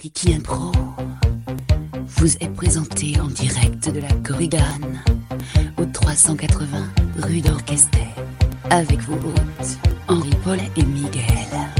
Ricky Impro vous est présenté en direct de la Corrigane au 380 rue d'Orchester avec vos hôtes Henri Paul et Miguel.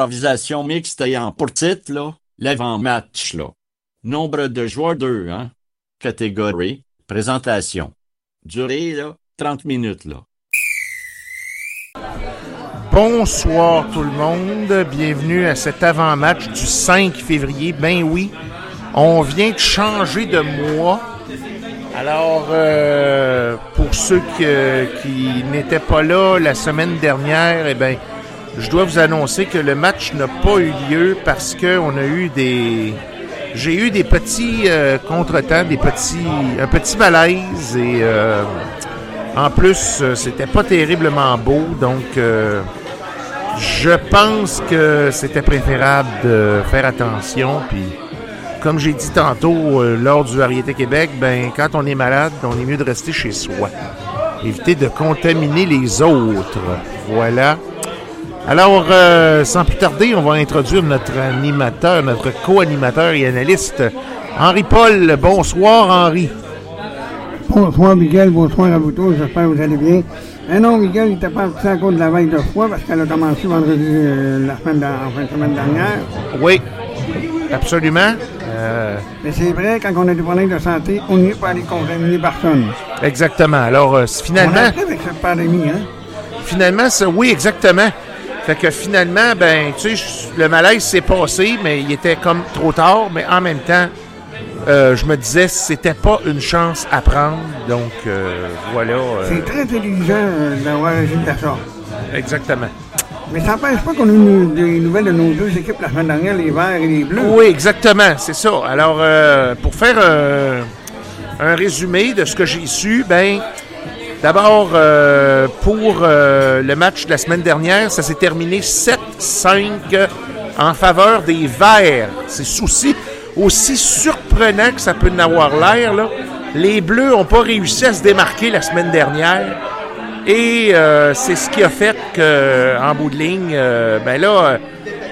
Improvisation mixte ayant pour titre, là, l'avant-match, là. Nombre de joueurs 2, hein. Catégorie, présentation. Durée, là, 30 minutes, là. Bonsoir tout le monde, bienvenue à cet avant-match du 5 février. Ben oui, on vient de changer de mois. Alors, euh, pour ceux qui, qui n'étaient pas là la semaine dernière, eh bien, je dois vous annoncer que le match n'a pas eu lieu parce qu'on a eu des. J'ai eu des petits euh, contretemps, des petits. un petit malaise et euh, en plus, euh, c'était pas terriblement beau, donc je pense que c'était préférable de faire attention. Puis, comme j'ai dit tantôt lors du Variété Québec, ben quand on est malade, on est mieux de rester chez soi. Éviter de contaminer les autres. Voilà. Alors, euh, sans plus tarder, on va introduire notre animateur, notre co-animateur et analyste, Henri-Paul. Bonsoir, Henri. Bonsoir, Miguel. Bonsoir à vous tous. J'espère que vous allez bien. Mais non, Miguel, il n'était pas à cause de la veille de froid parce qu'elle a commencé vendredi, euh, la semaine en fin de semaine dernière. Oui, absolument. Euh, Mais c'est vrai, quand on a des problèmes de santé, on n'y est pas aller contaminer personne. Exactement. Alors, finalement. On a avec cette pandémie, hein? Finalement, oui, exactement. Fait que finalement, ben, tu sais, le malaise s'est passé, mais il était comme trop tard. Mais en même temps, euh, je me disais, c'était pas une chance à prendre. Donc, euh, voilà. Euh. C'est très intelligent d'avoir agi de. Exactement. Mais ça n'empêche pas qu'on ait eu des nouvelles de nos deux équipes la semaine dernière, les Verts et les Bleus. Oui, exactement, c'est ça. Alors, pour faire un résumé de ce que j'ai su, ben, D'abord, euh, pour euh, le match de la semaine dernière, ça s'est terminé 7-5 en faveur des Verts. C'est aussi, aussi surprenant que ça peut en avoir l'air. Les Bleus n'ont pas réussi à se démarquer la semaine dernière. Et euh, c'est ce qui a fait qu'en bout de ligne, ben là,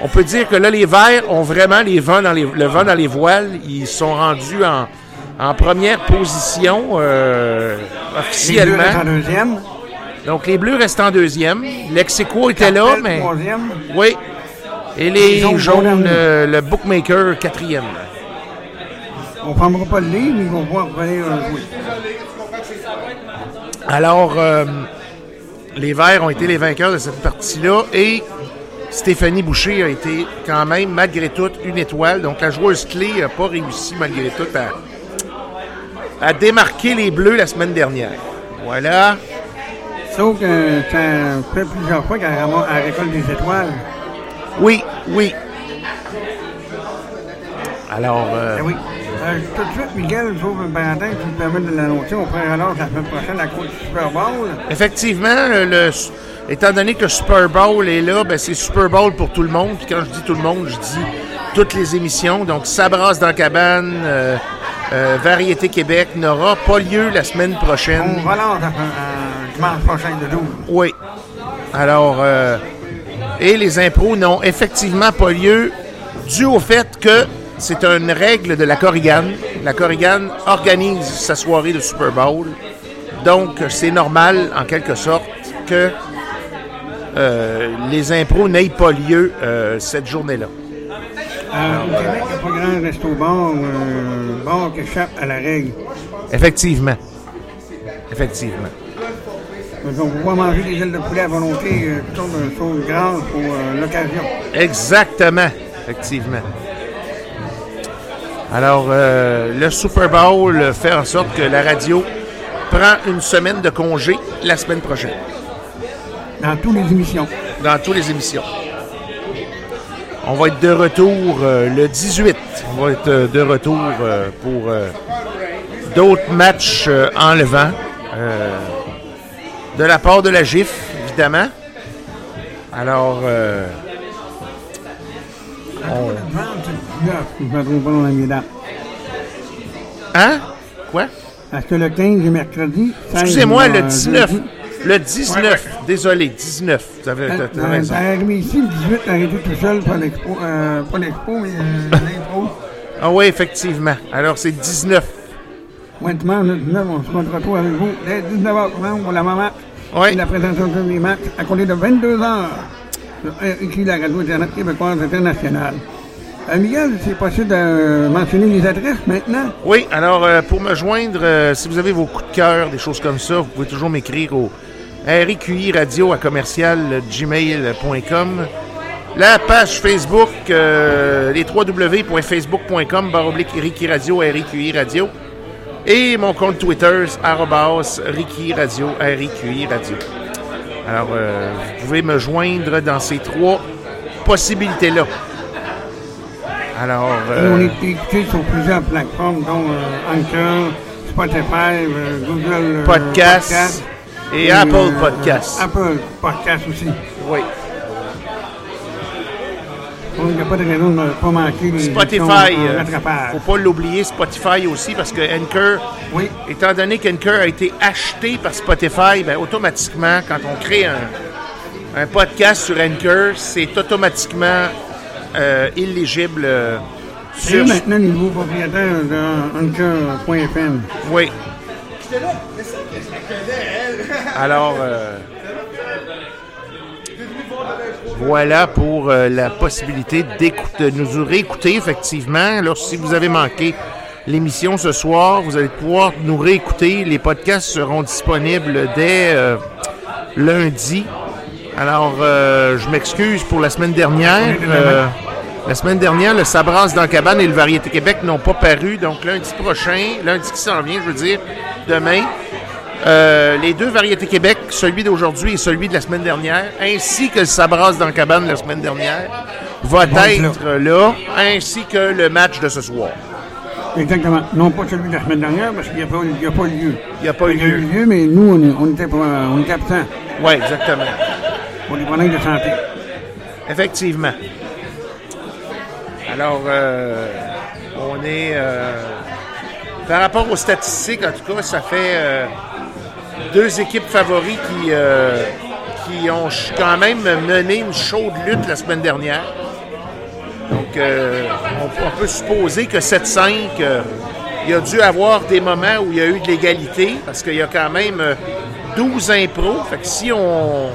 on peut dire que là, les Verts ont vraiment les vents dans les, le vent dans les voiles. Ils sont rendus en, en première position euh, officiellement. Les Bleus en deuxième. Donc les Bleus restent en deuxième. Lexico était là, mais. Troisième. Oui. Et les, jaunes, euh, le bookmaker, quatrième. On ne prendra pas le livre, mais ils vont pouvoir venir jouer. Alors, euh, les Verts ont été les vainqueurs de cette partie-là et Stéphanie Boucher a été quand même, malgré tout, une étoile. Donc la joueuse clé n'a pas réussi, malgré tout, à a démarqué les Bleus la semaine dernière. Voilà. Sauf que ça fait plusieurs fois qu'elle récolte des étoiles. Oui, oui. Alors, euh, Ben oui. Euh, tout de suite, Miguel, sauf une parenthèse, tu me permets de l'annoncer, on fera alors la semaine prochaine à cause du Super Bowl. effectivement, le, le- étant donné que Super Bowl est là, ben c'est Super Bowl pour tout le monde. Puis quand je dis tout le monde, je dis toutes les émissions. Donc, Ça brasse dans la cabane, euh, euh, Variété Québec n'aura pas lieu la semaine prochaine. On relance à dimanche prochain de 12. Oui. Alors, euh, et les impros n'ont effectivement pas lieu dû au fait que c'est une règle de la Corrigane. La Corrigane organise sa soirée de Super Bowl. Donc, c'est normal, en quelque sorte, que euh, les impros n'aient pas lieu euh, cette journée-là. Euh, au Québec, il n'y a pas grand resto-bar, euh, bar qui échappe à la règle. Effectivement. Effectivement. Donc, on pas manger des ailes de poulet à volonté, euh, toutes sortes de choses grandes pour euh, l'occasion. Exactement. Effectivement. Alors, euh, le Super Bowl fait en sorte que la radio prend une semaine de congé la semaine prochaine, Dans toutes les émissions. dans toutes les émissions. On va être de retour euh, le 18. On va être euh, de retour euh, pour d'autres matchs enlevants. de la part de la GIF, évidemment. Alors, Le 29, si je ne me trompe pas dans la médaille. hein? Quoi? Parce que le 15 est mercredi. 16 Excusez-moi, le 19. Le 19. Désolé, 19. Vous avez Euh, raison. T'as arrivé ici, le 18, t'as arrêté tout seul pour l'expo. Euh, pas l'expo, mais euh, l'intro. Ah oui, effectivement. Alors, c'est 19. Ouais, dimanche, le 19, on se retrouve avec vous dès 19h30 pour la maman. Et la présentation des matchs à compter de 22h. Ici, la radio Internet québécoise internationale. Euh, Miguel, c'est possible de mentionner les adresses maintenant? Oui, alors euh, pour me joindre, euh, si vous avez vos coups de cœur, des choses comme ça, vous pouvez toujours m'écrire au RQI Radio à commercial gmail.com. La page Facebook, euh, les www.facebook.com, baroblique Ricky Radio, RQI Radio. Et mon compte Twitter, arrobas Ricky Radio, RQI Radio. Alors, euh, vous pouvez me joindre dans ces trois possibilités-là. Alors, euh, on est écouté sur plusieurs plateformes, dont euh, Anchor, Spotify, euh, Google Podcast Podcast, et Apple euh, Podcast. Apple Podcast aussi. oui. Il n'y a pas de raison de ne pas manquer les Spotify, émissions en euh, faut pas l'oublier, Spotify aussi, parce que Anchor, Oui, étant donné qu'Anchor a été acheté par Spotify, ben, automatiquement, quand on crée un, un podcast sur Anchor, c'est automatiquement euh, illégible euh, c'est sur... maintenant les nouveaux propriétaires de Anchor.fm. Oui. Alors, euh, voilà pour euh, la possibilité d'écouter, de nous réécouter, effectivement. Alors, si vous avez manqué l'émission ce soir, vous allez pouvoir nous réécouter. Les podcasts seront disponibles dès euh, lundi. Alors, je m'excuse pour la semaine dernière. La semaine dernière, le Sabras dans cabane et le Variété Québec n'ont pas paru. Donc, lundi prochain, lundi qui s'en vient, je veux dire, demain, euh, les deux Variétés Québec, celui d'aujourd'hui et celui de la semaine dernière, ainsi que le Sabras dans la cabane la semaine dernière, va Vont être là, ainsi que le match de ce soir. Exactement. Non pas celui de la semaine dernière, parce qu'il n'y a, a pas lieu. Il n'y a pas eu Il y a eu lieu. lieu, mais nous, on, on était, pas- on était absents Oui, exactement. pour des problèmes de santé. Effectivement. Alors, euh, on est. euh, par rapport aux statistiques, en tout cas, ça fait euh, deux équipes favoris qui, euh, qui ont quand même mené une chaude lutte la semaine dernière. Donc, euh, on, peut supposer que 7-5, euh, il y a dû avoir des moments où il y a eu de l'égalité, parce qu'il y a quand même euh, 12 impros. Fait que si on,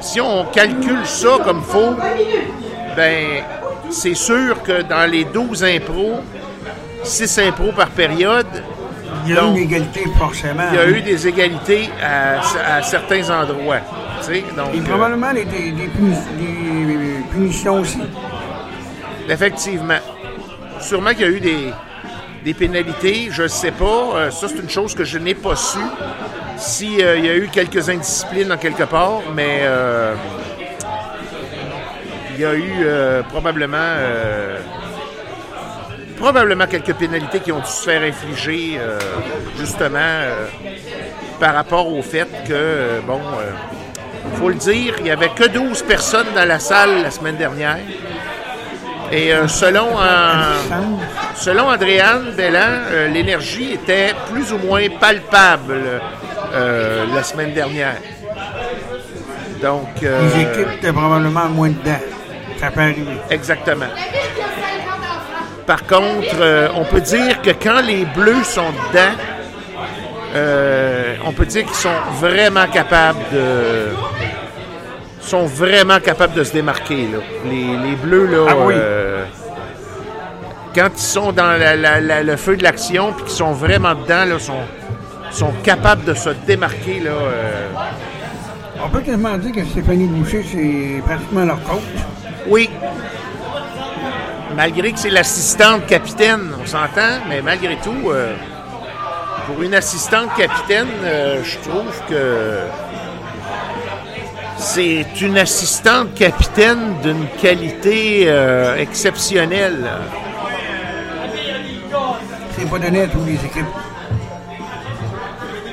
si on calcule ça comme faut, ben c'est sûr que dans les 12 impros, 6 impros par période, Il y a eu Donc, une égalité, forcément. il y a eu des égalités à, à certains endroits. Donc, Et euh, probablement des, des, des puni- des punitions aussi. effectivement, sûrement qu'il y a eu des, des pénalités, je ne sais pas. Euh, ça, c'est une chose que je n'ai pas su. S'il y a eu quelques indisciplines en quelque part, mais euh, il y a eu euh, probablement euh, probablement quelques pénalités qui ont dû se faire infliger euh, justement euh, par rapport au fait que, euh, bon, il faut le dire, il n'y avait que 12 personnes dans la salle la semaine dernière. Et selon, selon Andréane Bellan, l'énergie était plus ou moins palpable la semaine dernière. Donc, Les équipes étaient probablement moins dedans. Ça peut arriver. Exactement. Par contre, euh, on peut dire que quand les Bleus sont dedans, euh, on peut dire qu'ils sont vraiment capables de sont vraiment capables de se démarquer. là. Les, les Bleus, là, Ah oui. euh, quand ils sont dans la- la- la- le feu de l'action puis qu'ils sont vraiment dedans, là, sont, sont capables de se démarquer. Là, euh. On peut quasiment dire que Stéphanie Boucher, c'est pratiquement leur coach. Oui. Malgré que c'est l'assistante capitaine, on s'entend, mais malgré tout, euh, pour une assistante capitaine, euh, je trouve que c'est une assistante capitaine d'une qualité euh, exceptionnelle. C'est pas donné à toutes les équipes.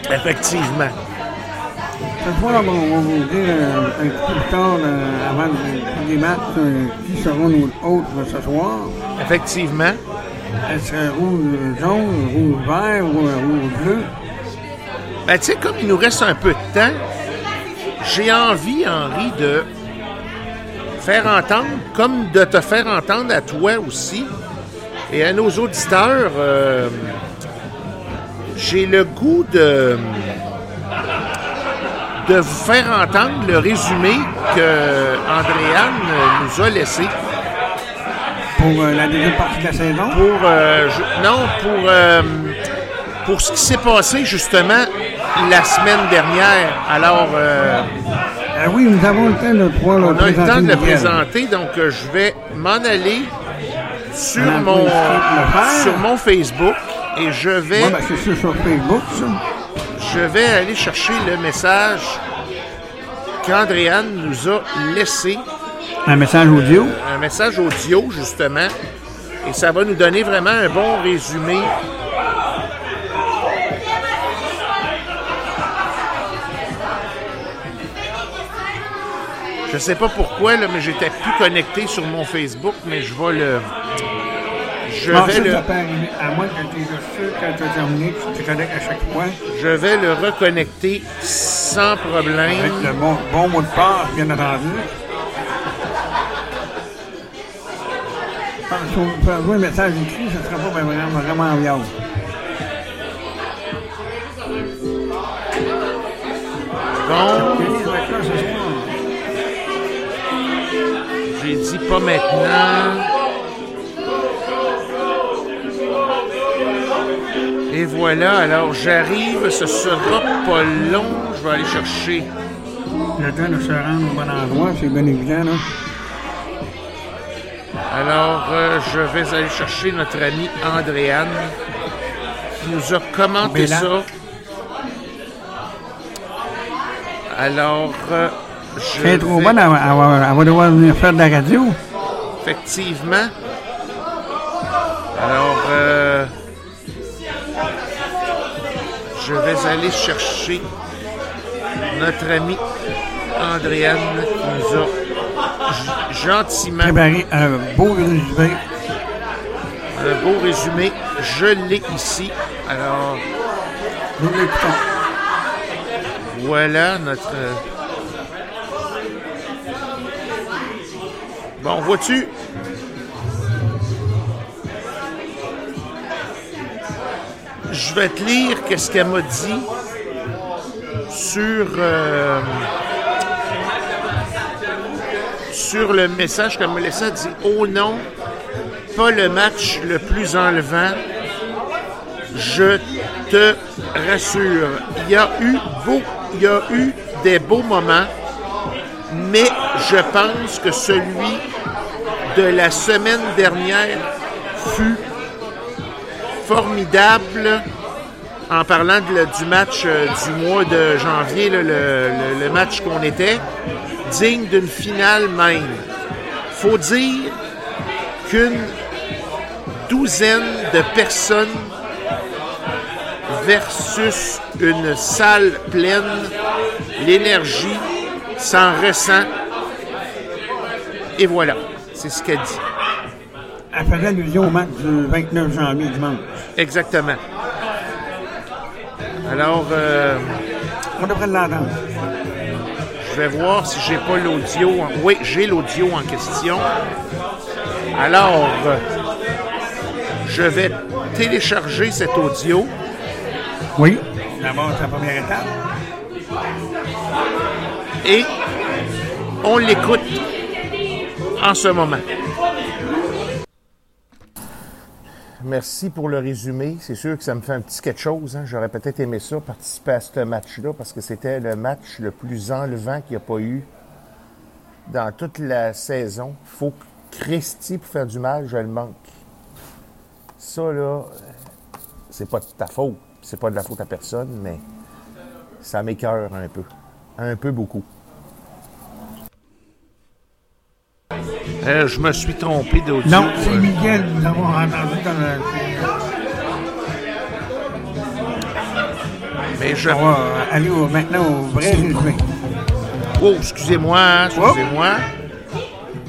Effectivement. Soir, on va vous dire euh, un petit peu plus tard, euh, avant le- les matchs, euh, qui seront nos hôtes ce soir? Effectivement. Est-ce rouge jaune, rouge vert ou rouge bleu? Ben, tu sais, comme il nous reste un peu de temps, j'ai envie, Henri, de faire entendre, comme de te faire entendre à toi aussi et à nos auditeurs, j'ai le goût de, de vous faire entendre le résumé que Andréane nous a laissé Pour euh, la deuxième partie de la saison? pour euh, je- non pour euh, pour ce qui s'est passé justement la semaine dernière. Alors Ah oui, nous avons le temps de pouvoir le on a le temps de le présenter, donc je vais m'en aller sur mon sur mon Facebook et je vais Ouais, ben, c'est sur Facebook, ça. Je vais aller chercher le message qu'Andréane nous a laissé Un message audio? un message audio, justement. Et ça va nous donner vraiment un bon résumé. Je sais pas pourquoi, là, mais j'étais plus connecté sur mon Facebook, mais je vais le. Je Bon, vais ça, le, ça peut arriver. À moins que tu sûr, quand tu as terminé, tu te connectes à chaque fois. je vais le reconnecter sans Avec problème. le bon, bon mot de passe, bien entendu. Ah, Si on peut avoir un message écrit, ça ne sera pas vraiment, vraiment viable. Ce soir. j'ai dit pas maintenant. Et voilà, alors j'arrive, ce sera pas long. Je vais aller chercher. Le temps de se rendre au bon endroit, c'est bien évident, là. Alors, euh, je vais aller chercher notre ami Andréane qui nous a commenté Bélan. ça. Alors, euh, je C'est trop vais- bonne, elle, va- elle va- elle va devoir venir faire de la radio. effectivement. Alors, je vais aller chercher notre ami Andréane qui nous a gentiment un beau résumé. un beau résumé. Je l'ai ici. Alors, Nous l'écoutons. voilà notre. Bon, vois-tu? Je vais te lire qu'est-ce qu'elle m'a dit sur euh, sur le message qu'elle m'a laissé. Elle dit Oh non, pas le match le plus enlevant. Je te rassure, il y il y a eu des beaux moments, mais je pense que celui de la semaine dernière fut formidable en parlant du match euh, du mois de janvier, le match qu'on était, digne d'une finale même. faut dire qu'une douzaine de personnes versus une salle pleine, l'énergie s'en ressent. Et voilà, c'est ce qu'elle dit. Elle faisait allusion au match du 29 janvier dimanche. Exactement. Alors, euh, On devrait l'entendre. je vais voir si j'ai pas l'audio. en- Oui, j'ai l'audio en question. Alors, je vais télécharger cet audio. Oui. D'abord, c'est la première étape. et on l'écoute en ce moment. Merci pour le résumé. C'est sûr que ça me fait un petit quelque chose. hein. J'aurais peut-être aimé ça, participer à ce match-là, parce que c'était le match le plus enlevant qu'il n'y a pas eu dans toute la saison. faut que Christy, pour faire du mal, je le manque. Ça, là, c'est pas de ta faute. C'est pas de la faute à personne, mais ça m'écœure un peu. Un peu beaucoup. Euh, je me suis trompé d'audio. Non, c'est Miguel nous avons entendu dans le. Mais je... On va aller au- maintenant au vrai résumé. Oh, excusez-moi, excusez-moi.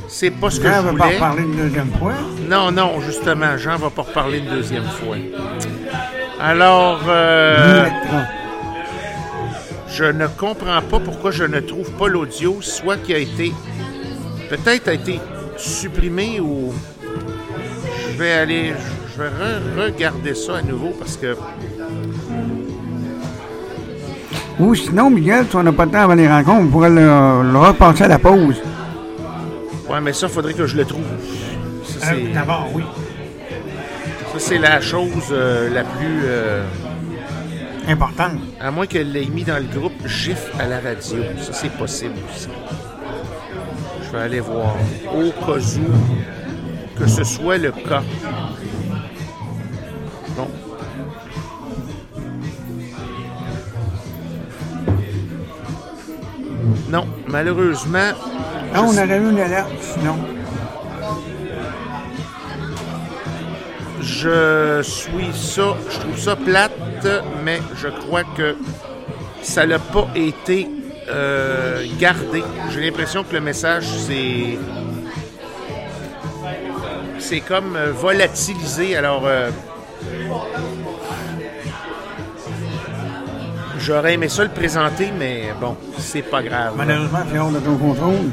C'est pas ce que Jean je ne va pas voulais. reparler une deuxième fois? Non, non, justement, Jean va pas reparler une deuxième fois. Alors, euh, je ne comprends pas pourquoi je ne trouve pas l'audio, soit qui a été, peut-être a été supprimé ou je vais aller, je vais re- regarder ça à nouveau parce que Ou sinon, Miguel, si on n'a pas de temps avant les rencontres, on pourrait le, le repasser à la pause. ouais, mais ça faudrait que je le trouve. Ça, c'est- D'abord, oui. Ça, c'est la chose euh, la plus. euh, Important. à moins qu'elle l'ait mis dans le groupe GIF à la radio. Ça, c'est possible aussi. Je vais aller voir. Au cas où que ce soit le cas. Bon. Non, malheureusement, Ah, on aurait eu une alerte, sinon. Je suis ça, je trouve ça plate, mais je crois que ça n'a pas été euh, gardé. J'ai l'impression que le message c'est c'est comme euh, volatilisé. Alors euh, j'aurais aimé ça le présenter, mais bon, c'est pas grave. Malheureusement, c'est hors de ton contrôle.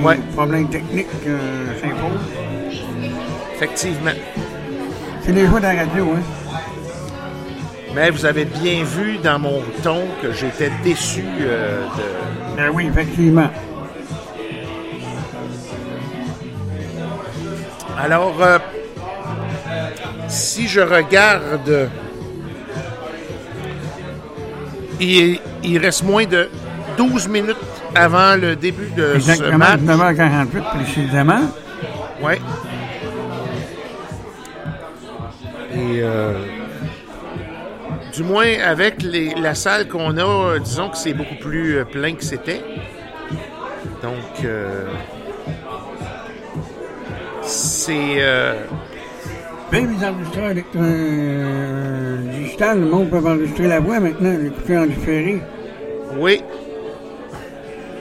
Ouais. Problème technique s'impose. Effectivement. C'est les joies de la radio, hein. Mais vous avez bien vu dans mon ton que j'étais déçu euh, de. Ben oui, effectivement. Alors, euh, si je regarde, il, il reste moins de 12 minutes avant le début de ce Exactement, match. 9h48 précisément. Ouais. Et euh, du moins avec les- la salle qu'on a, euh, disons que c'est beaucoup plus euh, plein que c'était. Donc, euh, c'est euh, Même les enregistreurs électro- euh, digital, le monde peut enregistrer la voix maintenant, l'écouter en différé. oui,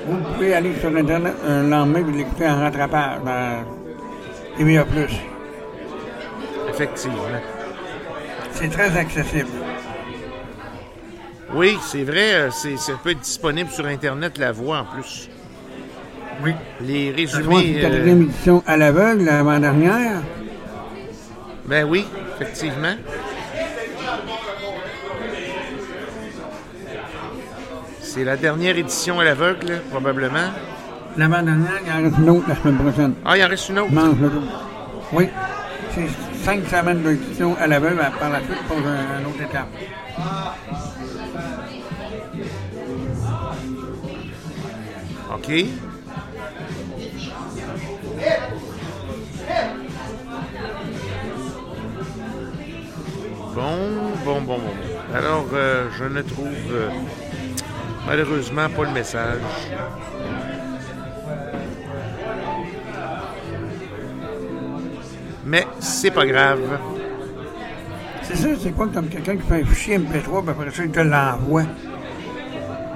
Vous pouvez aller sur Internet un lendemain et l'écouter en rattrapage dans TVA+. effectivement. C'est très accessible. Oui, c'est vrai, euh, c'est, ça peut être disponible sur Internet, la voix en plus. Oui. Les C'est la résumés. euh, quatrième édition à l'aveugle l'avant-dernière. ben oui, effectivement. C'est la dernière édition à l'aveugle, probablement. L'avant-dernière, il en reste une autre la semaine prochaine. Ah, il en reste une autre? Mange le dos. Oui. C'est cinq semaines d'édition à l'aveugle par la suite pour un, un autre étape. OK. Bon, bon, bon, bon. Alors, euh, je ne trouve euh, malheureusement pas le message. Mais c'est pas grave. C'est ça, c'est quoi comme quelqu'un qui fait un fichier MP3, puis après ça, il te l'envoie.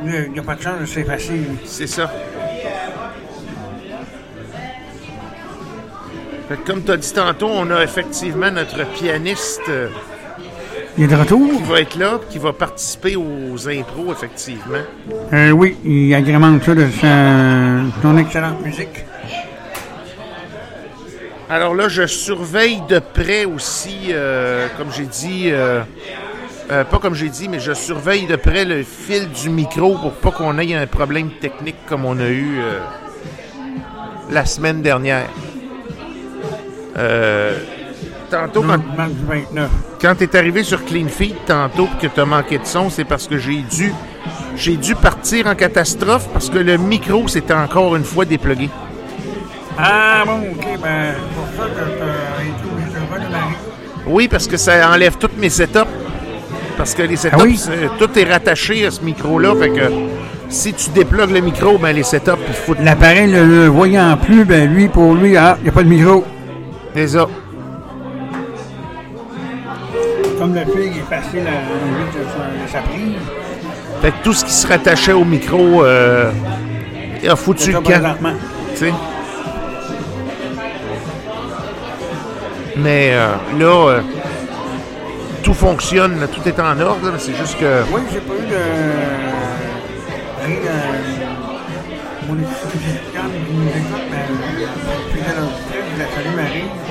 Il n'y a pas de chance de s'effacer. C'est ça. Fait que comme tu as dit tantôt, on a effectivement notre pianiste euh, Il est de retour? qui va être là, qui va participer aux impros, effectivement. Euh, oui, il agrémente ça de sa- son excellente musique. Alors là, je surveille de près aussi, euh, comme j'ai dit, euh, euh, pas comme j'ai dit, mais je surveille de près le fil du micro pour pas qu'on ait un problème technique comme on a eu euh, la semaine dernière. Euh, tantôt, quand, Marc du 29. quand tu es arrivé sur Clean Feed tantôt que tu as manqué de son, c'est parce que j'ai dû j'ai dû partir en catastrophe parce que le micro s'était encore une fois déplugué. Ah bon, ok, ben, pour ça que. Oui, parce que ça enlève toutes mes setups. Parce que les setups, Ah oui? c'est- tout est rattaché à ce micro-là. Fait que si tu déplugues le micro, ben les setups, ils foutent L'appareil, le, le voyant plus, ben lui, pour lui, ah, il n'y a pas de micro. Les. Comme le fil est facile à de sa, prise. Fait que tout ce qui se rattachait au micro euh, il a foutu le camp. présentement. tu sais. Mais euh, là, euh, tout fonctionne, là, tout est en ordre. là, C'est juste que. Oui, j'ai pas eu de. Mon écoute, mais. Puis de l'auditrice, il a fallu Marie.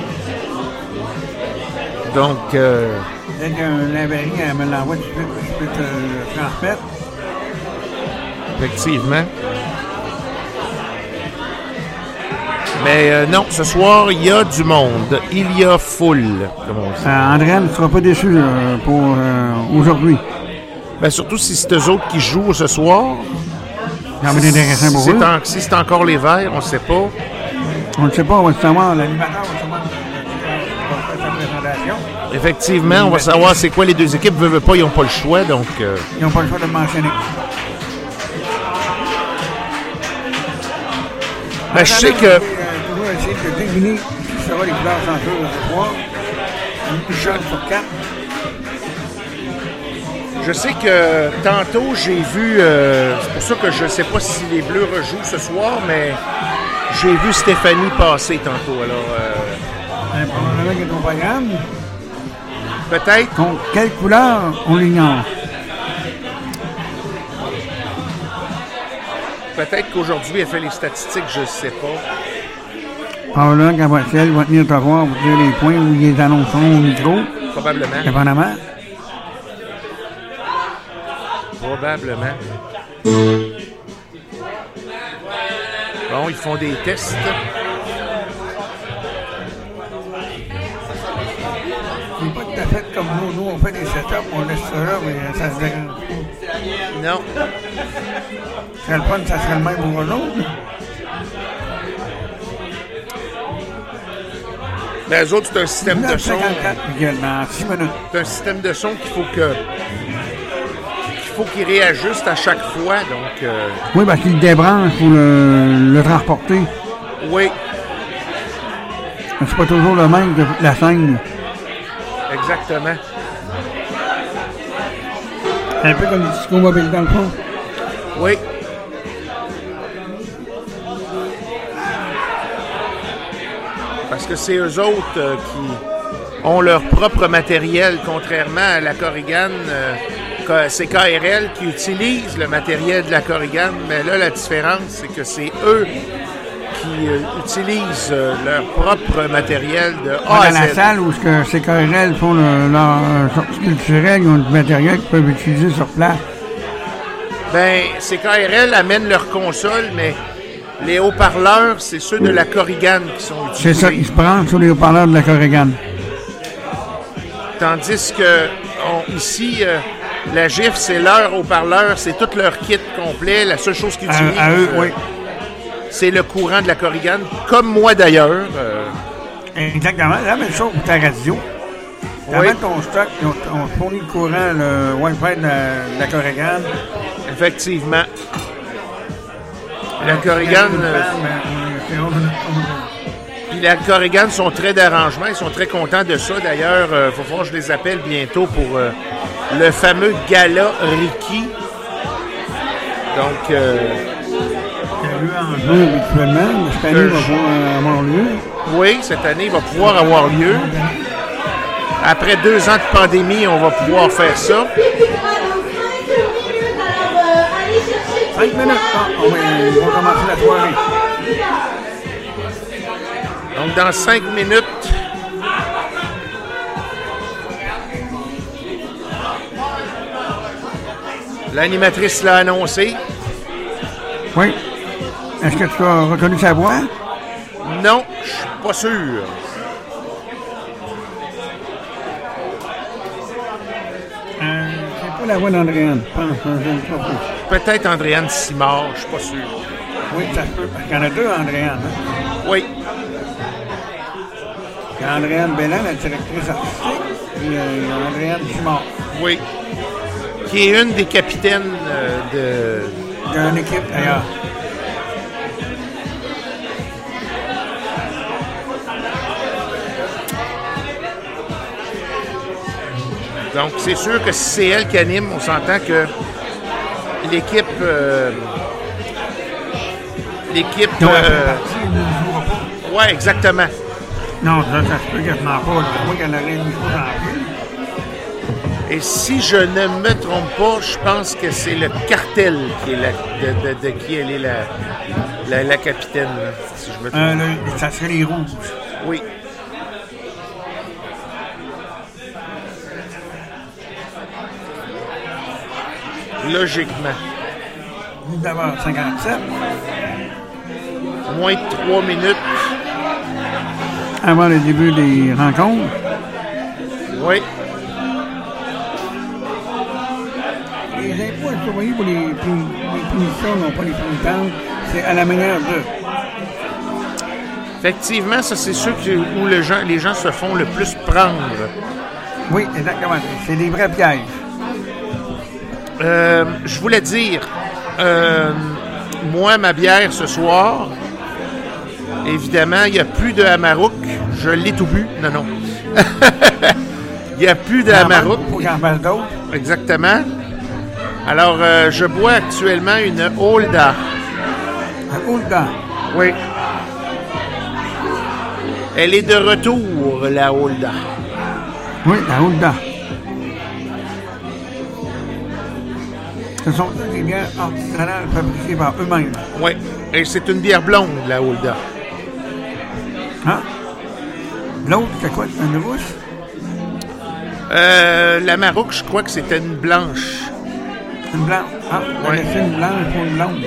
Donc, euh, Dès qu'un avarie, elle me l'envoie je peux te le transmettre. effectivement. Mais euh, non, ce soir, il y a du monde. Il y a foule, comme on dit. Euh, André ne sera pas déçu euh, pour aujourd'hui. Ben, surtout si c'est eux autres qui jouent ce soir. Si c'est en- si c'est encore les verts, on ne sait pas. On ne sait pas, on va savoir. L'animateur va savoir Effectivement, on va savoir c'est quoi les deux équipes. Veut, veut pas, ils n'ont pas le choix. Donc, euh, Ils n'ont pas le choix de mentionner. ben, je sais que. Euh, essayer de deviner les couleurs. Une quatre. Je sais que tantôt, j'ai vu. euh, c'est pour ça que je ne sais pas si les Bleus rejouent ce soir, mais j'ai vu Stéphanie passer tantôt. Alors, euh, Euh, probablement qu'il est au programme. Peut-être. Donc, quelle couleur, on l'ignore? Peut-être qu'aujourd'hui, elle fait les statistiques, je ne sais pas. Probablement va, elle va tenir te voir pour dire les points où ils les annonceront au micro, Probablement. dépendamment. Probablement. Bon, ils font des tests. Comme nous. Nous, on fait des setups, on laisse ça là, mais ça se dérange pas. Non. Ce serait le fun, ça serait le même pour autres. Mais eux autres, c'est un système de son. 9,54, Miguel, dans 6 minutes. C'est un système de son qu'il faut que. qu'il faut qu'il réajuste à chaque fois. Donc, euh, Oui, parce qu'il débranche pour le, le transporter. oui, C'est pas toujours le même que la scène. Exactement. Un peu comme le disco mobile dans le fond. Oui. Parce que c'est eux autres euh, qui ont leur propre matériel, contrairement à la Corrigan. euh, c'est KRL qui utilise le matériel de la Corrigan, mais là, la différence, c'est que c'est eux utilisent euh, leur propre matériel de A Dans la salle où que ces KRL font le- leur euh, sortie culturelle, ils ont du matériel qu'ils peuvent utiliser sur place. Ben, ces KRL amènent leur console, mais les haut-parleurs, c'est ceux de la Corrigan qui sont C'est utilisés. ça, ils se prennent sur les haut-parleurs de la Corrigan. Tandis que on- ici, euh, la GIF, c'est leur haut-parleur, c'est tout leur kit complet. La seule chose qu'ils À, utilisent, à eux, euh, oui. C'est le courant de la Corrigan, comme moi d'ailleurs. euh, Exactement. La même chose pour ta radio. Oui. Ton stock, on, on te fournit le courant, le Wi-Fi de la, de la Corrigan. effectivement. La Corrigan, euh, puis la Corrigan sont très d'arrangement. Ils sont très contents de ça. D'ailleurs, il faut voir, je les appelle bientôt pour le fameux gala Ricky. Donc. Euh, lieu en juin habituellement, cette année va pouvoir avoir lieu. Oui, cette année va pouvoir avoir lieu. Après deux ans de pandémie, on va pouvoir faire ça. Cinq minutes. Ah, on, va, on va commencer la soirée. Donc, dans cinq minutes, L'animatrice l'a annoncé. Oui. Est-ce que tu as reconnu sa voix? Non, je suis pas sûr. Euh, c'est pas la voix d'Andréane, je pense. Peut-être Andréane Simard, je suis pas sûr. Oui, ça se peut. Il y en a deux Andréane. Hein? Oui. Il y a Andréane Bellan, la directrice artistique, et euh, Andréane Simard. Oui qui est une des capitaines euh, de. D'une équipe d'ailleurs. Donc, c'est sûr que si c'est elle qui anime, on s'entend que l'équipe. Euh, l'équipe. Euh, ouais, exactement. Non, ça, ça se peut quasiment pas. Moi, qu'elle aurait une et si je ne me trompe pas, je pense que c'est le cartel qui est la, de, qui elle est la, la, capitaine. Si je me trompe. Euh, ça serait les rouges. Oui. Logiquement. D'abord 57. Moins de 3 minutes. Avant le début des rencontres. Oui. voyez, pour les, punitions, non pas les punitants, c'est à la manière de. Effectivement, ça, c'est sûr que, où le gens, les gens se font le plus prendre. Oui, exactement. C'est des vrais pièges. Euh, je voulais dire, euh, moi, ma bière ce soir, évidemment, il n'y a plus de Hamarouk. Je l'ai tout bu. Non, non. Il n'y a plus de Hamarouk. Exactement. Alors, euh, je bois actuellement une Holda. Une Holda? Oui. Elle est de retour, la Holda. Oui, la Holda. Ce sont des bières artisanales fabriquées par eux-mêmes. Oui, et c'est une bière blonde, la Holda. Hein? L'autre, c'est quoi? Une rousse? Euh, la Maroc, je crois que c'était une blanche. Une blanche. Ah, ouais. une blanche pour une blonde.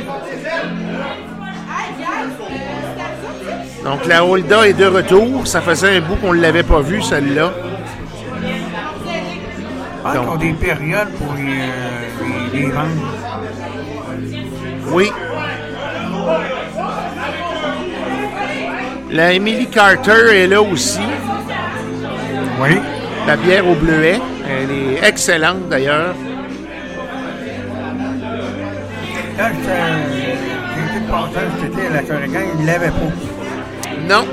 Donc la Holda est de retour. Ça faisait un bout qu'on ne l'avait pas vue, celle-là. Ah, Donc, ont des périodes pour les, euh, les, les vendre. Oui. La Emily Carter est là aussi. Oui. La bière au bleuet. Elle est excellente d'ailleurs. quand passage c'était à la Corrigan, il ne l'avait pas. Non.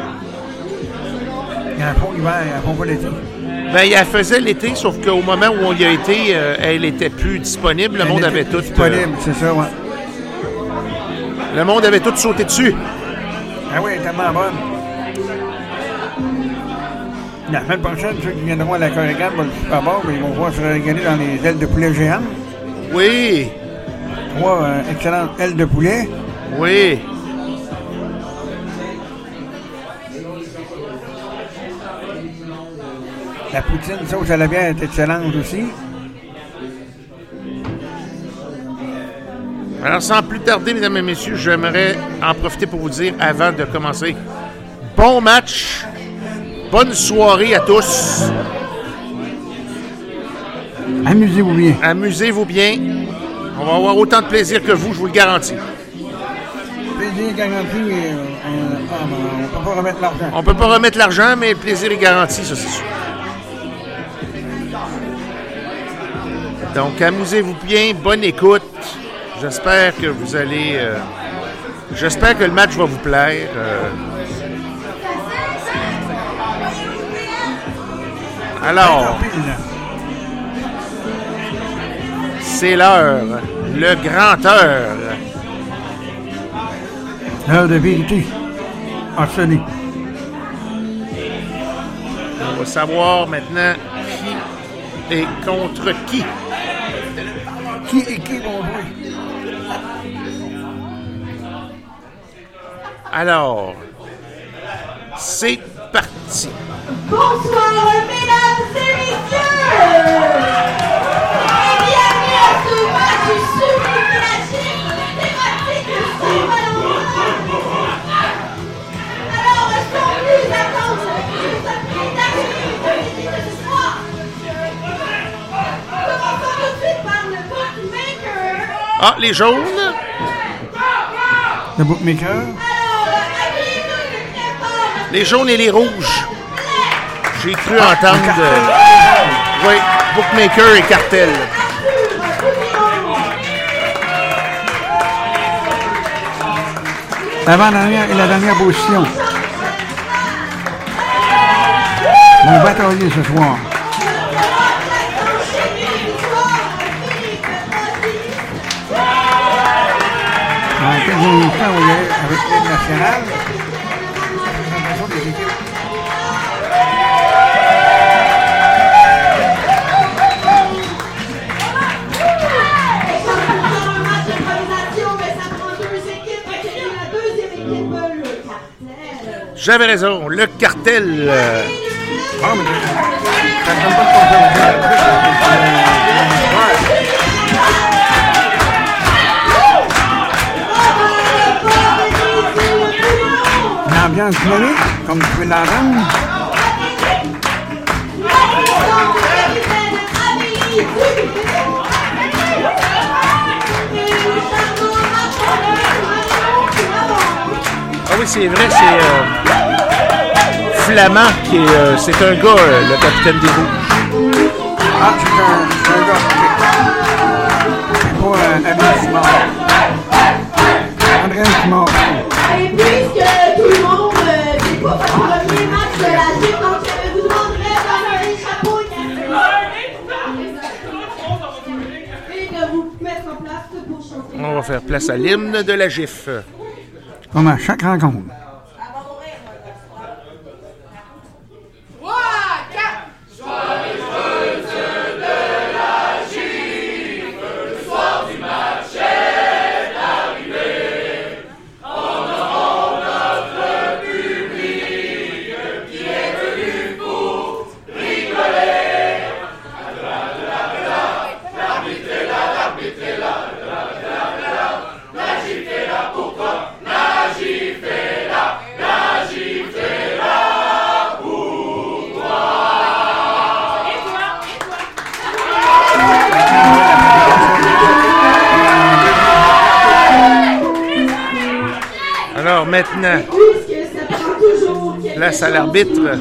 Il y a un fond l'hiver, il y a un fond pas l'été. Ben, il faisait l'été, sauf qu'au moment où on y a été, euh, elle n'était plus disponible. Le monde avait tout. Disponible, euh, c'est ça, ouais. Le monde avait tout sauté dessus. Ah oui, elle est tellement bonne. La semaine prochaine, ceux qui viendront à la Corrigan vont le Super Bowl, ils vont pouvoir se régaler dans les ailes de poulet géantes. Oui trois euh, excellentes ailes de poulet. Oui. La poutine sauce à la bière est excellente aussi. Alors, sans plus tarder, mesdames et messieurs, j'aimerais en profiter pour vous dire, avant de commencer, bon match, bonne soirée à tous. Amusez-vous bien. Amusez-vous bien. On va avoir autant de plaisir que vous, je vous le garantis. Plaisir garanti, euh, ah, on ne peut pas remettre l'argent. On peut pas remettre l'argent, mais le plaisir est garanti, ça c'est sûr. Donc, amusez-vous bien, bonne écoute. J'espère que vous allez. Euh, j'espère que le match va vous plaire. Euh. Alors, c'est l'heure, le grand heure. L'heure de vérité, Arsenic. On va savoir maintenant qui est contre qui. Qui qui? Alors, c'est parti. Bonsoir, mesdames et messieurs! Ah, les jaunes. Le bookmaker. Les jaunes et les rouges. J'ai cru entendre. euh, oui, Bookmaker et Cartel. L'avant-dernière et la dernière position. Mon bataillé ce soir. J'avais raison, le Cartel. euh, Ah, ambiance dynamique, comme tu peux l'entendre. Ah oui, c'est vrai, c'est euh, Flamand qui est. euh, c'est un gars, euh, le capitaine des rouges. Ah, c'est un, un gars. C'est pas un ami faire place à l'hymne de la GIF. Comme à chaque rencontre. Maintenant, Place à l'arbitre.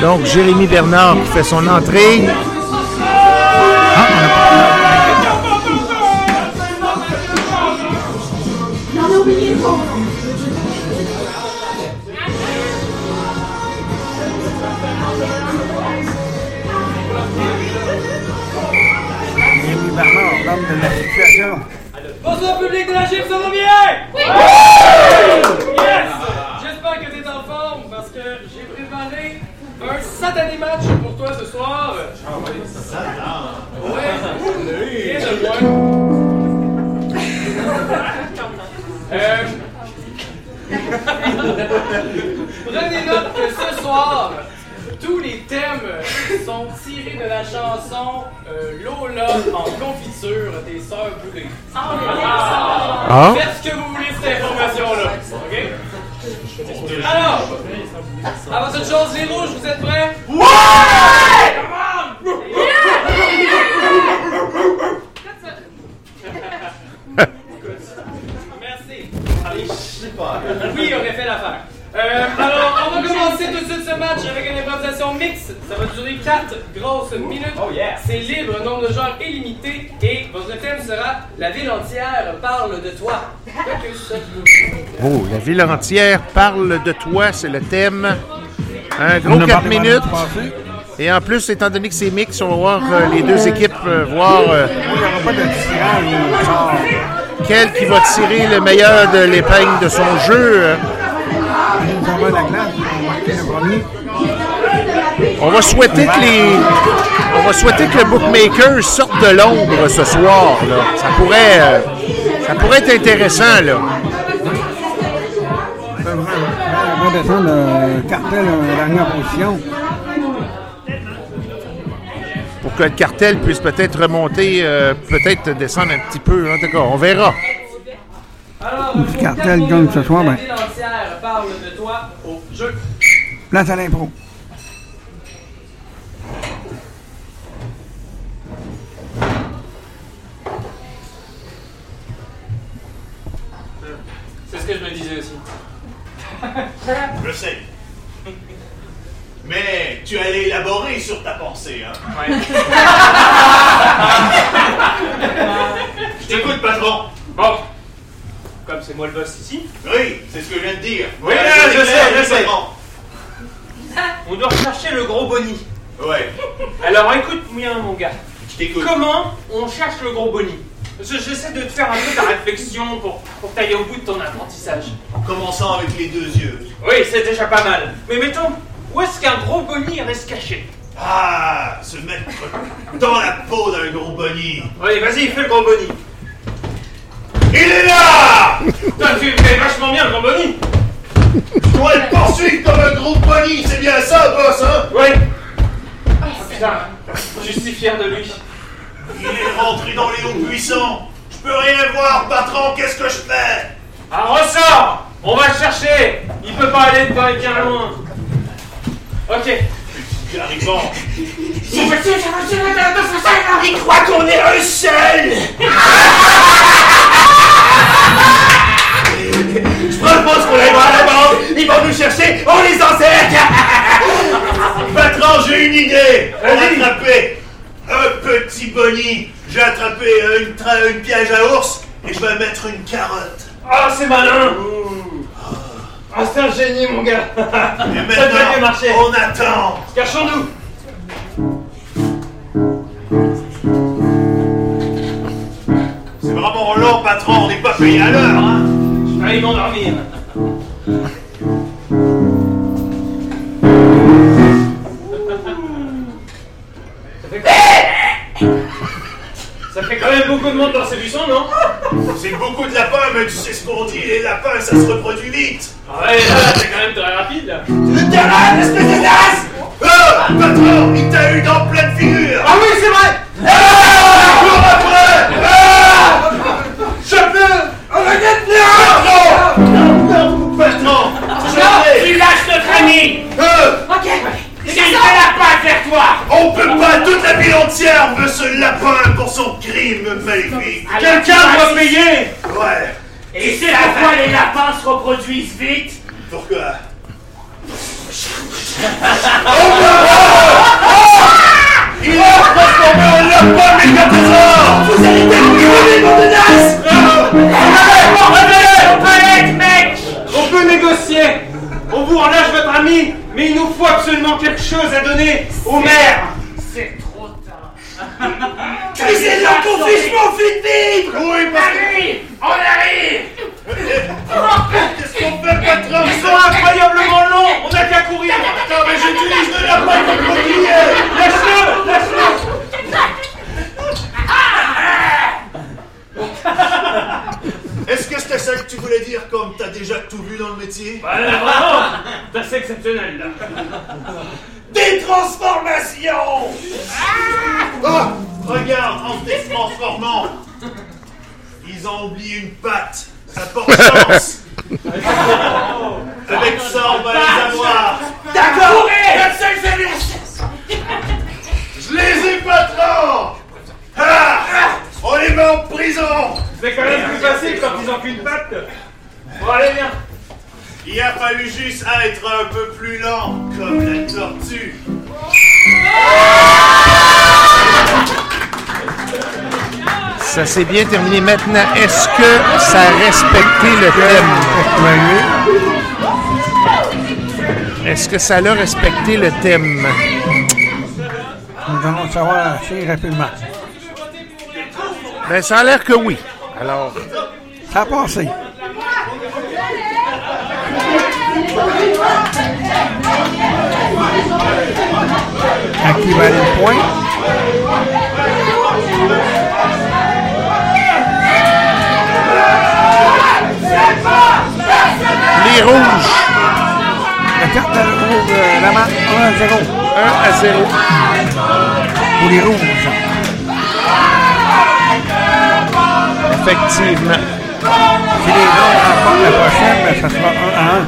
Donc Jérémy Bernard qui fait son entrée. Jérémy Bernard, l'homme de la situation. Bonsoir public de la gym, ça va bien? Oui! Ouais! Moins. Euh, Prenez note que ce soir, tous les thèmes sont tirés de la chanson euh, Lola en confiture des Sœurs Boulay. Ah, Faites ce que vous voulez de cette information-là. OK? Alors, avant toute chose, les rouges, vous êtes prêts? Ouais! ce match avec une improvisation mixte. Ça va durer 4 Oh yeah. C'est libre, nombre de joueurs illimité. Et votre thème sera La ville entière parle de toi. Oh, la ville entière parle de toi, c'est le thème. Un gros a 4 parlé minutes. Et en plus, étant donné que c'est mix, on va voir euh, les deux équipes euh, voir euh, Il n'y aura pas de tirage ou de sort. quel qui va tirer le meilleur de l'épingle de son jeu. On va souhaiter que les. On va souhaiter que le bookmaker sorte de l'ombre ce soir. Là. Ça pourrait. euh, ça pourrait être intéressant, là. On va descendre le cartel en dernière position. Pour que le cartel puisse peut-être remonter, euh, peut-être descendre un petit peu. En tout cas, on verra. Alors, pour cartel gagne ce soir, La ben. parle de toi au jeu. Place à l'impro. C'est ce que je me disais aussi. Je sais. Mais tu allais élaborer sur ta pensée, hein Ouais. Je t'écoute, patron. Bon. Comme c'est moi le boss ici, Oui, c'est ce que je viens de dire. Oui, Voilà, je sais, je sais. patron. on doit rechercher le gros Bonnie. Ouais, Alors écoute bien mon gars. je t'écoute. Comment on cherche le gros Bonnie? J'essaie de te faire un peu ta réflexion pour, pour que t'ailles au bout de ton apprentissage. En commençant avec les deux yeux. Oui, c'est déjà pas mal. Mais mettons, où est-ce qu'un gros Bonnie reste caché? Ah, se mettre dans la peau d'un gros boni. Oui, vas-y, fais le gros Bonnie. Il est là Toi, tu fais vachement bien le gros Bonnie. Je dois le poursuivre comme un gros boni, c'est bien ça, boss, hein? Oui. Ah putain, je suis fier de lui. Il est rentré dans les hauts puissants. Je peux rien voir, patron, qu'est-ce que je fais? Un ressort On va le chercher Il peut pas aller de pas bien loin. Ok. J'arrivant. Il croit qu'on est un seul Je propose qu'on aille voir la banque. Ils vont nous chercher, on les encercle. Patron, j'ai une idée. On va attraper un petit boni. J'ai attrapé une, tra- une piège à ours et je vais mettre une carotte. Ah, c'est malin Ah, c'est un génie, mon gars Et Ça maintenant, marcher on attend. Cachons-nous C'est vraiment long, patron. On n'est pas payé à l'heure, hein. Je vais aller m'endormir. Fait quand même beaucoup de monde dans ces buissons, non C'est beaucoup de lapins, mais tu sais ce qu'on dit. Les lapins, ça se reproduit vite. Ah ouais, là, c'est quand même très rapide, là. espèce de naze Ah, patron, il t'a eu dans pleine figure. Ah oui, c'est vrai Ah On peut pas, toute la ville entière veut ce lapin pour son crime maléfique. Quelqu'un doit payer. Ouais, Et c'est pourquoi les lapins se reproduisent vite pourquoi? Il a transformé en lapin méga-trésor Vous allez terminer, mon menace Arrête, mec. On peut négocier. On vous relâche votre ami, mais il nous faut absolument quelque chose à donner au maire. C'est trop tard. C'est là qu'on fiche mon fil vivre. Oui, parce que... Arrive On arrive. Qu'est-ce qu'on fait, patron Ils sont incroyablement longs. On n'a qu'à courir. Attends, mais j'utilise de lapin comme bouclier Laisse-le Laisse-le Est-ce que c'était ça que tu voulais dire comme t'as déjà tout vu dans le métier? Bah, vraiment C'est assez exceptionnel, là. Des transformations! Ah! Regarde, en te transformant Ils ont oublié une patte. Ça porte chance Avec ça, on va les avoir. D'accord. Je les ai, patron Ah On les met en prison C'est quand même plus facile quand ils ont qu'une patte Bon, allez, viens Il a fallu juste être un peu plus lent comme la tortue. Ça s'est bien terminé. Maintenant, est-ce que ça a respecté le thème? Est-ce que ça a respecté le thème? Nous allons le savoir assez rapidement. Ben, ça a l'air que oui. Alors, Ça a passé. À qui va aller le point? les rouges, La carte de rouge, euh, la marque 1 à 0 1 à 0. pour les rouges. Effectivement. Si les gens remportent la prochaine, ben, ça sera 1 à 1.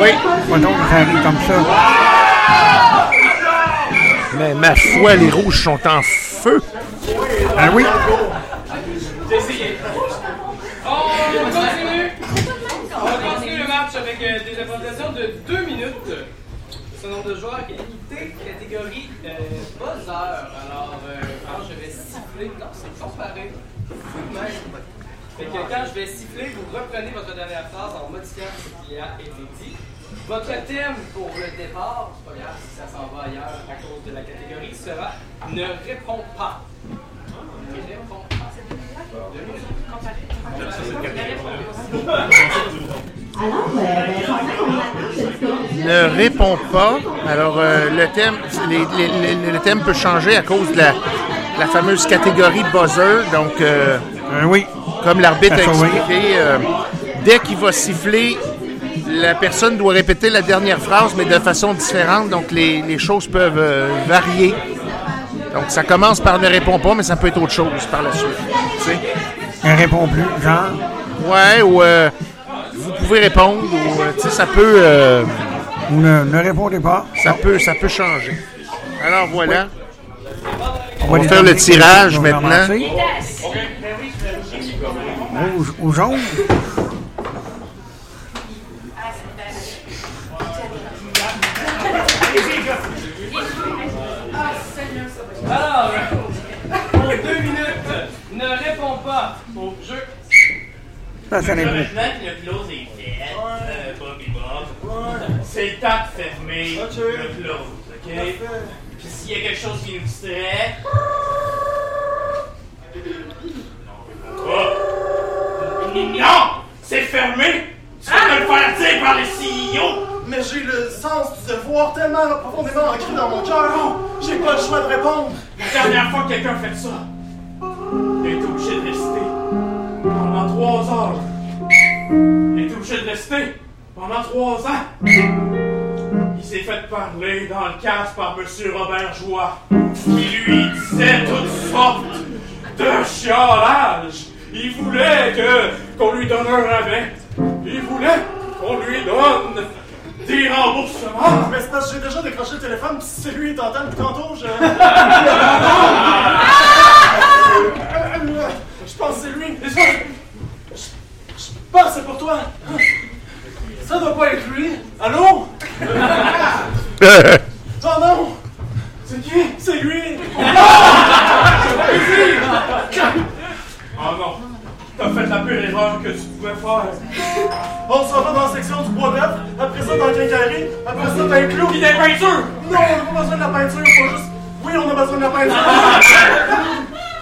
Oui. Mettons que ça arrive comme ça. Mais ma foi, les rouges sont en feu. Ah oui? J'ai essayé. On continue. On va continuer le match avec euh, des représentations de 2 minutes. Ce nombre de joueurs est limité, catégorie euh, buzzer. Alors, euh, quand je vais siffler, non, c'est pas pareil. Tout de même. Fait que quand je vais siffler, vous reprenez votre dernière phrase en modifiant ce qui a été dit. Votre thème pour le départ, c'est pas grave si ça s'en va ailleurs à cause de la catégorie, sera ne réponds pas. Ne réponds pas. Deux euh. Ne répond pas. Alors, euh, le, thème, les- les- les- le thème peut changer à cause de la, la fameuse catégorie buzzer. Donc, euh, Ah oui. Comme l'arbitre a sauve. expliqué, euh, dès qu'il va siffler, la personne doit répéter la dernière phrase, mais de façon différente. Donc, les, les choses peuvent euh, varier. Donc, ça commence par ne répond pas, mais ça peut être autre chose par la suite. Tu sais? Elle répond plus, genre? Ouais, ou euh, vous pouvez répondre, ou euh, tu sais, ça peut, euh, ne, ne répondez pas. ça peut, ça peut changer. Alors voilà. On va les faire le tirage maintenant. Commencer. Rouge ou jaune? Alors, pour deux minutes, ne réponds pas au jeu. Ça, ça répond. Maintenant que le close est fait, euh, Bobby Bob, c'est le temps de fermer le close, ok? Puis s'il y a quelque chose qui nous distrait... Oh. Non! C'est fermé! Tu vas me le faire dire par le CEO! Mais j'ai le sens du devoir tellement profondément ancré dans mon cœur. J'ai pas le choix de répondre. La dernière fois que quelqu'un a fait ça, il était obligé de rester pendant trois heures. Il était obligé de rester pendant trois ans. Il s'est fait parler dans le casque par M. Robert Joie, qui lui disait toutes sortes de chiolages. Il voulait que qu'on lui donne un rabais. Il voulait qu'on lui donne des remboursements. Mais c'est parce que j'ai déjà décroché le téléphone, pis si c'est lui qui t'entend depuis tantôt, je. Je pense que c'est lui. Je, je pense que c'est pour toi. Ça doit pas être lui. Allô? Oh non! C'est qui? C'est lui! Oh non, t'as fait la pire erreur que tu pouvais faire. On s'en va dans la section du bois neuf, après ça dans le quincaillerie, après ça dans un clou. Pis des peintures! Non, on n'a pas besoin de la peinture, faut juste. Oui, on a besoin de la peinture.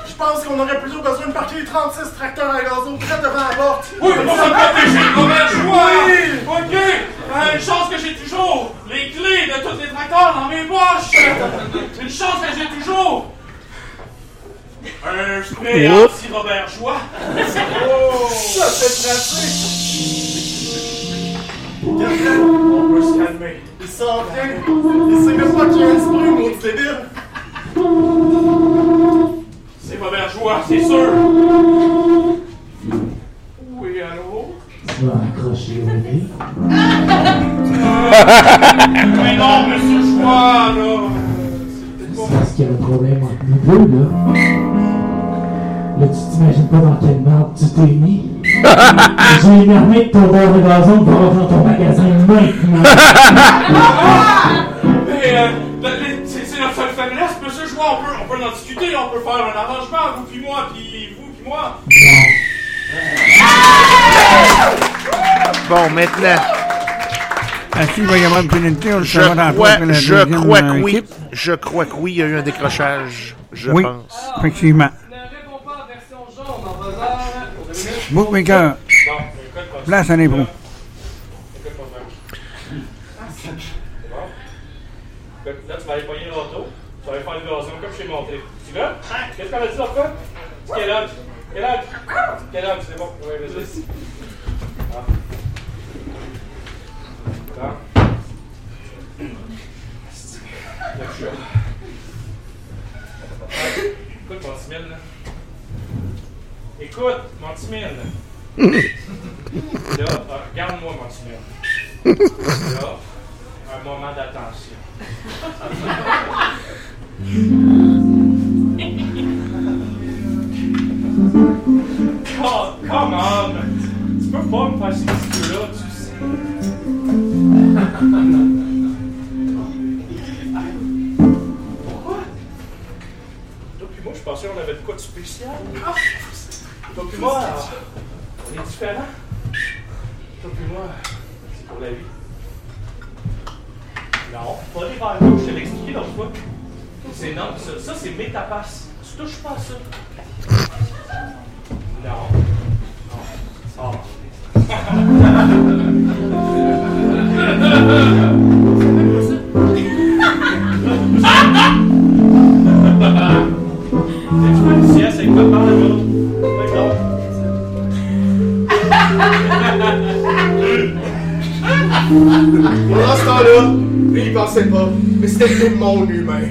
Je pense qu'on aurait plutôt besoin de parquer 36 tracteurs à gazon près devant la porte. Oui, pour se protéger de mauvais choix! Oui. Ok! Euh, une chance que j'ai toujours les clés de tous les tracteurs dans mes poches! Une chance que j'ai toujours un spray Oups. anti-Robert Joie! Ça fait? Tracer. On peut se calmer. il s'en vient. Il sait même pas qu'il y a un esprit, mon débile. C'est Robert Joie, c'est sûr! Oui, allô? Tu vas accrocher au nez. Mais non, monsieur Joie, là! C'est parce qu'il y a un problème entre nous deux, là. Là, tu t'imagines pas dans quelle merde tu t'es mis. J'ai une armée de tondeurs de gazon va rentrer dans ton magasin maintenant. Mais, euh, la- les- c'est c'est notre seule faiblesse, monsieur le joueur, on peut, on peut en discuter, on peut faire un arrangement, vous puis moi, puis vous puis moi. Bon, maintenant, Est-ce qu'il va y avoir une pénalité? On le je crois, je crois euh, que oui. équipe. Je crois que oui, il y a eu un décrochage, je Oui. pense. Effectivement. Ne réponds pas en version jaune en. Bookmaker, place à Là, tu vas aller pogner l'auto, tu vas aller faire le gazon comme je t'ai montré. Tu veux? Qu'est-ce qu'on a dit? Quel âge? Quel âge? C'est bon. Ouais, vas-y. Ah. Ah. Écoute, mon petit mille, là. Écoute, mon. Là, euh, regarde-moi, mon petit mille. Là, un moment d'attention. Oh, come on! Tu peux pas me faire ces là tu sais. Pourquoi? Toi puis moi, je pensais qu'on avait de quoi de spécial. Toi puis moi, on est c'est pour la vie. Non, pas les verres rouges, je te l'ai expliqué l'autre fois. C'est non, ça, ça c'est métapasse. Tu touches pas ça. Non. Non. Oh. Pendant ce temps-là, lui, il pensait pas, mais c'était le démon lui-même.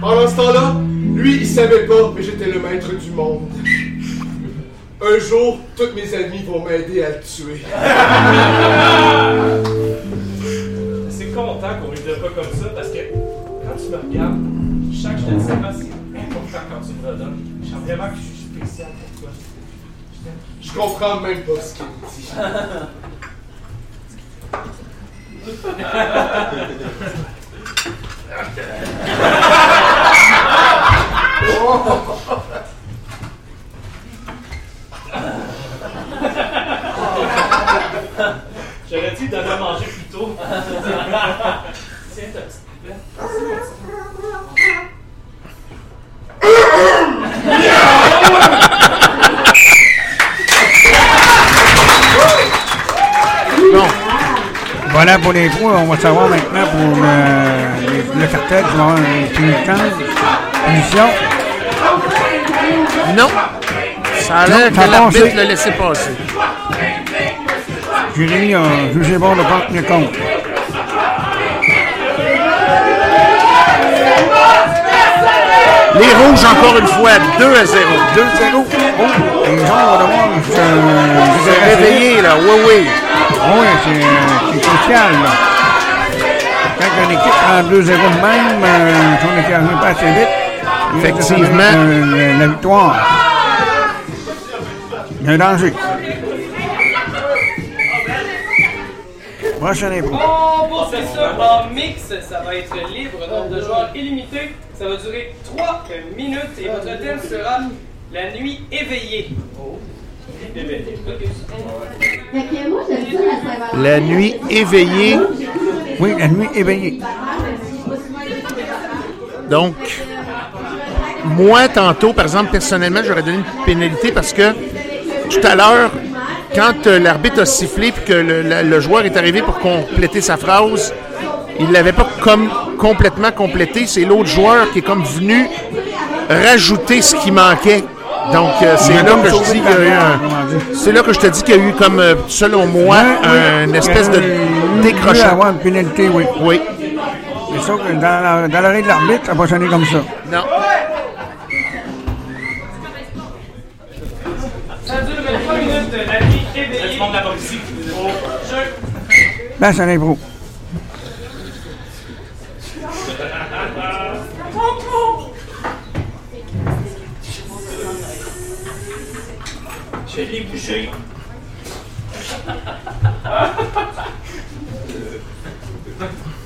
Pendant ce temps-là, lui, il savait pas, mais j'étais le maître du monde. Un jour, tous mes amis vont m'aider à le tuer. C'est content qu'on ne pas comme ça parce que quand tu me regardes, je sens que je te dis pas c'est important quand tu me redonnes. Je sens vraiment que je suis spécial pour toi. Je comprends même pas ce qu'il me dit. J'aurais dit de le manger plus tôt. Tiens ta petite poupée. Bon. Voilà pour les points. On va savoir maintenant pour le, le cartel qui va avoir une punition. Non. Ça a l'air que l'arbitre l'a laissé passer. Jérémy a jugé bon de prendre le compte. Les rouges, encore une fois, 2 à 0. 2 à 0. Oh, les gens vont devoir se, Vous se êtes réveillés, là. Oui, oui. Oui, c'est crucial. Là. Quand une équipe prend 2-0 de même, euh, si on ne pas assez vite, Effectivement. euh, la victoire. Il y a un danger. Prochain impro. On poursuit ça en mix. Ça va être libre, nombre de joueurs illimité. Ça va durer 3 minutes et votre thème sera la nuit éveillée. Moi, ça. La nuit éveillée. Oui, la nuit éveillée. Donc, moi, tantôt, par exemple, personnellement, j'aurais donné une pénalité parce que tout à l'heure, quand euh, l'arbitre a sifflé puis que le, la- le joueur est arrivé pour compléter sa phrase, il ne l'avait pas comme complètement complété. C'est l'autre joueur qui est comme venu rajouter ce qui manquait. Donc, euh, c'est là que je dis qu'il y a eu un. C'est là que je te dis qu'il y a eu comme, euh, selon moi, une espèce de décrochage. avoir une pénalité, oui. Oui. C'est sûr que dans, l'oreille de l'arbitre, ça va sonner comme ça. Non. Éveillée. Le monde là-bas ici. Oh, je- Place à l'impro. Je l'ai bougé.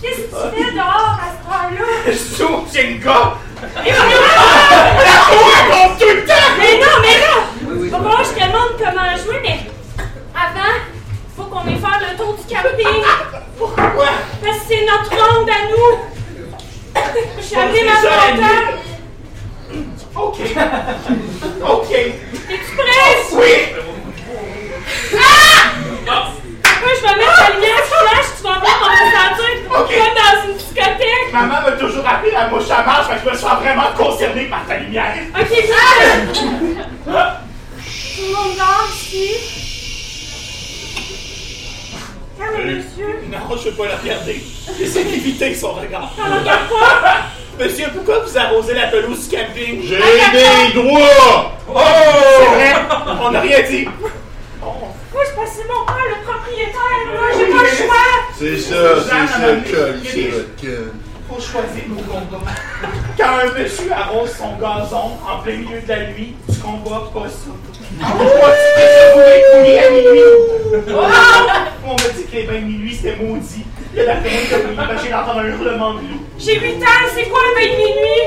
Qu'est-ce que tu fais dehors à ce heure-là? Je joue au Jenga. Mais voyons! La cour raconte tout le temps! Mais non, mais là! Va falloir que je te montre comment jouer, mais qu'on aille faire le tour du camping. Pourquoi? Parce que c'est notre ronde à nous. Je suis appelée ma montagne. Ok. Ok. Es-tu prête? Oui. Ah! Moi, je vais mettre la lumière flash, tu vas voir, on va se sentir Ok. comme dans une discothèque. Maman m'a toujours appelé la mouche à marche, fait que je me sens vraiment concerné par ta lumière. Ok, viens. Tout le monde dort ici. Ferme les yeux. Non, je veux pas la regarder. J'essaie d'éviter son regard. Monsieur, pourquoi vous arrosez la pelouse du camping? J'ai des droits! Oh! C'est vrai, on n'a rien dit. Moi, je passe mon père, le propriétaire, là. J'ai pas le choix. C'est ça, c'est ça, c'est votre. Faut choisir nos combats. Quand un monsieur arrose son gazon en plein milieu de la nuit, tu combats pas ça. Pourquoi tu les couler à minuit? Oh! On m'a dit que les bains de minuit c'était maudit. Il y a la famille qui a imaginé d'entendre un hurlement de loup. J'ai 8 ans, c'est quoi le bain de minuit?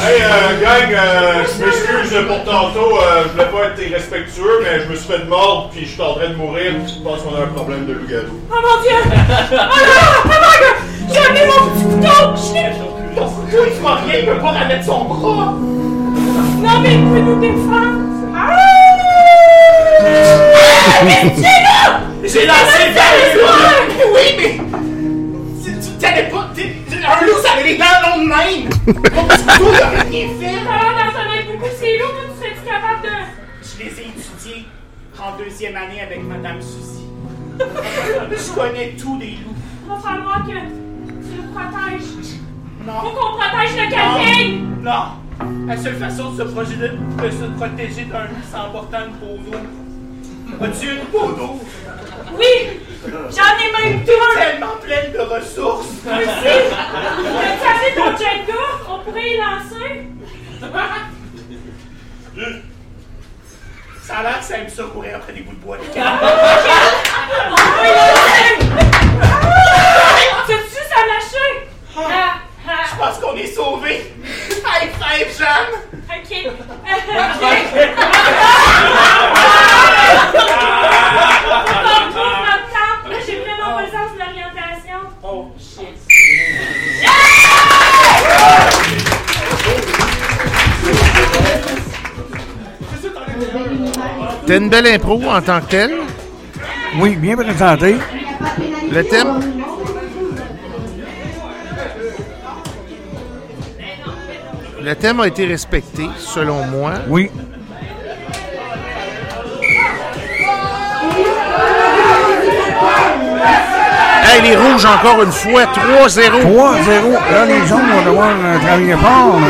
Hey, euh, gang, euh, je m'excuse pour tantôt, euh, je voulais pas être irrespectueux, mais je me suis fait de mordre, puis je suis en train de mourir, je pense qu'on a un problème de loup-garou. Oh mon dieu! Oh non! Oh! J'ai amené mon petit couteau! Je- Ton couteau, il fera rien, il peut pas remettre son bras. Non, mais il peut nous défendre! Ah! Mais là! J'ai lancé ballon! Oui, mais. Tu t'avais pas. Un loup, ça avait les dents longues même! Mon petit il aurait rien fait! Alors, dans ton œil beaucoup, c'est lourd, toi, tu serais-tu capable de. Je les ai étudiés en deuxième année avec Madame Suzy. Je connais tous les loups. Il va falloir que tu le protèges. Non. Faut qu'on protège le camping! Non! Non! La seule façon de se, protéger- de se protéger d'un loup, c'est en portant une peau d'eau. As-tu une peau d'eau? Oui! J'en ai même deux! Tellement pleine de ressources! Aussi! T'as amené ton Jenga? On pourrait y lancer? Ça a l'air que ça aime ça courir après des bouts de bois. T'as une belle impro en tant que telle? Oui, bien présenté. Le thème? Le thème a été respecté, selon moi. Oui. Hey, les rouges, encore une fois, 3-0. 3-0. Là, les jaunes vont devoir euh, travailler fort. là.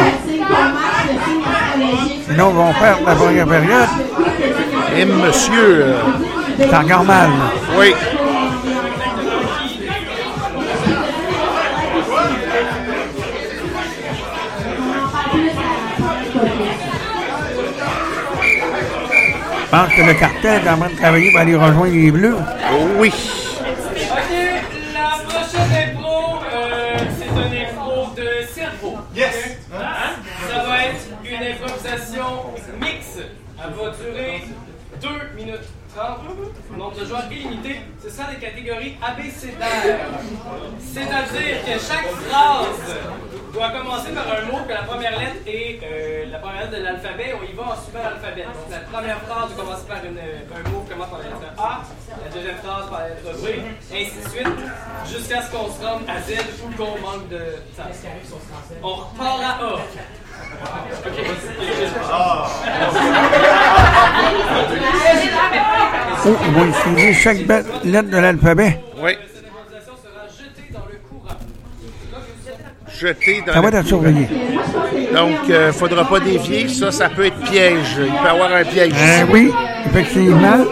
Sinon, ils vont perdre la première période. Et monsieur. euh, oui. Je pense que le cartel est en train de travailler pour aller rejoindre les Bleus. Oui. Illimité. Ce sera des catégories abécédaires. C'est-à-dire que chaque phrase doit commencer par un mot que la première lettre est euh, la première lettre de l'alphabet. On y va en suivant l'alphabet. Donc la première phrase doit commencer par une- un mot qui commence par la lettre A, la deuxième phrase par la lettre B, ainsi de suite, jusqu'à ce qu'on se rende à Z ou qu'on manque de temps. On repart à A. Ok. Oh, ils vont utiliser chaque lettre de l'alphabet. Oui. Jetée dans le courant. Jeté dans Ça va être surveiller. Donc, il ne faudra pas dévier. Ça, ça peut être piège. Il peut y avoir un piège. Euh, oui, effectivement.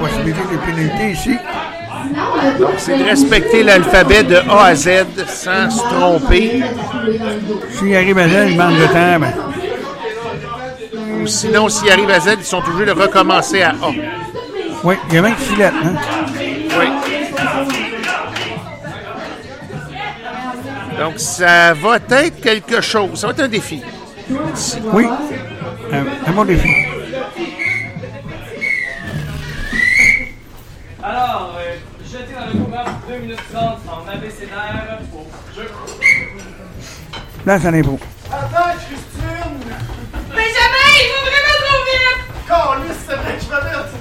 Possibilité de pénalité ici. C'est de respecter l'alphabet de A à Z sans se tromper. S'il arrive à là, il manque de temps, ben, sinon, s'ils arrivent à Z, ils sont obligés de recommencer à A. Oui, il y a même filette, hein? Oui. Donc, ça va être quelque chose. Ça va être un défi. Oui. Un, un bon défi. Alors, euh, jetez dans le programme 2 minutes 30 en abécédaire pour jeu. Là, ça n'est pas. Attends, Christine! Benjamin, il va vraiment trop vite! Calisse, c'est vrai que je vais vite!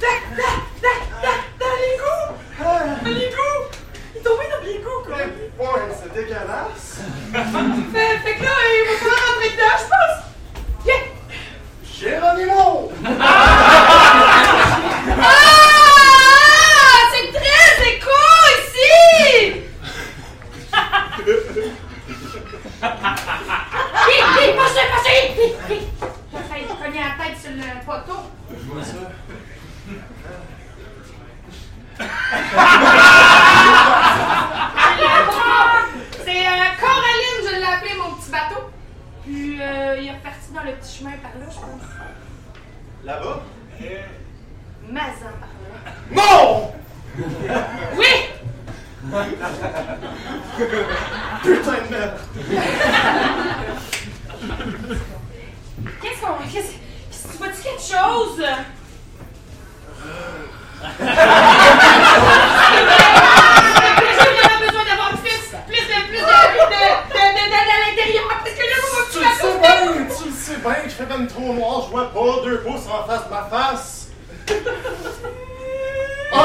Dans, dans, dans, dans, dans l'égout! Dans l'égout! Il est tombé dans l'égout, quoi! Ouais, c'est dégueulasse! Fait, fait que là, il va falloir rentrer dedans, je pense! Yeah! Géronimo! Ah! C'est très écho ici! Passez, passez! J'ai failli la tête sur le poteau. Je vois ça? C'est euh, Coraline, je l'ai appelé mon petit bateau. Puis euh, il est reparti dans le petit chemin par là, je pense. Là-bas? Mazan par là. Non! Oui! Putain de merde! Qu'est-ce qu'on. Qu'est-ce. qu'est-ce- Tu quelque chose? Besoin d'avoir plus, plus de. plus de. de. de. de. Sais bien, tu le sais bien je fais comme trop noir, je vois pas deux pouces en face de ma face. Oh.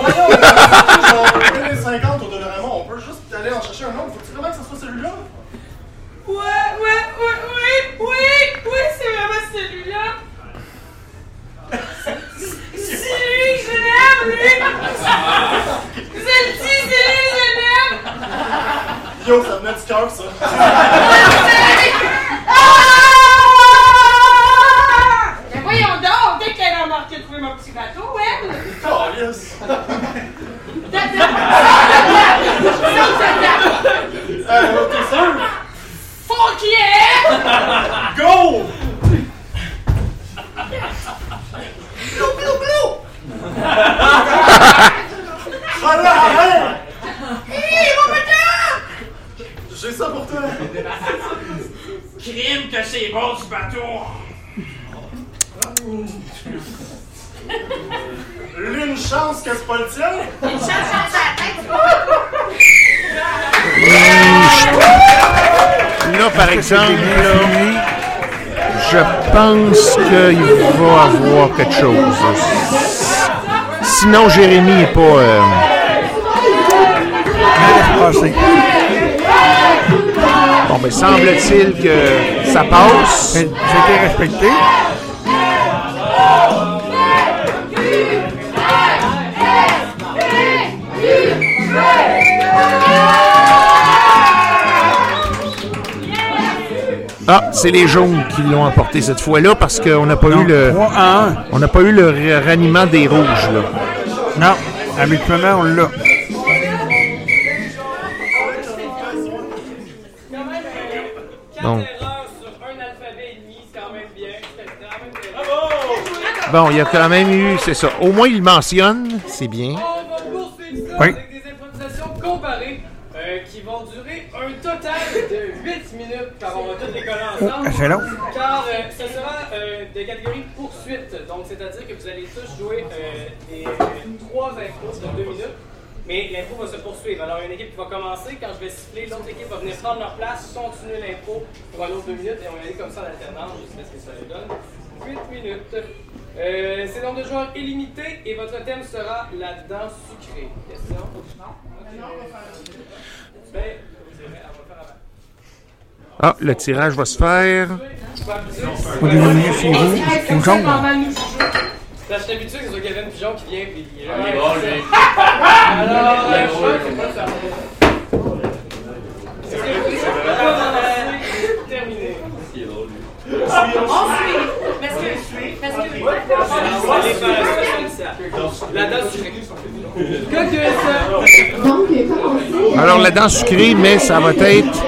Voyons, genre, 50 au Dollarama, on peut juste aller en chercher un autre. Faut-tu vraiment que ce soit celui-là? Ouais, ouais, ouais, oui, oui, oui, c'est vraiment celui-là. 笑死了。Je pense qu'il va avoir quelque chose. Sinon, Jérémy n'est pas. euh. Bon, mais semble-t-il que ça passe. J'ai été respecté. C'est les jaunes qui l'ont emporté cette fois-là parce qu'on n'a pas eu le. 3 à 1. On n'a pas eu le ra- raniement des rouges, là. Non, habituellement, on l'a. Donc, Erreur sur un alphabet et demi, c'est quand même bien. C'était quand même très bon, il y a quand même eu, c'est ça. Au moins, il mentionne, c'est bien. Oui. avec des improvisations comparées euh, qui vont durer un total de 8 minutes car on va toutes les coller long. Car euh, ce sera euh, de catégorie poursuite. Donc, c'est-à-dire que vous allez tous jouer euh, des euh, trois impros de 2 minutes. Mais l'impro va se poursuivre. Alors, il y a une équipe qui va commencer. Quand je vais siffler, l'autre équipe va venir prendre leur place, continuer l'impro pour un autre 2 minutes et on va aller comme ça en alternance. Je sais pas ce que ça nous donne. 8 minutes. Euh, c'est nombre de joueurs illimité et votre thème sera la danse sucrée. Question? Non? Ben, c'est vrai, on va faire avant. Ah, le tirage va se faire. Faut dénominer chez vous. Ou jaune. Là, je suis habitué que ce soit Kevin Pigeon qui vient puis il est là. Bon, lui. Alors, Il est euh, je crois que c'est pas ça. Terminé. Parce. Parce Alors la danse sucrée, mais ça va être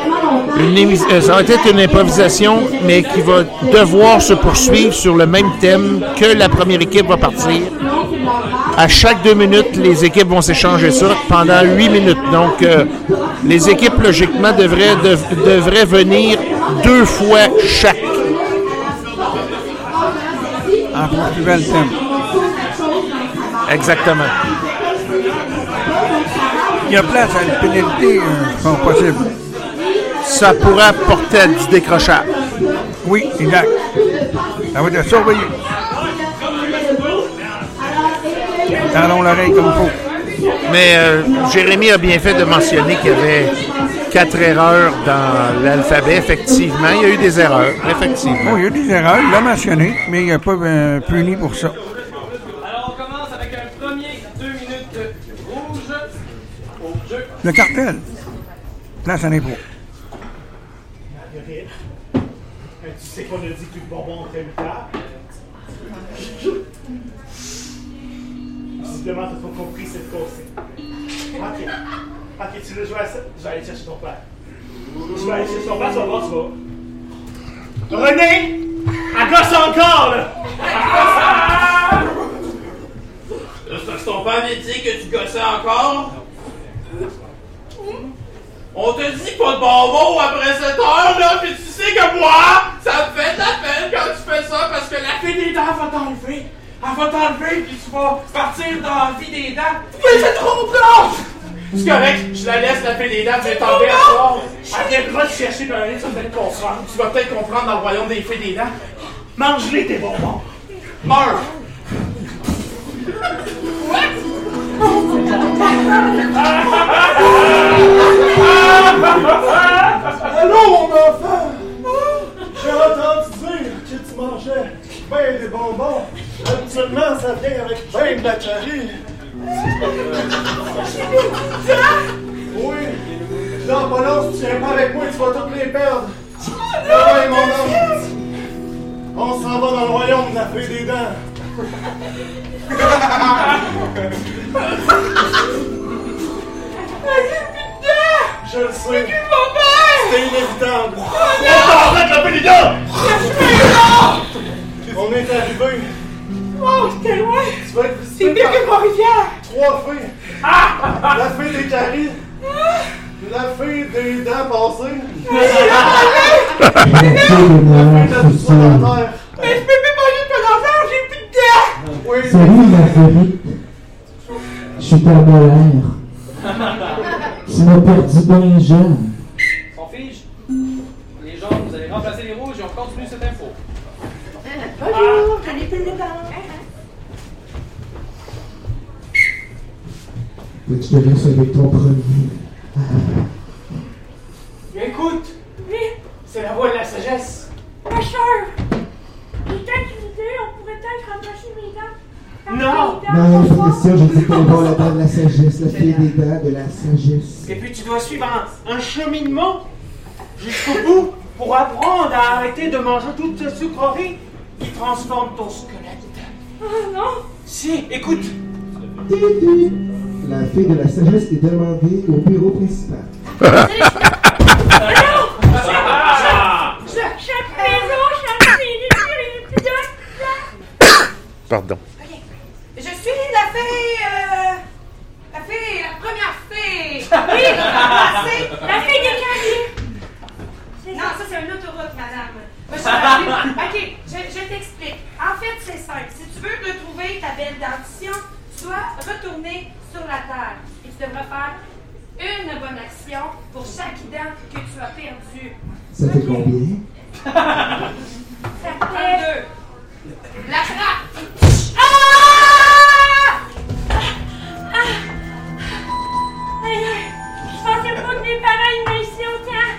une, euh, ça va être une improvisation, mais qui va devoir se poursuivre sur le même thème que la première équipe va partir. À chaque deux minutes, les équipes vont s'échanger ça pendant huit minutes. Donc, euh, les équipes, logiquement, devraient, dev- devraient venir deux fois chaque. Le thème. Exactement. Il y a place à une pénalité, euh, possible. Ça pourrait porter à du décrochage. Oui, exact. Ça va être surveillé. Tendons l'oreille comme il faut. Mais euh, Jérémy a bien fait de mentionner qu'il y avait quatre erreurs dans l'alphabet. Effectivement, il y a eu des erreurs. Effectivement. Oh, il y a des erreurs, il l'a mentionné, mais il n'a pas euh, puni pour ça. Alors, on commence avec un premier deux minutes rouge au jeu. Le cartel. Place à l'impro. Marguerite, tu sais qu'on a dit que le bonbon était une table? Visiblement, t'as pas compris cette cause. Ok. Ok, tu veux jouer à ça? Je vais aller chercher ton père. Je vais aller chercher ton père, tu vas voir, tu vas. René! Elle gosse encore, là! Parce que ton père vient dire que tu gossais encore? On te dit pas de bonbons après cette heure, là, puis tu sais que moi, ça me fait de la peine quand tu fais ça, parce que la fée des dents va t'enlever. Elle va t'enlever, puis tu vas partir dans la vie des dents. Mais c'est trop tard! C'est correct, je la laisse, la fée des dents, je vais t'enlever à soir. Elle viendra te chercher dans un tu vas peut-être comprendre. Tu vas peut-être comprendre dans le royaume des fées des dents. Mange-les, tes bonbons. Meurs! Allô, mon enfant! J'ai entendu dire que tu mangeais ben des bonbons. Habituellement, ça vient avec ben de la carie. Oui. Dans pas long, si tu viens pas avec moi, tu vas toutes les perdre. Ah ouais, mon homme. On s'en va dans le royaume de la fée des dents. Je le sais. C'était inévitable. On arrête la fée des dents! On est arrivé. Oh, c'était loin! Tu vas être C'est pire que Trois-Rivières! Trois fées. La fée des caries. La fée des dents passées. Merci de moi, c'est ça. Mais je peux plus manger de l'enfant, j'ai plus de dents! Oui. Salut, Marguerite. Je suis ta mère. Tu m'as perdu bien jeune. On fige. Les jaunes, vous allez remplacer les rouges et on continue cette info. Bonjour, j'en ai plus de dents. Que je te laisse avec ton premier. Écoute, Oui, c'est la voix de la sagesse. ma soeur. Peut-être une idée, on pourrait peut-être remplacer mes dents. Non. Non, de question, j'ai dit qu'on va la dent de la sagesse, la fille des dents de la sagesse. Et puis tu dois suivre un, un cheminement jusqu'au bout pour apprendre à arrêter de manger toute cette sucrerie qui transforme ton squelette. Oh non. Si, écoute. La fille de la sagesse est demandée au bureau principal. Pardon. Je suis la fée. Euh, la fée, la première fée. Oui, la fille des casiers. Non, ça c'est une autoroute, madame. Fée- Ok, je, je t'explique. En fait, c'est simple. Si tu veux retrouver ta belle dentition, tu dois retourner sur la terre. Et tu devras faire une bonne action pour chaque dent que tu as perdue. Ça fait combien? Ça fait deux. La frappe. Aïe, aïe. Je pensais pas que mes parents ils m'aient ici autant.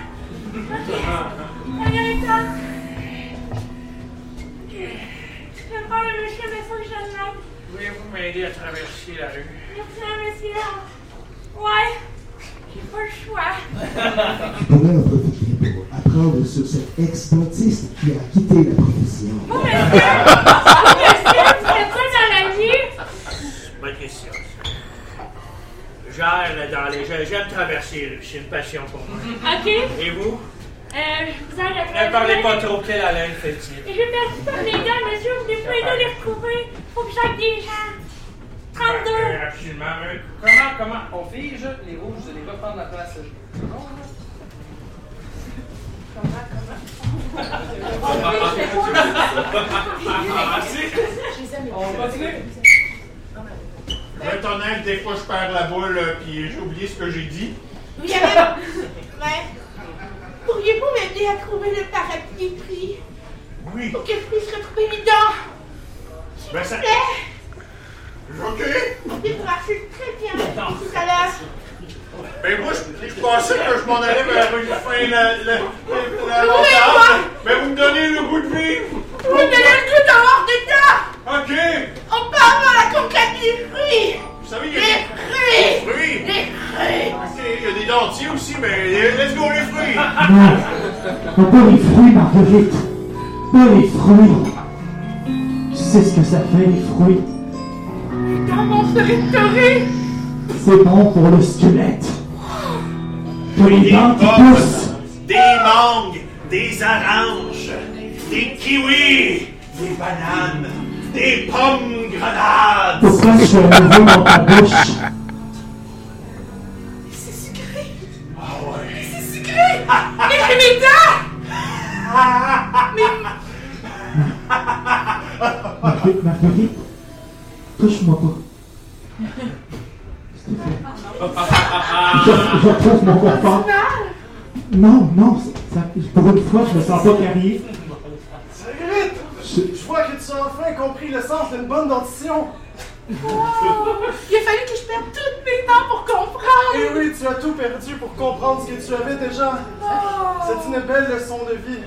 Ok. Aïe, aïe, attends. Je vais faire le monsieur, mais faut que je l'aide. Voulez-vous m'aider à traverser la rue? Merci, monsieur. Ouais. J'ai pas le choix. Pourrais en profiter pour apprendre sur cet ex-dentiste qui a quitté la profession. Vous, monsieur? Monsieur, vous faites ça dans la vie? Bonne question. Dans les jeux. J'aime traverser les rues, c'est une passion pour moi. OK. Et vous? Euh, je vous Ne parlez pas trop, quelle haleine fait-il? Perdu par les dents, monsieur. Vous pouvez m'aider à les retrouver. Faut que j'aille des gens. 32. Euh, Absolument. Euh, Comment, comment on fige les rouges, vous allez reprendre la place. On continue? Pour être honnête, des fois je perds la boule euh, puis j'ai oublié ce que j'ai dit. Oui, avait... Ouais. Pourriez-vous m'aider à trouver le parapluie pris? Oui. Pour que je puisse retrouver mes dents? S'il Ben, vous ça- plaît. OK. Il me rassure très bien tout à l'heure. Ben moi, je, je pensais que je m'en allais vers une fin la, la, la, Oui. Mais vous me donnez le goût de vivre. Vous me donnez le goût d'avoir des dents! OK. On peut avoir la conquête des fruits! Vous savez, il y a Les des fruits! fruits. Les fruits! OK, il y a des dentiers aussi, mais let's go les fruits. Non, pas les fruits, Marguerite. Pas les fruits. Tu sais ce que ça fait, les fruits? Dans mon territoire! C'est bon pour le squelette. Pour les Des dents qui pommes, poussent. des mangues, des oranges, des kiwis, des bananes, des pommes grenades. Pourquoi je suis nouveau dans ta bouche? C'est sucré! Ah ouais. C'est sucré! Mais mes dents! Marguerite, Marguerite, touche-moi pas. Je, je retrouve mon confort. Non, non, ça- pour une fois, je me sens pas carrié. Marguerite! Je vois que tu as enfin compris le sens d'une bonne dentition. Il a fallu que je perde toutes mes dents pour comprendre! Et oui, tu as tout perdu pour comprendre ce que tu avais déjà. Oh, C'est une belle leçon de vie.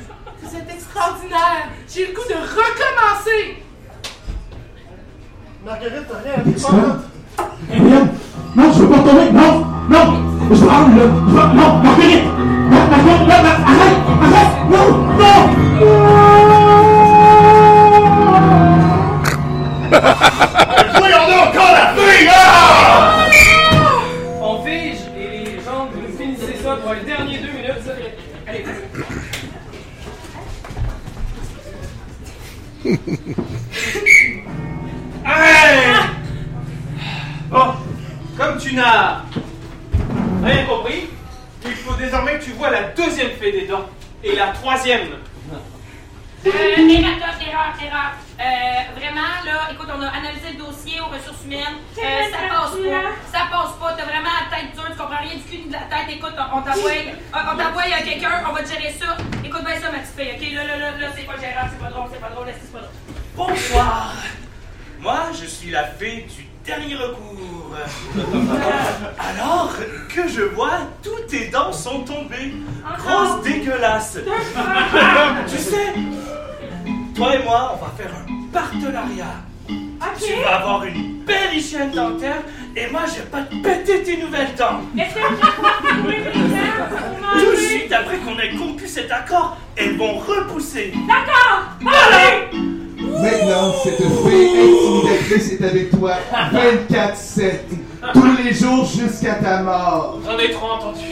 vous êtes extraordinaire! J'ai le goût de recommencer! Marguerite, t'as rien pas Voyons. Non, je veux pas tomber. Non, non. Je veux rendre le. je veux- Non. Mar- Marguerite, non, Mar- arrête, arrête. Non, Voyons donc encore la fruit, là! On fige et les gens, vous finissez ça pour les derniers deux minutes. Allez. n'as rien compris, il faut désormais que tu vois la deuxième fée des dents et la troisième. Euh, erreur, erreur, erreur. Euh, vraiment, là, écoute, on a analysé le dossier aux ressources humaines. Euh, ça passe pas. Ça passe pas. T'as vraiment la tête dure, tu comprends rien du cul ni de la tête. Écoute, on t'envoie, on on t'envoie à quelqu'un, on va te gérer ça. Écoute bien ça, ma petite fille, ok? Là, là, là, là, c'est pas gérable, c'est pas drôle, c'est pas drôle, c'est pas drôle. Bonsoir. Moi, je suis la fée du dernier recours. Alors que je vois, toutes tes dents sont tombées. Grosse dégueulasse. tu sais, toi et moi, on va faire un partenariat. Tu vas avoir une belle hygiène dentaire et moi, je vais pas te péter tes nouvelles dents. Tout de suite après qu'on ait conclu cet accord, elles vont repousser. D'accord! Allez! Maintenant, cette fée intimidatrice est avec toi 24-7, tous les jours jusqu'à ta mort. J'en ai trop entendu.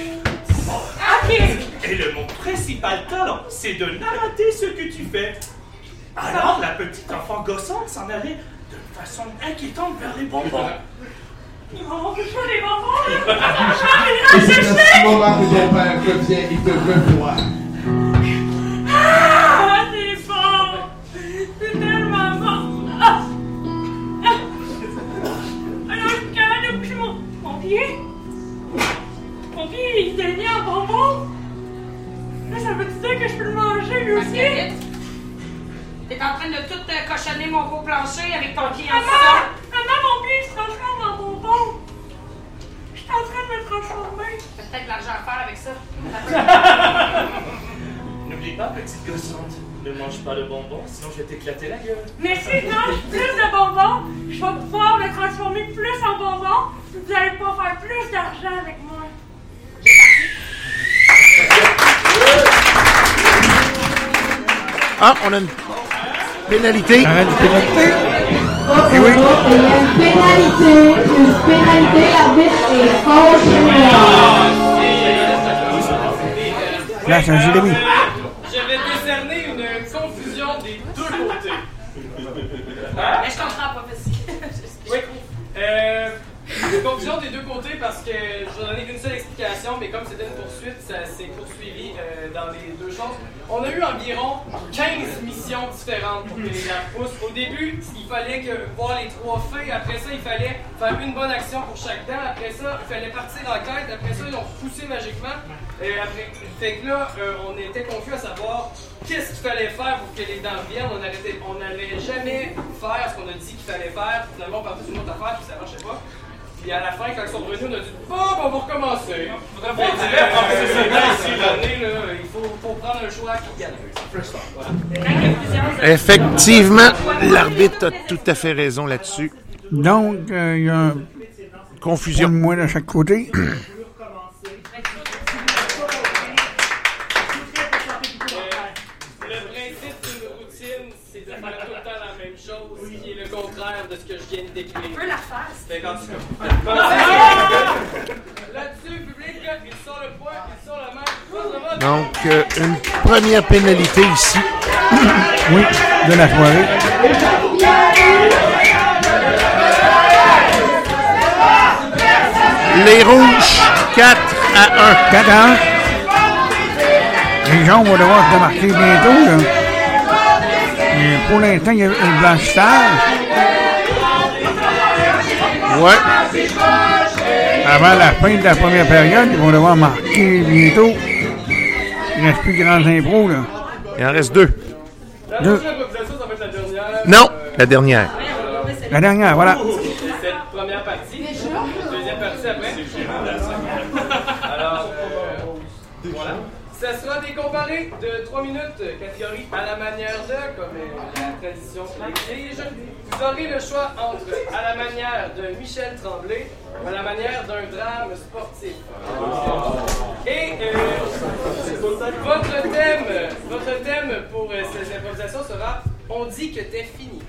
Ok! Et le mon principal talent, c'est de narrater ce que tu fais. Alors, la petite enfant gossante s'en allait de façon inquiétante vers les bonbons. On veut pas des bonbons, là! Et c'est à ce moment que ton père revient et te revoit. Ah, il est mis en bonbon? Là, ça veut dire que je peux le manger, lui aussi? T'es en train de tout euh, cochonner mon beau plancher avec ton pied en Maman! Maman, mon pied se transforme en bonbon! Je suis en train de me transformer! T'as peut-être de l'argent à faire avec ça. N'oublie pas, petite gossante, ne mange pas de bonbons, sinon je vais t'éclater la gueule. Mais si je mange plus de bonbons, je vais pouvoir me transformer plus en bonbons. Vous allez pouvoir faire plus d'argent avec moi. Ah, on a une pénalité. Ah, une pénalité. Eh oui. Et il y a une pénalité, une pénalité, l'arbitre est. Là, c'est un Jérémy. Je vais décerner une confusion des deux côtés. Mais je comprends pas, parce Oui. Euh, une confusion des deux côtés parce que je vais donner une seule explication, mais comme c'était une poursuite, ça s'est poursuivi euh, dans les deux choses. On a eu environ 15 missions différentes pour que les poussent. Au début, il fallait que, voir les trois faits. Après ça, il fallait faire une bonne action pour chaque dent. Après ça, il fallait partir en quête. Après ça, ils ont poussé magiquement. Et après, fait que là, euh, on était confus à savoir qu'est-ce qu'il fallait faire pour que les dents n'arrêtait- on n'allait jamais faire ce qu'on a dit qu'il fallait faire. Finalement, on partait sur une autre affaire, puis ça marchait pas. Puis à la fin, quand ils sont revenus, on a dit Bon, ben, on va recommencer. Faudrait euh, c'est bien ici, là. cette année, là, il faut, faut prendre un choix qui gagne. Voilà. Effectivement, l'arbitre a tout à fait raison là-dessus. Donc, euh, il y a un Confusion. moins de chaque côté. Le principe d'une routine, c'est de faire tout le temps la même chose, qui est le contraire de ce que je viens de décrire. Tu peux la. Fait qu'en tout cas. Là-dessus, public, il sort le poids, il sort la main. Donc, euh, une première pénalité ici. Oui, de la soirée. Les rouges, 4 à 1. 4 à 1. Les gens vont devoir se démarquer bientôt. Là. Mais pour l'instant, il y a un blanchissage. Ouais. Avant la fin de la première période, ils vont devoir marquer bientôt. Il ne reste plus grands impros. Là. Il en reste deux. Non, la dernière. La dernière, voilà. C'est cette première partie. Deuxième partie après. Alors, euh, voilà. Ça sera de 3 minutes, euh, catégorie à la manière de, comme la tradition l'exige. Vous aurez le choix entre à la manière de Michel Tremblay ou à la manière d'un drame sportif. Et euh, votre thème, votre thème pour euh, ces improvisations sera On dit que t'es fini.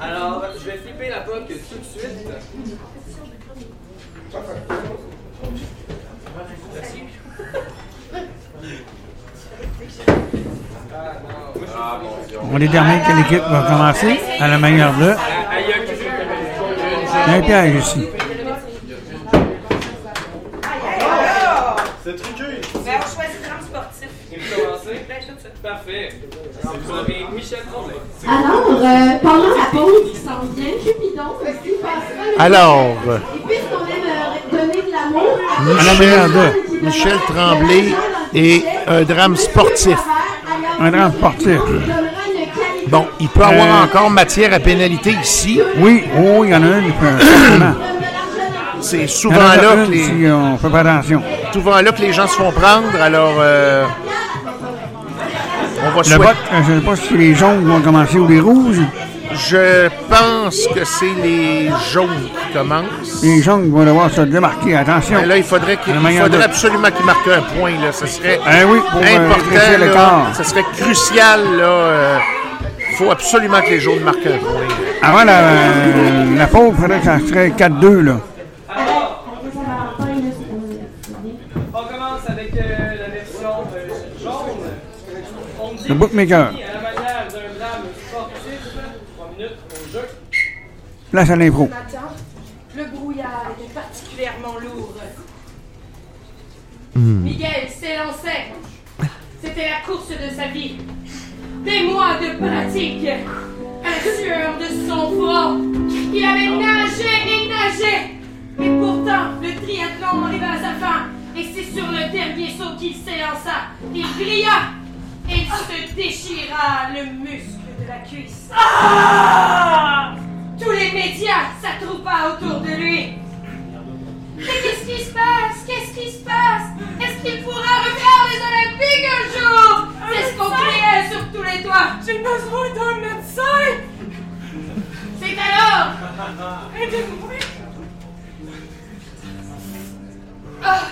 Alors, je vais flipper la POC tout de suite. Merci. On est dernier quelle équipe va commencer à la manière de. C'est truqué. On choisit sportif. Parfait. Vous avez Michel Tremblay. Alors, euh, pendant la pause qui s'en vient, Cupidon, est-ce qu'il passera le Alors, Et puisqu'on Michel Tremblay et un drame sportif. Un drame sportif. Bon, il peut avoir Euh, encore matière à pénalité ici. Oui, oh, il y en a une. euh. C'est souvent a là que les, si on fait pas attention. souvent là que les gens se font prendre. Alors, euh, on va Le vote, je ne sais pas si les jaunes vont commencer ou les rouges. Je pense que c'est les jaunes qui commencent. Les jaunes vont devoir se démarquer. Attention. Mais là, il faudrait, qu'il, faudrait absolument qu'il marque un point. Là. Ce serait Eh oui, pour, euh, important. l'écart. Ce serait crucial. Il faut absolument que les jaunes marquent un point. Avant la, euh, la pause, il faudrait que ça serait 4-2. Là. On commence avec euh, la version euh, jaune. On dit Le bookmaker. fini à la manière d'un drame sportif. 3 minutes au jeu. Place à l'impro. Ce matin, le brouillard était particulièrement lourd. Miguel s'élançait. C'était la course de sa vie. Des mois de pratique. Un sueur de son front. Il avait nagé et nagé. Et pourtant, le triathlon arriva à sa fin. Et c'est sur le dernier saut qu'il s'élança. Il brilla. Et il se déchira le muscle de la cuisse. Ah! Tous les médias s'attroupa autour de lui. Mais qu'est-ce qui se passe? Qu'est-ce qui se passe? Est-ce qu'il pourra refaire les Olympiques un jour? C'est ce qu'on criait sur tous les toits. J'ai besoin d'un médecin? C'est alors? Aidez-moi. Ah.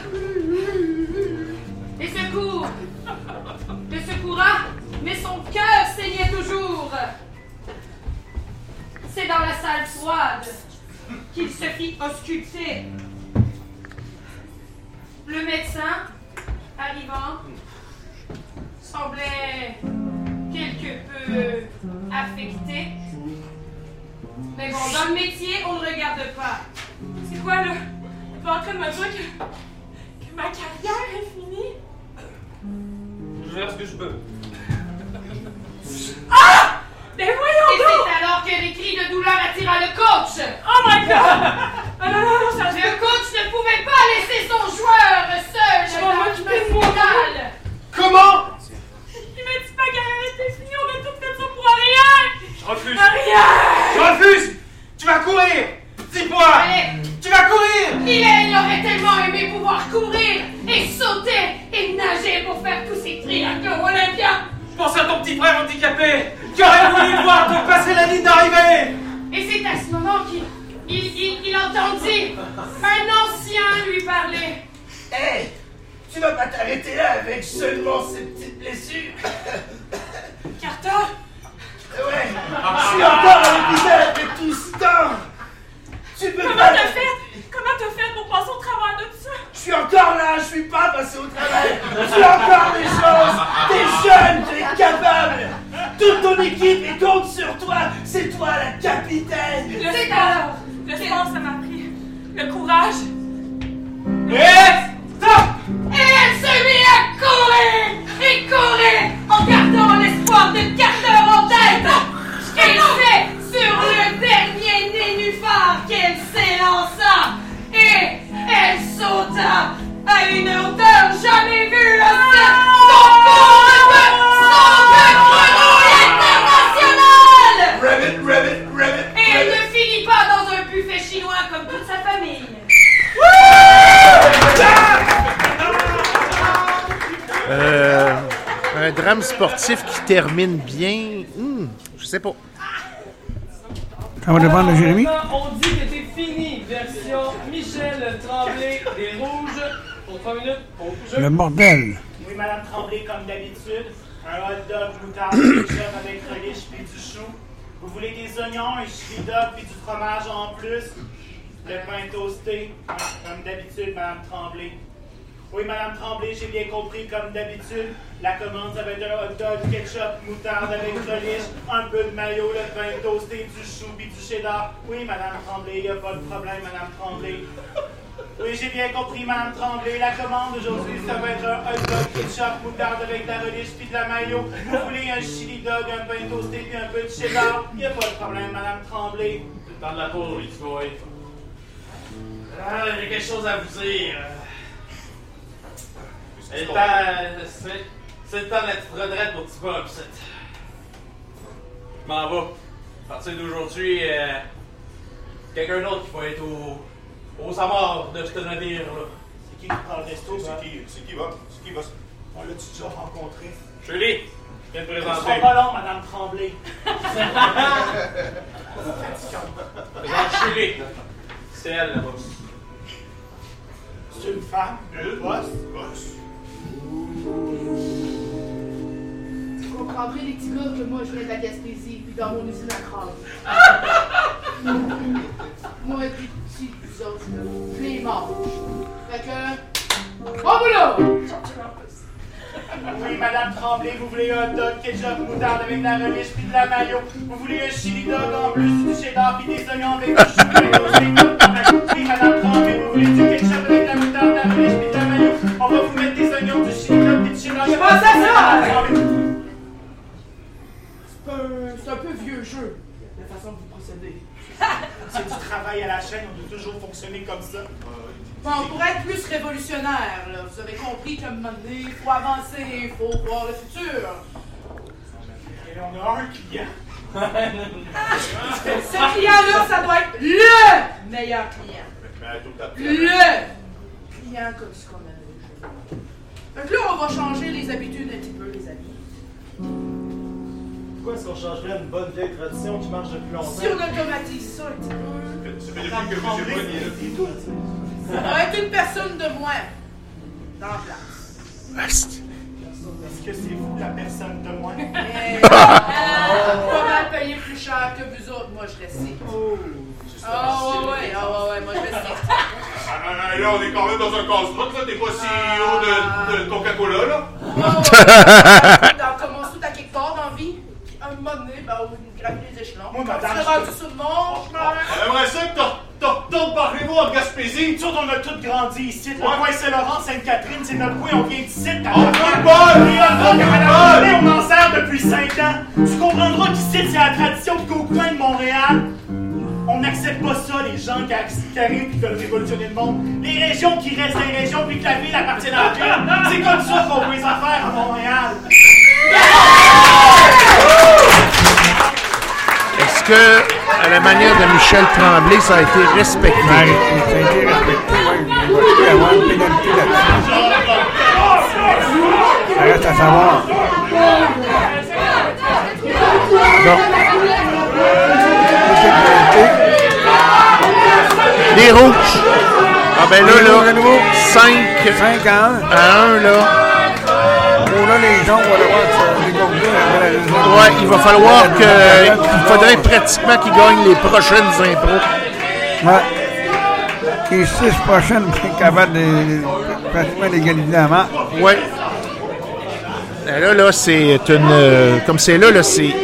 Les secours Le secoura, mais son cœur saignait toujours. C'est dans la salle froide qu'il se fit ausculter. Le médecin, arrivant, semblait quelque peu affecté. Mais bon, dans le métier, on ne regarde pas. C'est quoi? T'es pas en train de me dire que, que ma carrière est finie? Je vais faire ce que je peux. Ah! Mais voyons Et donc! c'est alors que les cris de douleur attira le coach. Oh my god! Ah non, non, non, ça Le coach ne pouvait pas laisser son joueur seul Je dans le moi. final. Comment? Il m'a dit que ma carrière était finie, on a tout fait ça pour rien! Je refuse. Rien! Je refuse Tu vas courir Dis-moi. Tu vas courir Il, il aurait tellement aimé pouvoir courir et sauter et nager pour faire tous ces triangles olympiens. Pense à ton petit frère handicapé qui aurait voulu voir te passer la ligne d'arrivée. Et c'est à ce moment qu'il il, il, il entendit un ancien lui parler. Hé Tu vas pas t'arrêter là avec seulement ces petites blessures. Carter! Ouais. Je suis encore à l'hôpital après tout ce temps. Tu peux Comment pas... t'as fait? Comment t'as fait pour passer au travers de tout ça? Je suis encore là, je suis pas passé au travail. Je suis encore des choses. T'es jeune, t'es capable. Toute ton équipe est compte sur toi. C'est toi la capitaine. Le sport! Le sport, ça m'a pris. Le courage! Hé sportif qui termine bien. Hmm, je sais pas. Ça va dépendre de Jérémy. On dit que t'es fini. Version Michel Tremblay des Rouges. Pour 3 minutes, au jeu. Le bordel. Oui, Madame Tremblay, comme d'habitude. Un hot dog moutarde avec relish puis du chou. Vous voulez des oignons, un chili dog puis du fromage en plus? Le pain toasté, comme d'habitude, Madame Tremblay. Oui, Madame Tremblay, j'ai bien compris, comme d'habitude. La commande, ça va être un hot dog, ketchup, moutarde avec relish, un peu de mayo, le pain toasté, du chou puis du cheddar. Oui, Madame Tremblay, y a pas de problème, Madame Tremblay. Oui, j'ai bien compris, Madame Tremblay. La commande aujourd'hui, ça va être un hot dog ketchup, moutarde avec de la relish puis de la mayo. Vous voulez un chili dog, un pain toasté puis un peu de cheddar? Y a pas de problème, Madame Tremblay. C'est le temps de la pause, petits boys. Ah, j'ai quelque chose à vous dire. C'est le temps, euh, c'est- c'est le temps de la petite retraite pour petit Bob, c'est. Je m'en vais. À partir d'aujourd'hui, euh, quelqu'un d'autre qui va être au, au samar de ce navire là. C'est qui qui parle d'esto, C'est qui, c'est qui va, c'est qui va, On l'a-tu déjà rencontré? Julie, je viens de Ce présenter. sera pas long, Madame Tremblay. Présente Julie. C'est elle, là-bas. C'est une femme? Une boss? boss. Vous comprendrez, les petits gars, que moi, je viens de la Gaspésie, puis dans mon usine à crâne. moi, et puis, petits, vous autres, là, je les. Fait que... Oh, voilà! Oui, Madame Tremblay, vous voulez un dog, ketchup, moutarde avec de la relish puis de la mayo. Vous voulez un chili dog en plus, du cheddar puis des oignons avec du chou Oui, Madame Tremblay, vous voulez du ketchup C'est un- peu vieux jeu, la façon que vous procédez. C'est du travail à la chaîne, on doit toujours fonctionner comme ça. Bon, pour être plus révolutionnaire, là, vous avez compris qu'à un moment donné, il faut avancer, il faut voir le futur. Et on a un client. Ce client-là, ça doit être LE meilleur client. Le client comme ce qu'on a déjà. Que là, on va changer les habitudes un petit peu, les amis. Pourquoi est-ce qu'on changerait une bonne vieille tradition qui marche depuis longtemps? Si on automatise ça un petit peu, Ça fait depuis que est là. ça va être une personne de moins dans la place. Est-ce que c'est vous la personne de moi? Mais, pas mal payé plus cher que vous autres, moi je reste ici. Ah ouais, ouais, ah ouais, ouais, moi je ici. Ah, ah, ah, là, on est quand même dans un casse-croûte, là. T'es pas CEO de, de Coca-Cola, là. On commence tout à quelque part dans la vie. Puis un moment donné, ben, on gravit les échelons. Moi, madame, tu seras rendu sur le monde, je m'en On aimerait ça que t'en- retournes par chez vous en Gaspésie. Nous autres, on a tous grandi ici. Le coin Saint-Laurent, Sainte-Catherine, c'est notre coin, on vient d'ici. t'as On pas- veut! Et on en sert depuis 5 ans. Tu comprendras qu'ici, c'est la tradition qu'au coin de Montréal, on n'accepte pas ça, les gens qui, arrivent et qui veulent révolutionner le monde. Les régions qui restent des régions puis que la ville appartient à la ville. C'est comme ça qu'on fait les affaires à Montréal. Est-ce que, à la manière de Michel Tremblay, ça a été respecté? Ça a été respecté, oui. Il va y avoir une pénalité là-dessus. Ça reste à savoir. Non. Les rouges. Ah ben là, là, 5 5 à 1. à 1, là. Bon, là, les gens vont devoir. Ouais, il va falloir que. Il faudrait pratiquement qu'ils gagnent les prochaines impros. Ouais. Les six prochaines, c'est capable de, pratiquement d'égaliser la marque. Ouais. Ben Là, là, c'est une. euh, comme c'est là, là, c'est.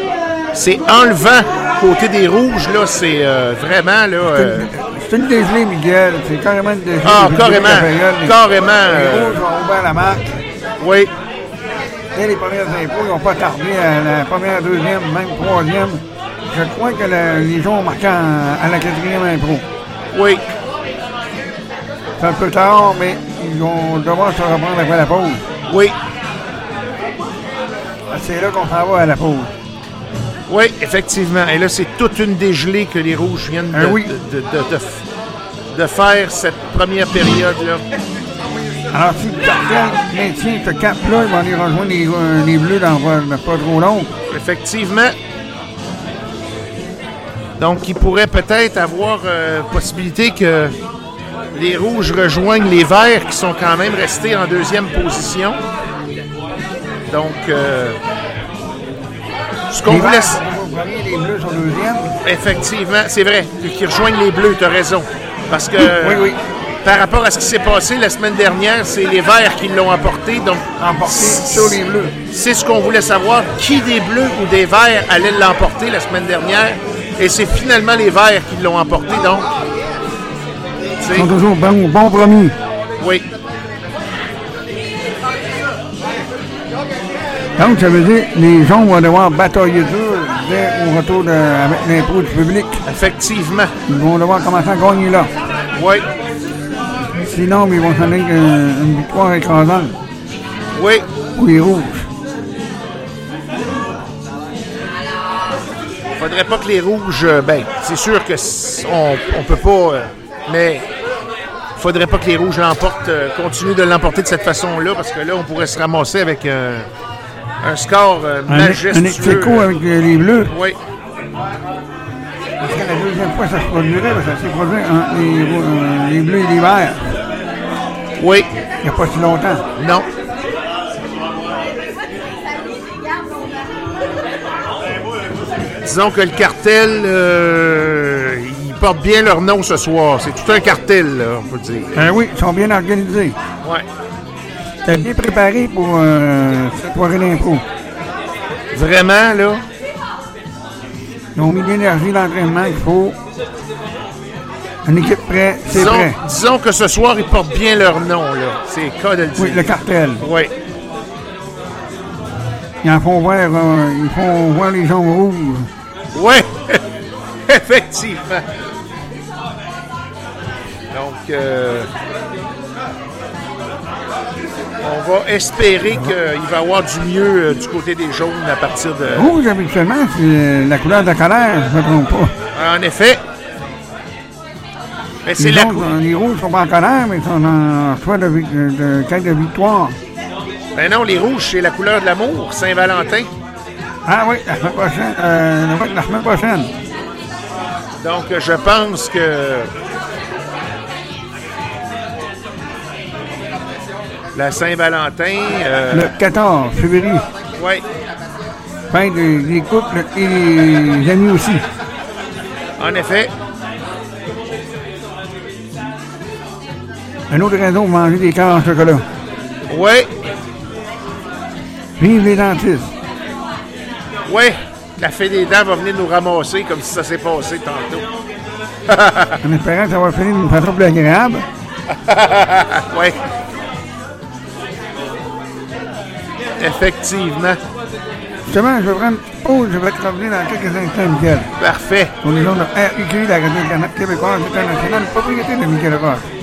C'est enlevant côté des rouges, là, c'est euh, vraiment, là. euh, C'est une dégelée, Miguel. C'est carrément une dégelée. Ah, carrément. Carrément, Les rouges ont ouvert la marque. Oui. Et les premières impôts, ils n'ont pas tardé à la première, deuxième, même troisième. Je crois que le- les gens ont marqué en- à la quatrième impro. Oui. C'est un peu tard, mais ils vont devoir se reprendre après la pause. Oui. C'est là qu'on s'en va à la pause. Oui, effectivement. Et là, c'est toute une dégelée que les rouges viennent de, Ah oui. de, faire cette première période-là. Alors, si le cartel maintient ce cap-là, ils vont aller rejoindre les, euh, les bleus dans pas pas trop long. Effectivement. Donc, il pourrait peut-être avoir euh, possibilité que les rouges rejoignent les verts qui sont quand même restés en deuxième position. Donc, euh, ce qu'on voulait. verts sont au premier, les bleus sont deuxième. Effectivement, c'est vrai, qu'ils rejoignent les bleus, tu as raison. Parce que Oui, oui. par rapport à ce qui s'est passé la semaine dernière, c'est les verts qui l'ont emporté. Donc, Emporté sur les bleus. C'est ce qu'on voulait savoir, qui des bleus ou des verts allait l'emporter la semaine dernière? Et c'est finalement les verts qui l'ont emporté. Donc, sont toujours bons, bons promis. oui, Donc, ça veut dire que les gens vont devoir batailler dur dès au retour de, avec l'impôt du public. effectivement. Ils vont devoir commencer à gagner là. Oui, Sinon, ils vont s'en aller une, une victoire écrasante oui, pour les rouges. faudrait pas que les rouges. euh, Ben, c'est sûr que on, on peut pas. euh, mais faudrait pas que les rouges l'emportent, euh, continuent de l'emporter de cette façon-là, parce que là, on pourrait se ramasser avec un, un score euh, Un, un majestueux. ex-écho avec les bleus. Oui, Parce que la deuxième fois, ça se produirait, parce que ça s'est produit entre les, euh, les bleus et les verts. oui, Il n'y a pas si longtemps. non. Disons que le cartel, euh, ils portent bien leur nom ce soir. C'est tout un cartel, là, on peut dire. Ben oui, ils sont bien organisés. Ouais. T'es bien préparé pour euh, cette soirée d'impro. Vraiment, là? Ils ont mis l'énergie, l'entraînement qu'il faut. Une équipe prête, c'est Disons, prêt. disons que ce soir, ils portent bien leur nom, là. C'est le cas de le dire. Oui, le cartel. Oui, Ils en font voir, euh, ils font voir les gens rouges. oui, effectivement. Donc, euh, on va espérer qu'il va y avoir du mieux euh, du côté des jaunes à partir de... Rouge, habituellement, c'est la couleur de la colère, je ne me trompe pas. En effet. Mais c'est les, la cou- euh, les rouges sont pas en colère, mais ils sont en choix de, de, de quête de victoire. Ben non, les rouges, c'est la couleur de l'amour, Saint-Valentin. Ah oui, la semaine prochaine. Euh, la semaine prochaine. Donc, euh, je pense que La Saint-Valentin. euh, Le 14 février. Oui. Fête des, des couples et des amis aussi. En effet. Une autre raison manger des cœurs en chocolat. Oui. Vive les dentistes. Oui. La fée des dents va venir nous ramasser comme si ça s'est passé tantôt. En espérant que ça va finir d'une façon plus agréable. oui. Effectivement. Justement, je vais prendre une petite pause. Je vais te revenir dans quelques instants, Michael. Parfait. Pour les gens de RIQ, la radio québécoise internationale, propriété de Michael Ross.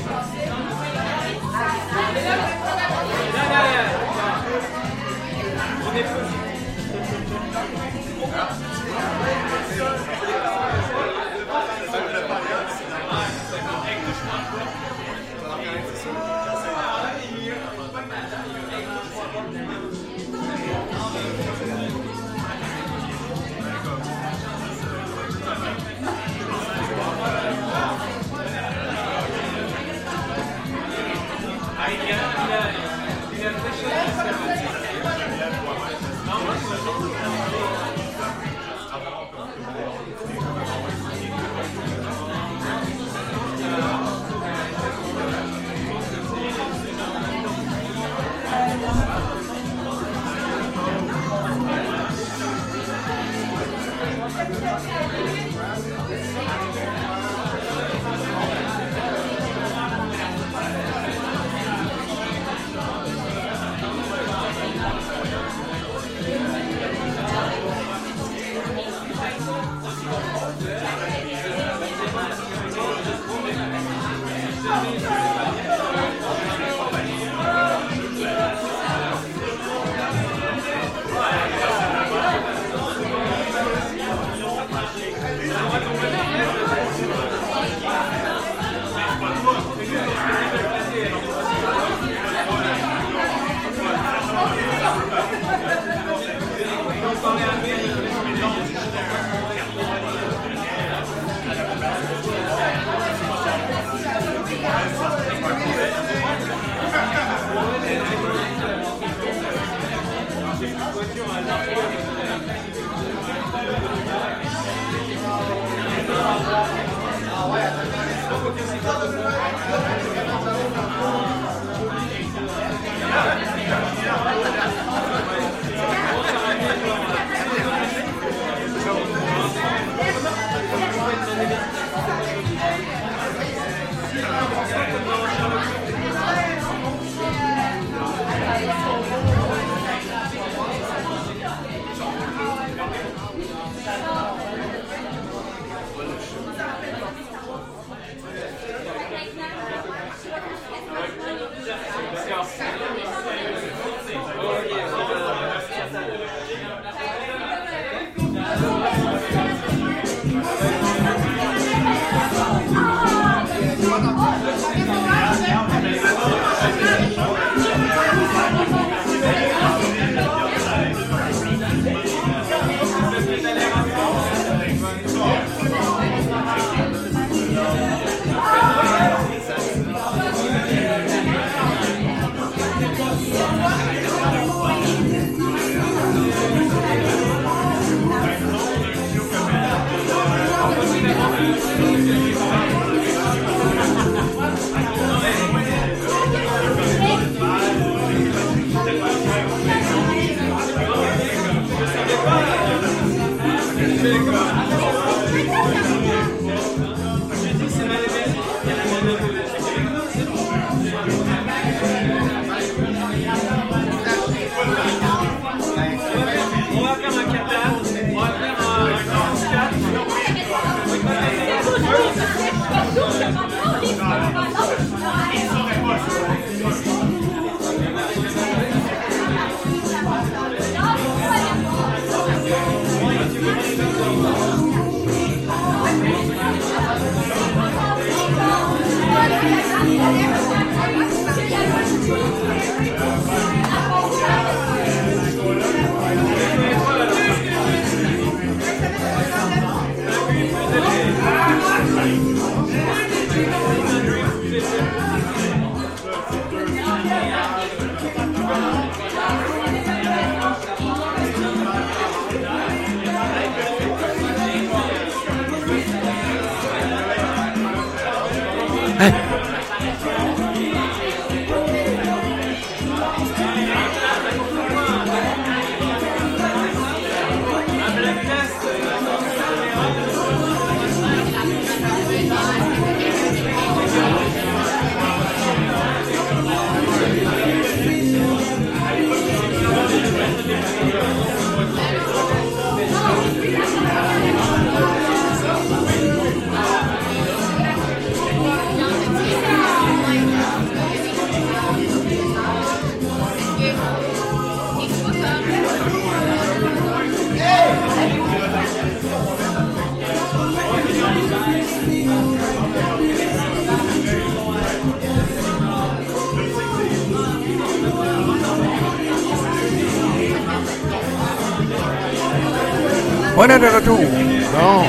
Voilà de retour. Bon.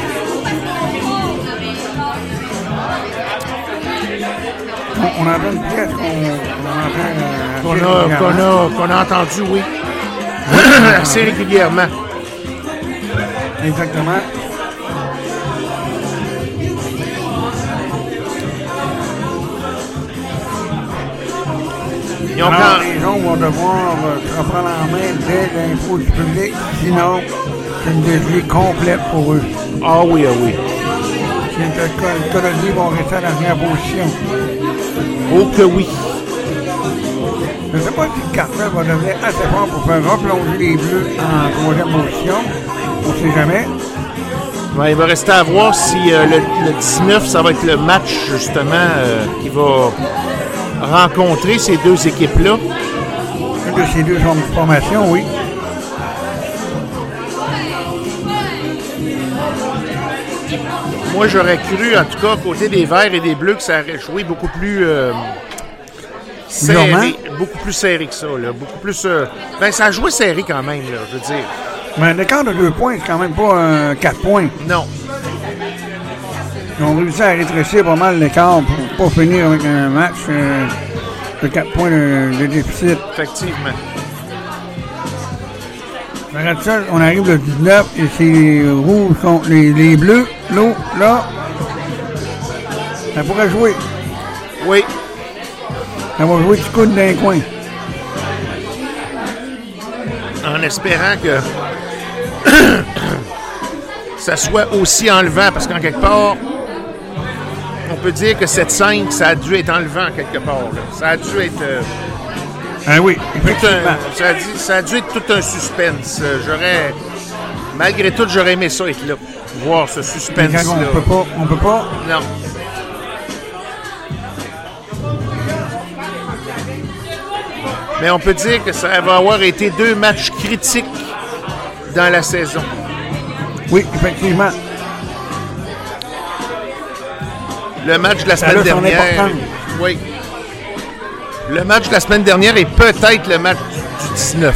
On, on entend une pièce qu'on on entend. euh, Qu'on a, qu'on a, a entendu, oui. Assez régulièrement. Exactement. Ils ont Alors, quand- les gens vont devoir euh, se reprendre en main dès l'info du public, sinon une déviée complète pour eux. Ah oui, ah oui. Si le Colonie vont rester à la dernière position. Oh que oui. Je ne sais pas si le cartel va devenir assez fort pour faire replonger les Bleus en troisième position. On ne sait jamais. Ouais, il va rester à voir si euh, le, le 19, ça va être le match justement euh, qui va rencontrer ces deux équipes-là. Une de ces deux formations, oui. Moi, j'aurais cru, en tout cas, côté des Verts et des Bleus, que ça aurait joué beaucoup plus euh, serré. Beaucoup plus serré que ça. Là. Beaucoup plus. euh, ben, ça a joué serré quand même, là, je veux dire. Mais l'écart de deux points, c'est quand même pas euh, quatre points. Non. Ils ont réussi à rétrécir pas mal l'écart pour pas finir avec un match euh, de 4 points de, de déficit. Effectivement. On arrive le 19 et c'est les rouges contre les, les bleus. L'eau, là, ça pourrait jouer. Oui. Ça va jouer du coude d'un coin. En espérant que ça soit aussi enlevant, parce qu'en quelque part, on peut dire que cette 5, ça a dû être enlevant quelque part. là. Ça a dû être. euh, Ah oui, tout un- ça, a dû, ça a dû être tout un suspense. Euh, J'aurais. Malgré tout, j'aurais aimé ça être là. Voir ce suspense-là. on peut pas, on peut pas. Non. Mais on peut dire que ça va avoir été deux matchs critiques dans la saison. Oui, effectivement. Le match de la semaine dernière. Oui. Le match de la semaine dernière est peut-être le match du 19.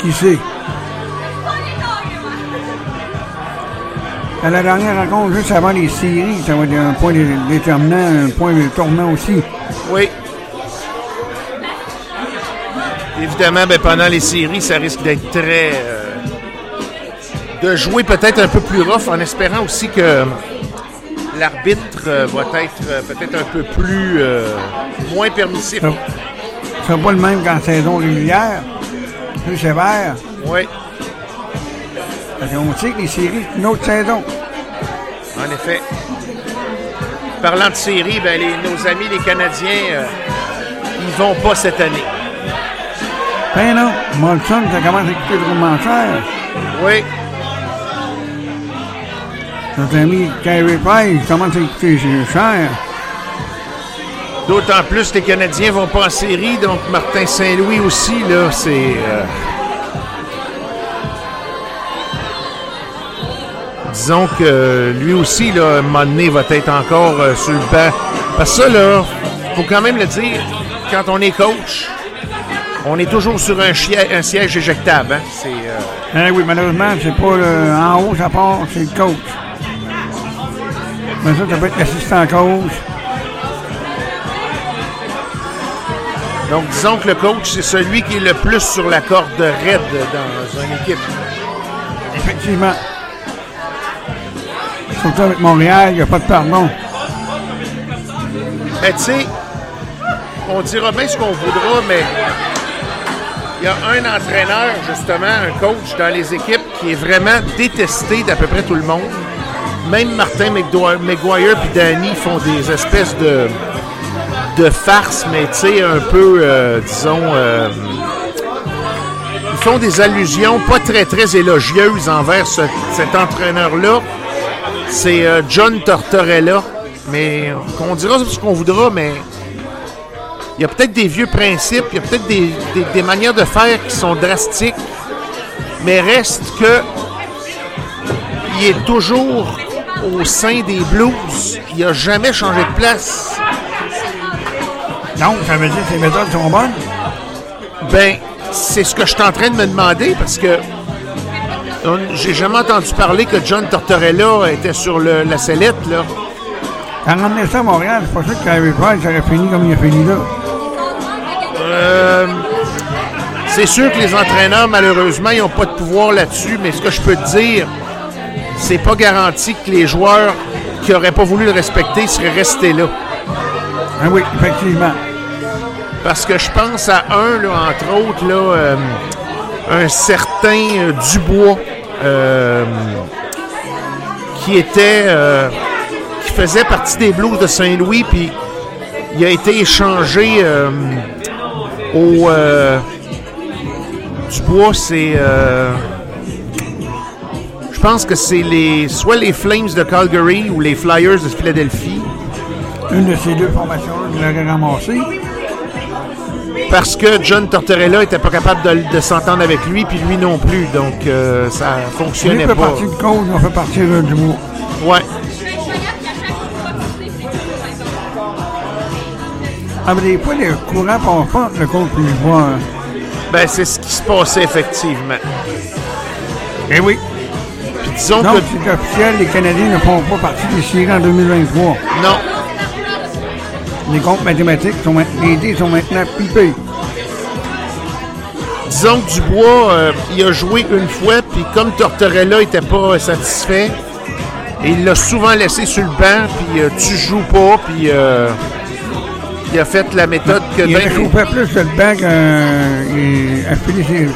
Qui sait? À la dernière rencontre, juste avant les séries, ça va être un point dé- déterminant, un point de tournant aussi. Oui. Évidemment, ben, pendant les séries, ça risque d'être très. euh, de jouer peut-être un peu plus rough en espérant aussi que l'arbitre euh, va être euh, peut-être un peu plus. euh, moins permissif. Ça ne sera pas le même qu'en saison régulière. Plus sévère. Oui, Qu'on sait que les séries, c'est une autre saison. en effet. Parlant de séries, ben, les- nos amis les Canadiens, euh, ils vont pas cette année. Ben non, Molson, ça commence à coûter drôlement cher. Oui. Notre ami Carey Price commence à coûter cher. D'autant plus que les Canadiens vont pas en série, donc Martin Saint-Louis aussi, là, c'est. euh, Disons que lui aussi, là, à un moment donné, va être encore euh, sur le banc. Parce que ça, là, faut quand même le dire, quand on est coach, on est toujours sur un, siège éjectable. Hein? C'est. euh, Eh oui, malheureusement, c'est pas le, en haut, ça part, c'est le coach. Mais ça, ça peut être l'assistant coach. Donc, disons que le coach, c'est celui qui est le plus sur la corde raide dans une équipe. Effectivement. Surtout avec Montréal, il n'y a pas de pardon. Mais tu sais, on dira bien ce qu'on voudra, mais il y a un entraîneur, justement, un coach dans les équipes qui est vraiment détesté d'à peu près tout le monde. Même Martin McGuire puis Danny font des espèces de, de farces, mais tu sais, un peu, euh, disons, euh, ils font des allusions pas très, très élogieuses envers ce- cet entraîneur-là. C'est euh, John Tortorella. Mais on dira ce qu'on voudra, mais il y a peut-être des vieux principes, il y a peut-être des, des- des manières de faire qui sont drastiques, mais reste que il est toujours au sein des Blues. Il n'a jamais changé de place. Donc, ça veut dire que ces méthodes sont bonnes? Ben, c'est ce que je suis en train de me demander parce que j'ai jamais entendu parler que John Tortorella était sur le- la sellette, là. Quand on emmenait ça à Montréal, c'est pas sûr aurait fini comme il a fini là. Euh, c'est sûr que les entraîneurs, malheureusement, ils n'ont pas de pouvoir là-dessus, mais ce que je peux te dire, c'est pas garanti que les joueurs qui n'auraient pas voulu le respecter seraient restés là. Ah oui, effectivement. Parce que je pense à un, là, entre autres, là, euh, un certain euh, Dubois, euh, qui était, euh, qui faisait partie des Blues de Saint-Louis, puis il a été échangé au Dubois, c'est, je pense que c'est les, soit les Flames de Calgary ou les Flyers de Philadelphie. Une de ces deux formations-là, je l'aurais ramassé. Parce que John Tortorella était pas capable de, de s'entendre avec lui, puis lui non plus. Donc, euh, ça fonctionnait fait pas. partie de cause, on fait partie de Dubois. Ouais. Ah, mais des fois, le courant passe pas, le puis le voit. hein. Ben, c'est ce qui se passait effectivement. Eh oui. Puis disons Donc, que. c'est officiel, les Canadiens ne font pas partie des séries en 2023. Non. Les comptes mathématiques, sont, ma- les dés sont maintenant pipés. Disons que Dubois, euh, il a joué une fois, puis comme Tortorella n'était pas satisfait, il l'a souvent laissé sur le banc, puis euh, tu joues pas, puis euh, il a fait la méthode que Il ben- réchauffait plus le banc qu'à filer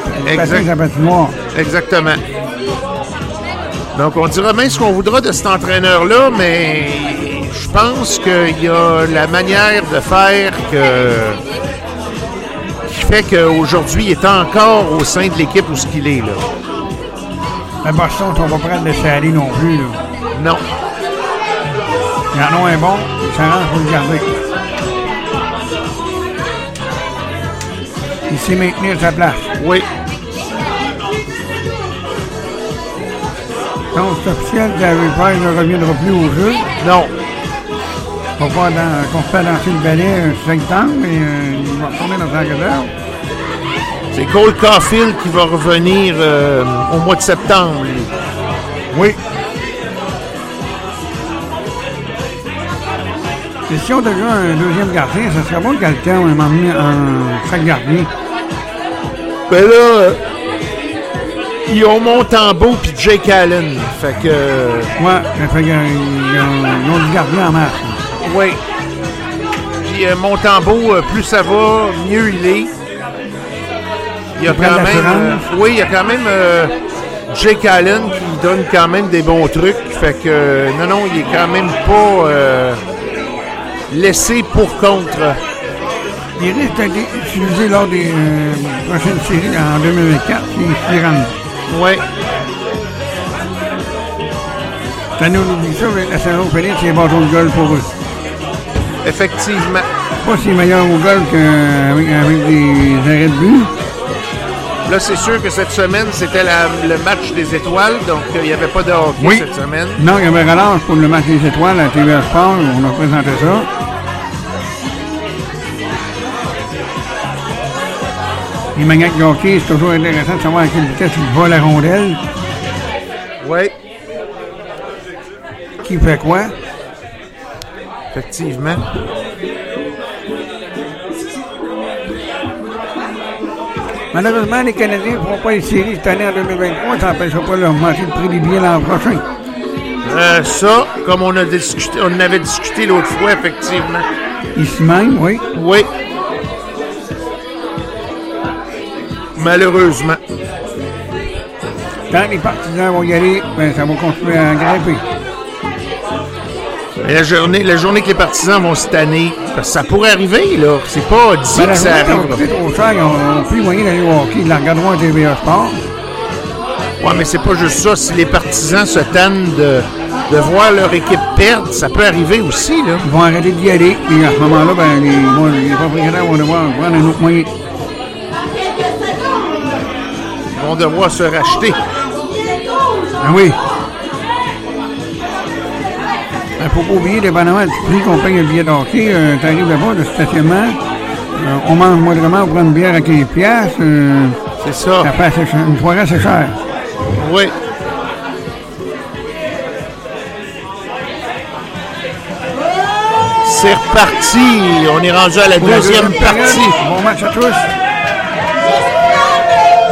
ses à patinoire. Exactement. Donc, on dira même ce qu'on voudra de cet entraîneur-là, mais pense qu'il y a la manière de faire que qui fait qu'aujourd'hui, il est encore au sein de l'équipe où ce qu'il est, là. À Boston, on va pas prendre de laisser aller non plus. Là. Non. Il y en a un bon, il s'arrange pour le garder. Il sait maintenir sa place. Oui. Donc, c'est officiel Harry Price ne reviendra plus au jeu? Non. On va voir dans- qu'on fait danser le ballet un septembre, mais euh, il va retourner dans sa réserve. C'est Cole Caulfield qui va revenir euh, au mois de septembre. Oui. Et si on devait un deuxième gardien, ça serait bon que quelqu'un m'emmener un chaque gardien. Ben là, euh, ils ont Montembeau puis Jake Allen. Fait que. Ouais, ça fait qu'ils ont, ils ont du gardien en masse. Oui. Puis euh, Montembeau, euh, plus ça va, mieux il est. Il y a quand même. euh, oui, il y a quand même euh, Jake Allen qui donne quand même des bons trucs. Fait que euh, non, non, il est quand même pas laissé pour contre. Il risque d'être utilisé lors des prochaines séries en 2024 s'il s'y rend. Oui. Ça nous oublie ça, mais la saison finie, c'est bâton de golf pour eux. Effectivement. Pas si meilleur au golf qu'avec avec des arrêts de but. Là, c'est sûr que cette semaine, c'était le match des étoiles, donc euh, il n'y avait pas de hockey Oui. cette semaine. Non, il y avait relâche pour le match des étoiles à TVA Sport. On a présenté ça. Les maniaques de hockey, c'est toujours intéressant de savoir à quelle vitesse il va la rondelle. Oui. Qui fait quoi? Effectivement. Malheureusement, les Canadiens ne feront pas les séries cette année en 2023. Ça n'empêchera pas de leur augmenter le prix des billets l'an prochain. Euh, ça, comme on, a discuté, on en avait discuté l'autre fois, effectivement. Ici même, oui. Oui. Malheureusement. Quand les partisans vont y aller, ben, ça va continuer à grimper. Mais la journée, la journée que les partisans vont se tanner, parce que ça pourrait arriver, là. C'est pas dit Ben, que ça est trop cher, on n'a plus moyen d'aller au hockey. Ils la regarderont à TVA Sport. Ouais, mais c'est pas juste ça. Si les partisans se tannent de, de voir leur équipe perdre, ça peut arriver aussi, là. Ils vont arrêter d'y aller. Et à ce moment-là, ben, les, vont- les propriétaires vont devoir prendre un autre moyen. Ils vont devoir se racheter. Ah oui. Il ne faut pas oublier, dépendamment du prix qu'on paye le billet de hockey, euh, t'arrives là-bas, le stationnement, euh, on mange moindrement, on prend une bière à 15 piastres. euh, c'est ça. Ça fait cher. Une soirée assez chère. Oui. C'est reparti. On est rendu à la Pour deuxième deuxième partie. Bon match à tous.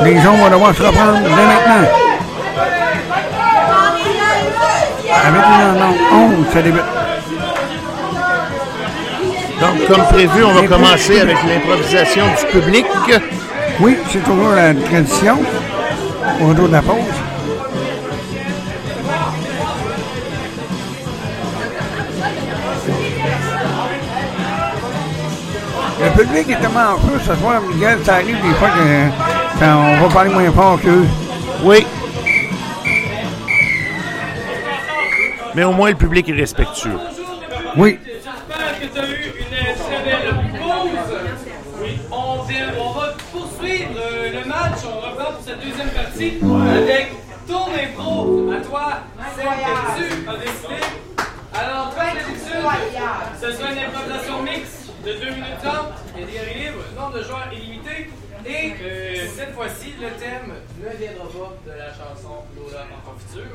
Les gens vont devoir se reprendre dès maintenant. Avec une en 11, ça débute. Donc, comme prévu, on va commencer avec l'improvisation du public. Oui, c'est toujours la tradition. Au retour de la pause. Le public est tellement en feu ce soir, Miguel, ça arrive des fois que quand on va parler moins fort qu'eux. Oui. Mais au moins, le public est respectueux. Oui. J'espère que tu as eu une très belle pause. On va poursuivre euh, le match. On reprend pour cette deuxième partie avec de joueurs illimité. Et euh, cette fois-ci, le thème ne viendra pas de la chanson Lola en confiture.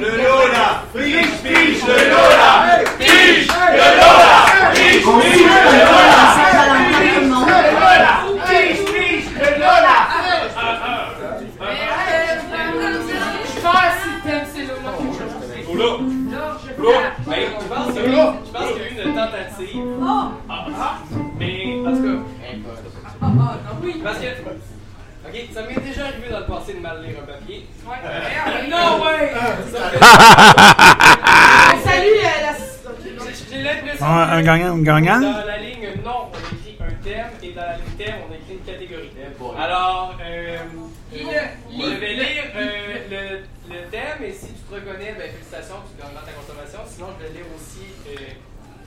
Le Lola! Pige, pige le Lola! Pige le Lola! Pige, pige le Lola! Ça m'est déjà arrivé dans le passé de mal lire un papier. Ouais. non, ouais! Salut, euh, la. J'ai l'impression. Un gagnant, une gagnante? Dans la ligne non, on a écrit un thème et dans la ligne thème, on a écrit une catégorie. Alors, euh, Le- je vais lire euh, le, le thème et si tu te reconnais, ben, félicitations, tu gagneras ta consommation. Sinon, je vais lire aussi euh,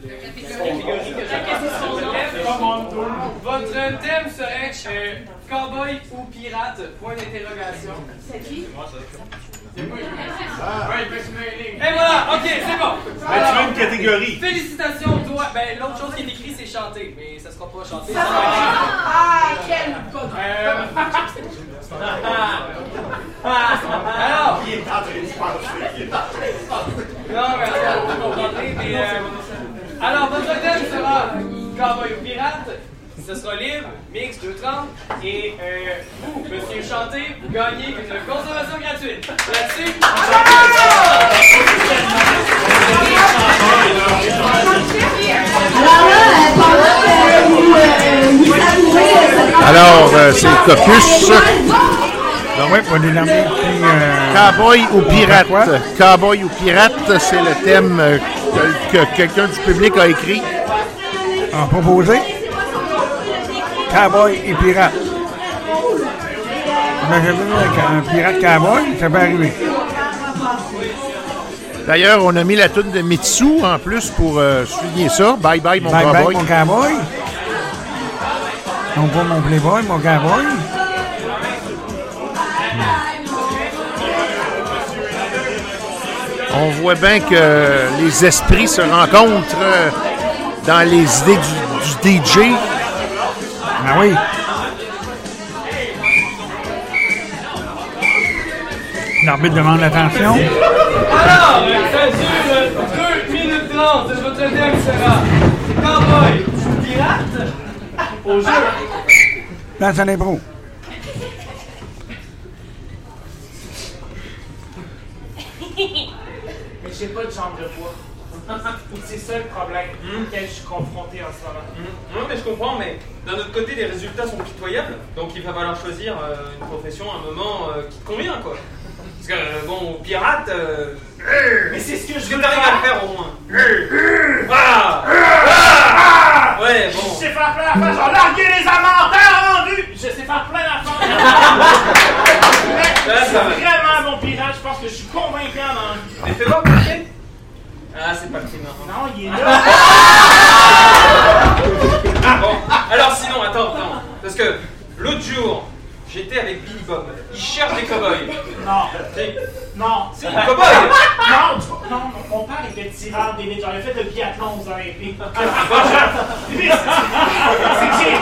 le- la catégorie que j'ai Votre thème serait euh, cowboy ou pirate? Point d'interrogation. C'est qui? C'est moi. Ouais, il peut se mêler. Et voilà, ok, c'est bon. Mais tu veux une catégorie? Félicitations, toi. Ben, l'autre chose qui est écrite, c'est chanter, mais ça sera pas chanter. Ça ça Ah, quel bonheur. Euh, Alors, Il est en train de se pencher. Il est en train de se pencher. non, mais attends, vous comprendrez, mais. euh, alors, votre thème sera cowboy ou pirate. Ce sera libre, mix 230. Et euh, vous, monsieur Chanté, vous gagnez une consommation gratuite. Là-dessus, Alors là, euh, c'est le caucus. Donc, oui, pour déterminer qui, euh, Cowboy ou pirate? Cowboy ou pirate, c'est le thème euh, que, que quelqu'un du public a écrit. a proposé. Cowboy et pirate. Vu un pirate cowboy, ça peut arriver. D'ailleurs, on a mis la toune de Mitsu en plus pour euh, souligner ça. Bye bye, mon Bye bye, cowboy. mon cowboy. Non pas mon playboy, mon cowboy. On voit bien que les esprits se rencontrent euh, dans les idées du, du DJ. Ah oui. L'arbitre demande l'attention. Alors, ça dure 2 minutes 30. Votre thème sera cowboy pirate. Au jeu. Place à l'impro. Mais j'ai pas de jambe de bois. C'est ça le problème auquel je suis confronté en ce moment. Non, mais je comprends, mais d'un autre côté, les résultats sont pitoyables. Donc il va falloir choisir euh, une profession à un moment euh, qui te convient, quoi. Parce que, euh, bon, pirate. euh, Mais c'est ce que je t'arrives à le faire. au moins Voilà Ah! Ouais, bon. Je sais faire plein d'affaires, j'ai largué les amants, t'as rendu! Je sais faire plein suis ça va. vraiment un bon pirate, je pense que je suis convaincant dans Mais fais voir, ok Ah, c'est pas le climat. Non, il est là. Ah bon, alors sinon, attends, attends. Parce que l'autre jour, j'étais avec Billy Bob. Il cherche des cow-boys. Non. Non. C'est un cow-boy. Non, tu- non, mon père était tireur d'élite. J'en ai fait le biathlon aux Olympiques. C'est que j'ai-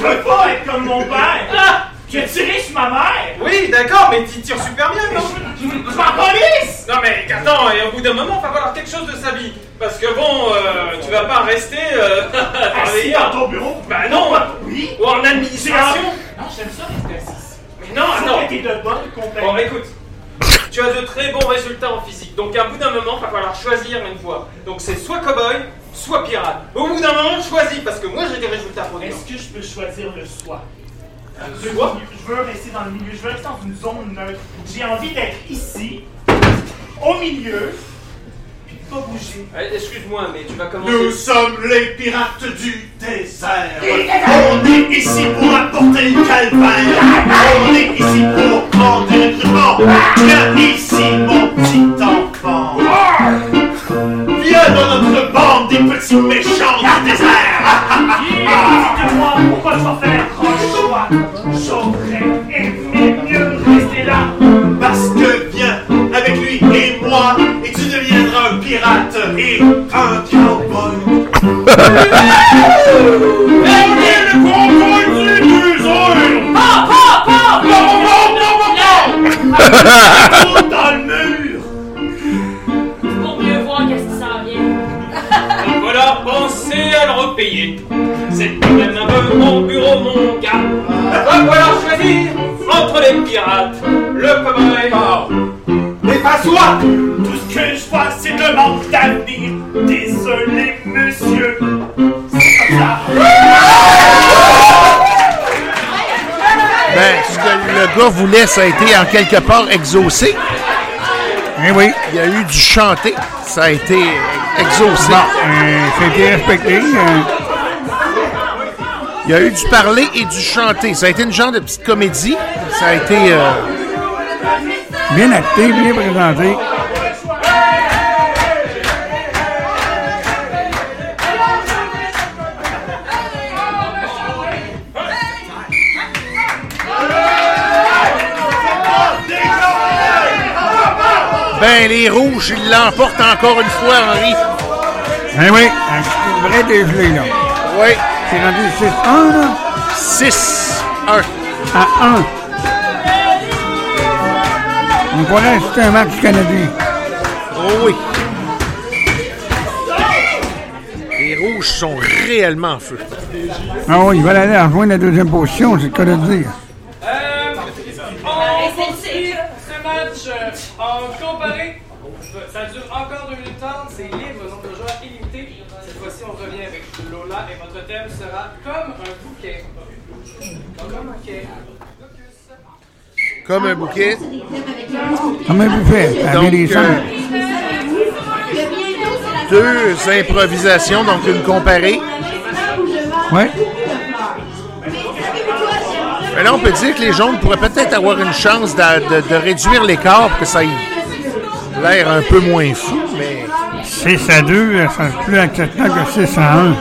Je veux pas être comme mon père. J'ai tiré sur ma mère. Oui, d'accord, mais tu tires super bien, non Je m'en police. Non mais attends, et au bout d'un moment, il va falloir quelque chose de sa vie. Parce que bon, euh, tu vas pas rester euh, Assis travailler dans ton bureau. Bah non Oui. Ou en administration Non, j'aime ça rester assis. Mais non, t'aies de bonnes compagnies. Bon, écoute, tu as de très bons résultats en physique. Donc, à bout d'un moment, il va falloir choisir une voie. Donc, c'est soit cowboy, soit pirate. Au bout d'un moment, choisis, parce que moi, j'ai des résultats pour Est-ce que je peux choisir le soi? Je veux- Je veux rester dans le milieu, je veux rester dans une zone neutre. J'ai envie d'être ici, au milieu, puis de pas bouger. Eh, Excuse-moi, mais tu vas commencer. Nous sommes les pirates du désert. On est ici pour apporter le calvaire. On est ici pour prendre des recrutements. Viens ici, mon petit enfant. Viens dans notre bande des petits méchants du désert. Dites-moi pourquoi je faire J'aurais aimé mieux rester là. Parce que viens avec lui et moi, et tu deviendras un pirate et un cowboy. Prenez le contrôle du désert. Pas, pas, pas! Non, non, non, non, non. repayer. C'est quand même un peu mon bureau, mon gars. Va falloir choisir entre les pirates, le cowboy. Mais pas soi Tout ce que je vois, c'est le manque d'avenir. Désolé, monsieur. C'est comme ça. Ben, ce que le gars voulait, ça a été en quelque part exaucé. Eh oui. Il y a eu du chanter. Ça a été exaucé. Bon, euh, ça a été respecté. euh, Il y a eu du parler et du chanter. Ça a été une genre de petite comédie. Ça a été. euh, bien acté, bien présenté. Ben, les rouges, ils l'emportent encore une fois, Henri. Eh oui, un vrai dégelé, là. Oui. C'est rendu 6-1, là. 6-1. À 1. On pourrait c'était un match canadien. Oh oui. Les rouges sont réellement en feu. Ah oui, ils veulent aller rejoindre la deuxième position, c'est le cas de le dire. En comparé. Ça dure encore 2 minutes 30, c'est libre, nombre de joueurs illimité. Cette fois-ci, on revient avec Lola et votre thème sera comme un bouquet. Comme un bouquet. Comme un bouquet. Comme un Donc, euh. Deux improvisations, donc une comparée. Ouais. Mais là, on peut dire que les jaunes pourraient peut-être avoir une chance de, de- de réduire l'écart pour que ça ait l'air un peu moins fou, mais 6 à 2, c'est plus acceptable que 6 à 1.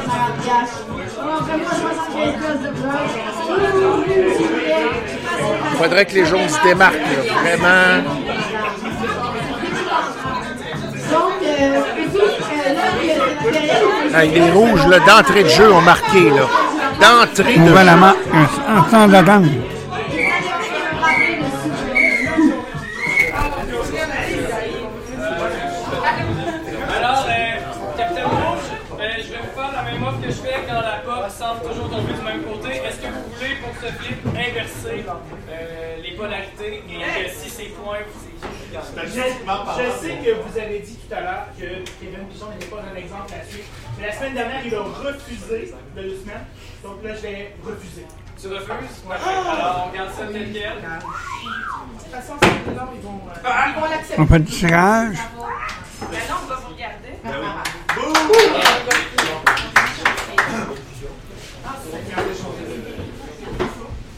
il faudrait que les jaunes se démarquent, là, vraiment. Ah, les rouges, d'entrée de jeu, ont marqué, là. D'entrée de jeu. main en sans d'attente. Je, sais que vous avez dit tout à l'heure que Kevin Pichon n'était pas un exemple là-dessus. Mais la semaine dernière, il a refusé de deux semaines. Donc là, je vais refuser. Tu refuses? Ouais. Alors, on garde ça tel quel. De toute façon, c'est là, ils vont, euh, ils vont l'accepter. On fait du tirage? Ben non, on va vous regarder.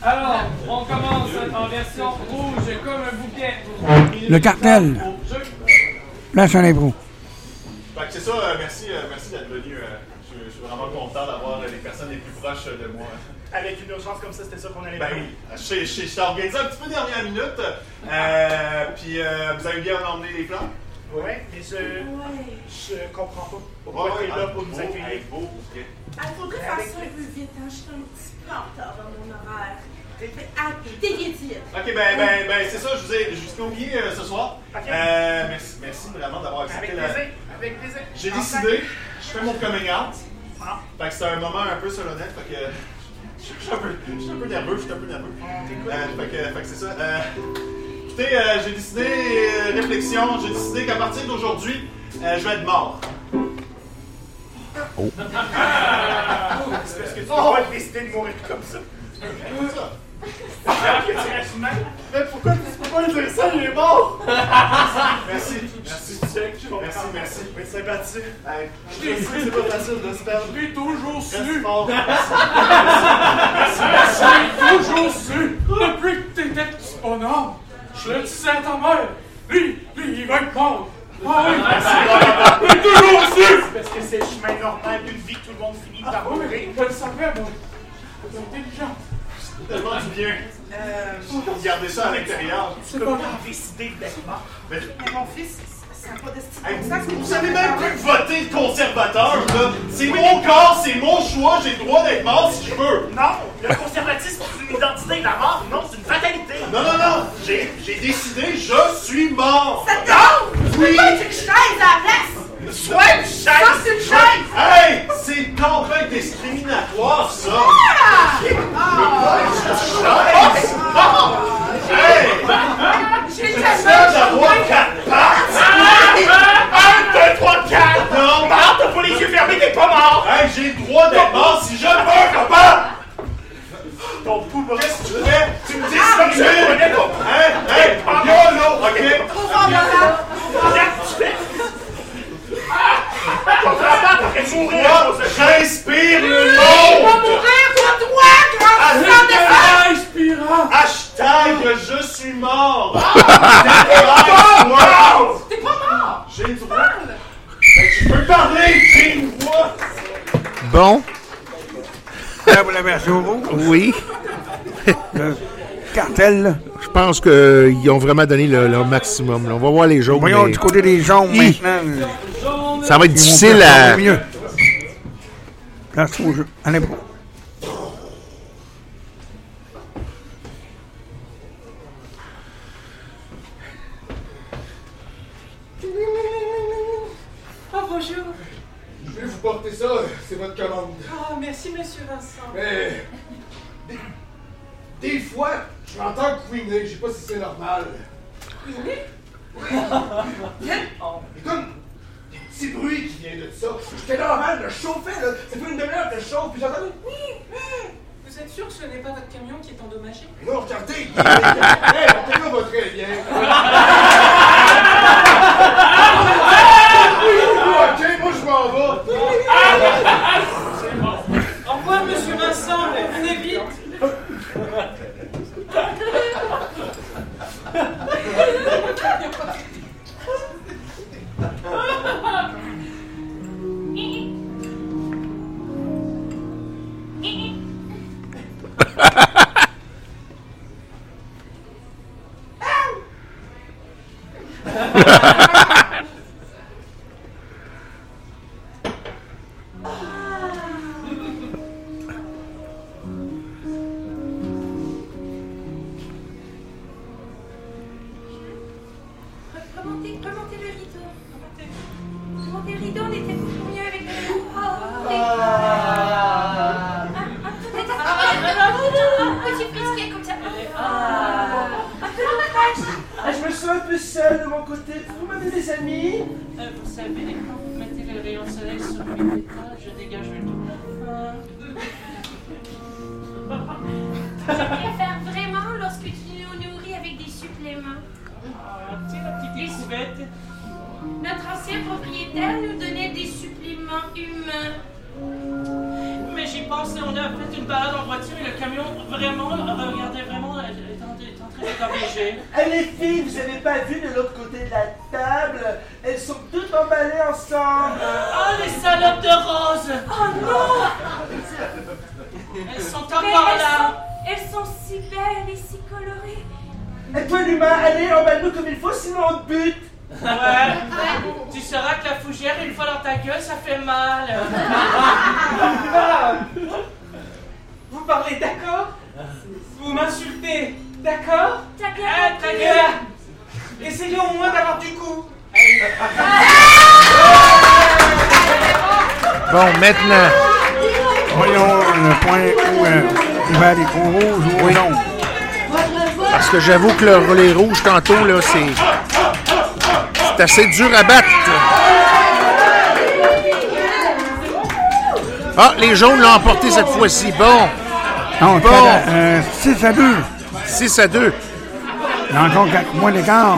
Alors, on commence en version rouge comme un bouquet. Le cartel. Place un impro. Fait que c'est ça, euh, merci, euh, merci d'être venu. euh, je, je suis vraiment content d'avoir les personnes les plus proches de moi. Avec une urgence comme ça, c'était ça qu'on allait Ben faire. oui, je je- je t'ai organisé un petit peu dernière minute. Euh, puis euh, vous avez bien emmené les plans? Ouais, mais je, je comprends pas pourquoi Ouais, tu es là pour nous accueillir. hey, beau, ok. Ah, faudrait faire ça un peu vite, hein. Je suis un petit peu en retard dans mon horaire. Ah. Ok, ben, ben, ben c'est ça, je vous ai, je vous ai oublié euh, ce soir. Euh, merci, merci vraiment d'avoir accepté Avec la. plaisir, avec plaisir. J'ai décidé, je fais mon coming out. Ah. Fait que c'est un moment un peu solennel, fait que. Je suis un peu, je suis un peu nerveux, je suis un peu nerveux. Euh, fait que, fait que c'est ça. Euh, écoutez, euh, j'ai décidé, euh, réflexion, j'ai décidé qu'à partir d'aujourd'hui, euh, je vais être mort. Oh. C'est parce que tu pas décider de mourir comme ça. Comme ça. Mais pourquoi tu peux pas dire ça, il est mort? Merci, merci. Merci, merci. Mais sympathique. Hey, Je sais que c'est pas facile de se perdre. J'ai toujours su. Reste fort. J'ai toujours su. Depuis que t'étais petit bonhomme, je le disais à ta mère. Lui, lui, il va être mort. Ah oui, j'ai toujours su. C'est parce que c'est le chemin normal d'une vie tout le monde finit par Ah mourir. je le savais, moi. T'es intelligent. Tellement du bien. Euh, Gardez ça à l'intérieur. Tu peux pas décider mort. Mais- mon fils, ça n'a pas c'est vous savez même plus voter de conservateur, là. C'est mon corps, c'est mon choix, j'ai le droit d'être mort si je veux. Non, le conservatisme, c'est une identité. La mort, non, c'est une fatalité. Non, non, non, j'ai décidé, je suis mort. Ça te! Tu Oui. être une chaise à la place! Soit une Ça, c'est une chaise! Hey, c'est complètement discriminatoire, ça. Ah! Je une chaise. Hey, J'ai ça d'avoir quatre pattes. Un, deux, trois, quatre. Non. Mort, t'as pas les yeux fermés, t'es pas mort. Hey, j'ai le droit d'être mort si je veux, papa. Ton poumon. Qu'est-ce que tu fais? Tu me Ah, je discrimines. connais ton- Hein? YOLO, ok? Trop fort, papa! Qu'est-ce que tu fais? Ton grand-père pourrait mourir à Moi, j'inspire le Il va monde! mourir pour toi, grand sang de fer! Inspirant. Hashtag je suis mort! T'es pas mort! J'ai le droit! Fait que Je peux parler, j'ai une voix! Bon, Là, oui. Cartel. Je pense qu'ils ont vraiment donné le- leur maximum. là. On va voir les jaunes. Voyons mais du côté des jaunes Hi. maintenant. Ça va être Ils difficile à. mieux. Place au jeu. À l'impro. Oh, bonjour! Je vais vous porter ça, c'est votre commande. Oh, merci, monsieur Vincent. Mais. Des, des fois, je m'entends couiner, je sais pas si c'est normal. Oui? Oui! Et comme. Des petits bruits qui viennent de ça. J'étais là avant, je chauffais, là. Ça fait une demi-heure que je chauffe, puis oui. Vous êtes sûr que ce n'est pas votre camion qui est endommagé? Non, regardez. Hey, mon camion va très bien. ok, moi je m'en vais. Au revoir, monsieur Vincent, これ。Parce que j'avoue que le relais rouge, tantôt, là, c'est. C'est assez dur à battre. Ah, les jaunes l'ont emporté cette fois-ci. Bon. Non, Bon. 6 à 2. 6 à 2. Il y a encore 4 mois d'écart.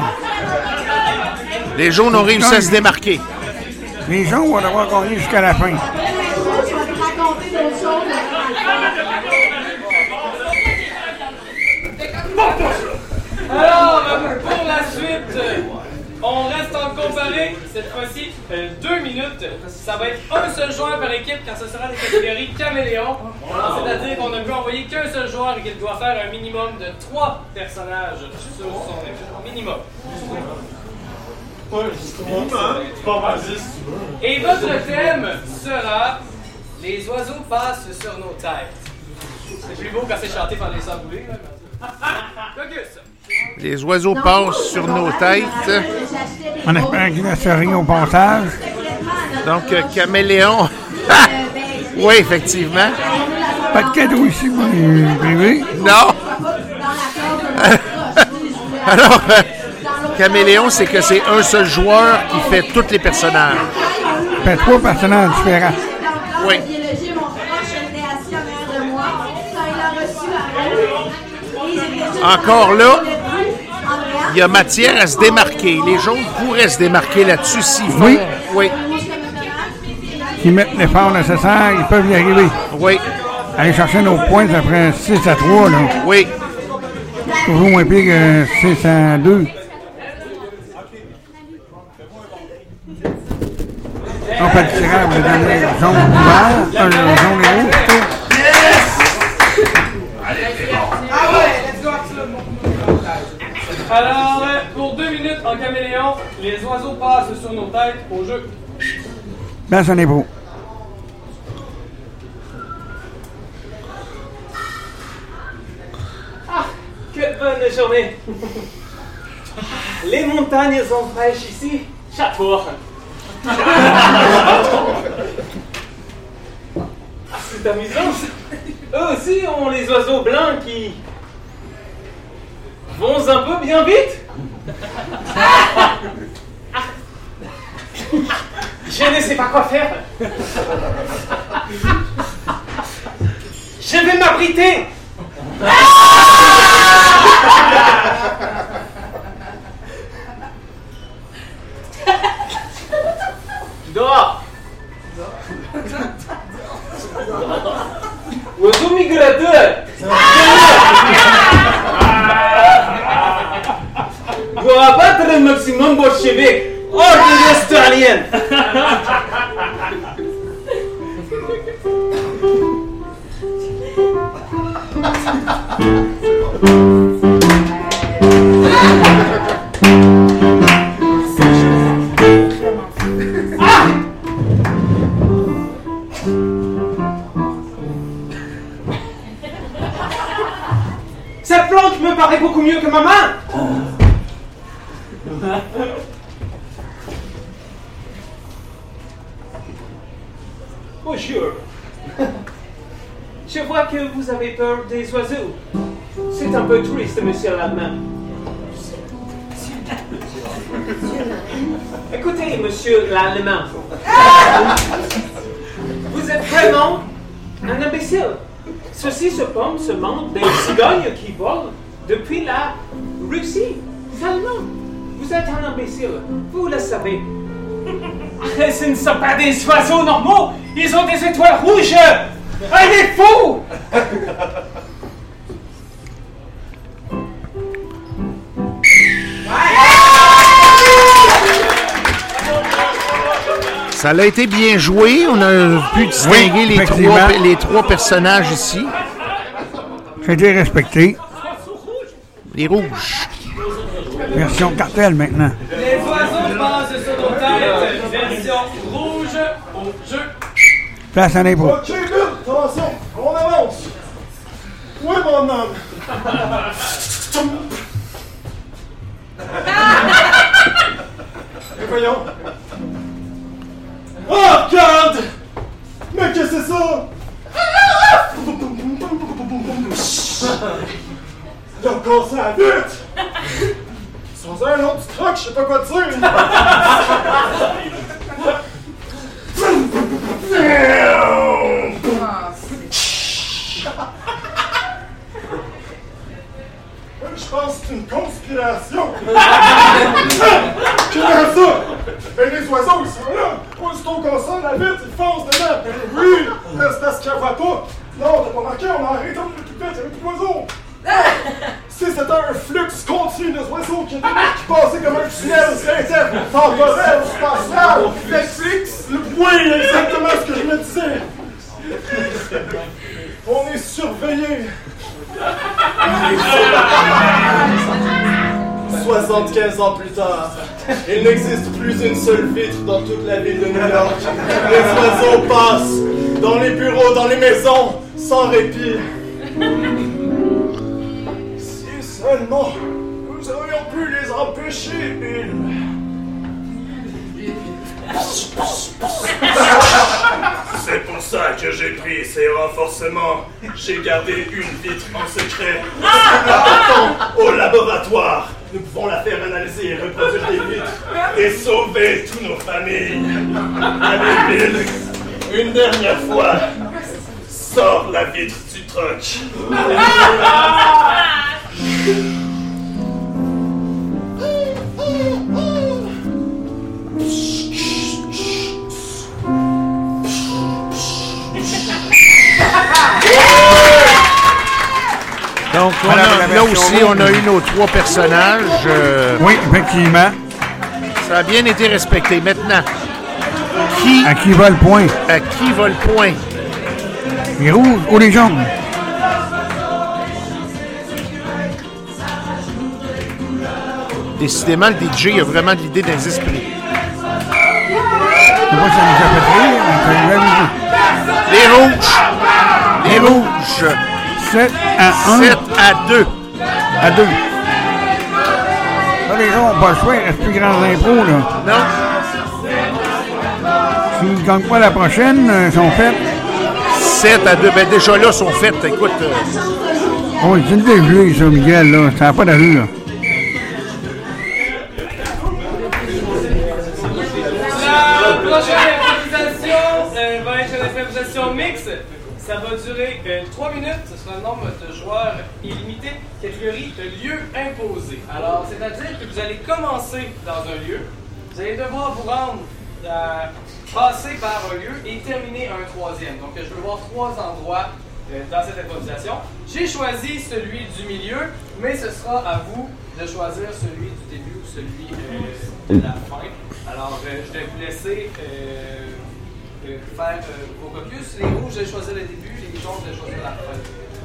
Les jaunes ont réussi à se démarquer. Les jaunes vont devoir gagner jusqu'à la fin. Je vais te raconter d'autres choses. Alors, euh, pour la suite, euh, on Cette fois-ci, euh, deux minutes. Ça va être un seul joueur par équipe quand ce sera des catégories caméléon. C'est-à-dire qu'on ne peut envoyer qu'un seul joueur et qu'il doit faire un minimum de trois personnages sur son équipe. Minimum. Et votre thème sera Les oiseaux passent sur nos têtes. C'est plus beau quand c'est chanté par les samboulés. Les oiseaux passent sur nos têtes. On espère qu'il ne se rien au passage. Donc, euh, caméléon. oui, effectivement. Pas de cadeau ici les privés. Non. Alors, euh, caméléon, c'est que c'est un seul joueur qui fait tous les personnages. Fait trois personnages différents. Oui. Moi. Il Encore là, il y a matière à se démarquer. Les jaunes pourraient se démarquer là-dessus s'ils font. Oui. Oui. S'ils mettent l'effort nécessaire, ils peuvent y arriver. Oui. Aller chercher nos points, ça ferait 6 à 3. Là. Oui. Toujours moins pire que 6 à 2. On fait le tirage de donner jaune ouvert, un jaune et rouge plutôt. Ah ouais, let's go Alors, euh, pour deux minutes en caméléon, les oiseaux passent sur nos têtes au jeu. Là, ça n'est beau. Ah, quelle bonne journée. Les montagnes sont fraîches ici. Chapeau. Ah, C'est amusant. ça. Eux aussi ont les oiseaux blancs qui vont un peu bien vite. Je ne sais pas quoi faire. Je vais m'abriter. Dehors. Oiseau migrateur. Pour abattre le maximum bolchevique. Australienne. Cette vous avez peur des oiseaux? C'est un peu triste, monsieur Ladman. Écoutez, monsieur l'Allemand. Vous êtes vraiment un imbécile. Ceci se pomme ce monde des cigognes qui volent depuis la Russie. Vous êtes un imbécile. Vous le savez. Ce ne sont pas des oiseaux normaux, ils ont des étoiles rouges. Elle est fou Ça a été bien joué. On a pu distinguer Oui, les, trois, les trois personnages ici. C'était respecté. Les rouges. Version cartel maintenant. Les oiseaux passent sur nos têtes. Version rouge au jeu. Place à l'impôt vite, attention, on avance. Oui, mon homme. Mais voyons. Oh, regarde! Mais qu'est-ce que c'est ça? Il a encore ça vite! Sans un autre truc, je sais pas quoi dire! Je pense que c'est une conspiration! Comment ça? Ben, les oiseaux, ils sont là! Aussitôt qu'on sort la vitre, ils foncent dedans! Oui! Mais C'est parce qu'ils la voient pas! Non, t'as pas marqué, on a arrêté de plus vite, il y avait plus d'oiseaux! Si c'était un flux continu de oiseaux qui, qui passait comme un tunnel intertemporel, spatial! Netflix? Oui, exactement ce que je me disais! On est surveillé! 75 ans plus tard, il n'existe plus une seule vitre dans toute la ville de New York. Les oiseaux passent dans les bureaux, dans les maisons, sans répit. Si seulement nous aurions pu les empêcher, Bill. C'est pour ça que j'ai pris ces renforcements. J'ai gardé une vitre en secret. Attends, au laboratoire, nous pouvons la faire analyser et reproduire des vitres et sauver tous nos familles. Allez, Bill, une dernière fois, sors la vitre du truck. Donc, on a- là aussi, on a eu nos trois personnages. euh, Oui, effectivement. ça a bien été respecté. Maintenant, qui, À qui va le point? à qui va le point? Les rouges ou les jaunes? Décidément, le DJ a vraiment de l'idée esprits. C'est pas ça nous a fait rire, on peut réaliser. Les rouges! Les rouges! 7 à 1. 7 à 2. À 2. Là, les gens n'ont pas le choix, il reste plus grand impôts, là. Non. S'ils ne gagnent pas la prochaine, euh, ils sont faits. 7 à 2. Ben déjà là, sont faites. Écoute, euh, Oh, c'est une dégelée, ça, Miguel, là. Ça n'a pas d'allure, là. La prochaine improvisation euh, va être une improvisation mixte. Ça va durer 3 minutes. Ce sera un nombre de joueurs illimité. Catégorie de lieu imposé. Alors, c'est-à-dire que vous allez commencer dans un lieu. Vous allez devoir vous rendre, euh, passer par un lieu et terminer un troisième. Donc, je veux voir trois endroits euh, dans cette improvisation. J'ai choisi celui du milieu, mais ce sera à vous de choisir celui du début ou celui euh, de la fin. Alors, euh, je vais vous laisser euh, euh, faire euh, vos caucus. Les rouges, je vais choisir le début, les jaunes, je vais choisir la fin.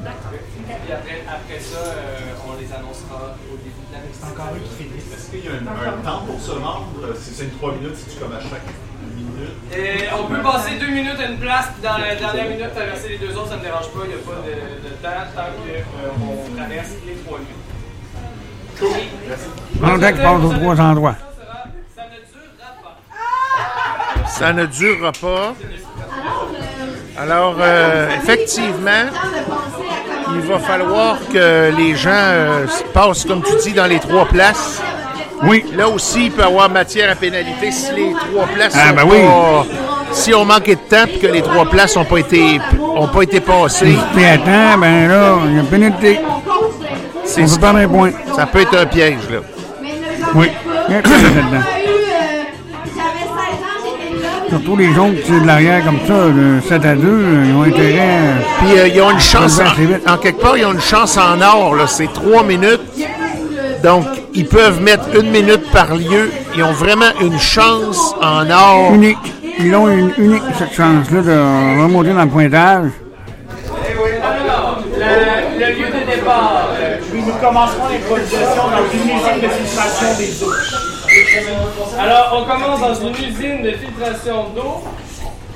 D'accord. Puis après, après ça, euh, on les annoncera au début de la mixtape. Encore Est-ce qu'il y a un, un temps pour se rendre? Si c'est une 3 minutes, c'est-tu comme à chaque minute? Et on peut passer deux minutes à une place, puis dans la dernière minute, traverser les deux autres, ça ne me dérange pas, il n'y a pas de, de temps tant qu'on traverse les trois minutes. Temps qu'ils passent aux trois endroits. Ça ne durera pas. Alors, euh, effectivement, il va falloir que les gens euh, passent, comme tu dis, dans les trois places. Oui. Là aussi, il peut y avoir matière à pénalité si les trois places Ah, sont ben oui. pas- Si on manquait de temps et que les trois places n'ont pas été ont pas été passées. Si à temps, ben là, il y a pénalité. C'est- point. Ça peut être un piège, là. Oui. Il y a. Surtout les autres qui sont de l'arrière comme ça, de 7 à 2, ils ont intérêt à... Puis euh, ils ont une chance, en, en quelque part, ils ont une chance en or. C'est trois minutes. Donc, ils peuvent mettre une minute par lieu. Ils ont vraiment une chance en or. Unique. Ils ont une unique, cette chance-là de remonter dans le pointage. Alors, le, le lieu de départ. euh, nous commencerons l'improvisation dans une usine de filtration des eaux. Alors, on commence dans une usine de filtration d'eau.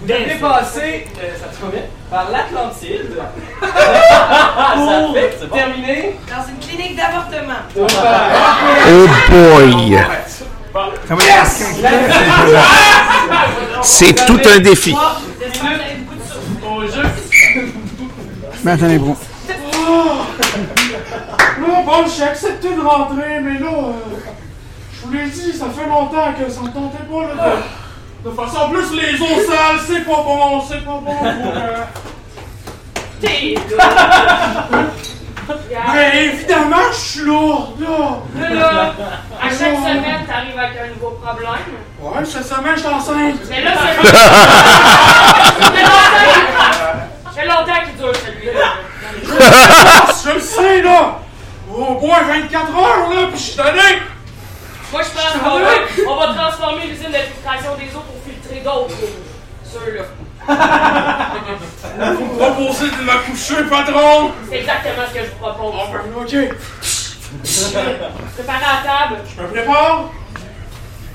Vous devez passer, euh, ça te convient, par l'Atlantide. pour terminer. Dans une clinique d'avortement. Oh boy! Yes! C'est tout un défi. Au jeu. N'est bon. Là, bon, j'ai accepté de rentrer, mais là, euh, vous l'ai dit, ça fait longtemps que ça me tentait pas, là, de. En plus, les eaux sales, c'est pas bon, c'est pas bon pour... Euh... T'es Mais évidemment, je suis lourde, là! Là, là, à chaque semaine, t'arrives avec un nouveau problème. Ouais, cette semaine, je suis enceinte! Mais là, c'est... Longtemps- longtemps qu'il dure, celui-là. je le sais, là! Au moins 24 heures, là, pis je suis donné! Moi, je pense qu'on va, on va transformer l'usine de filtration des eaux pour filtrer d'autres eaux. Ceux-là. Vous me proposez de m'accoucher, patron? C'est exactement ce que je vous propose. ok. Préparez la table. Je me prépare.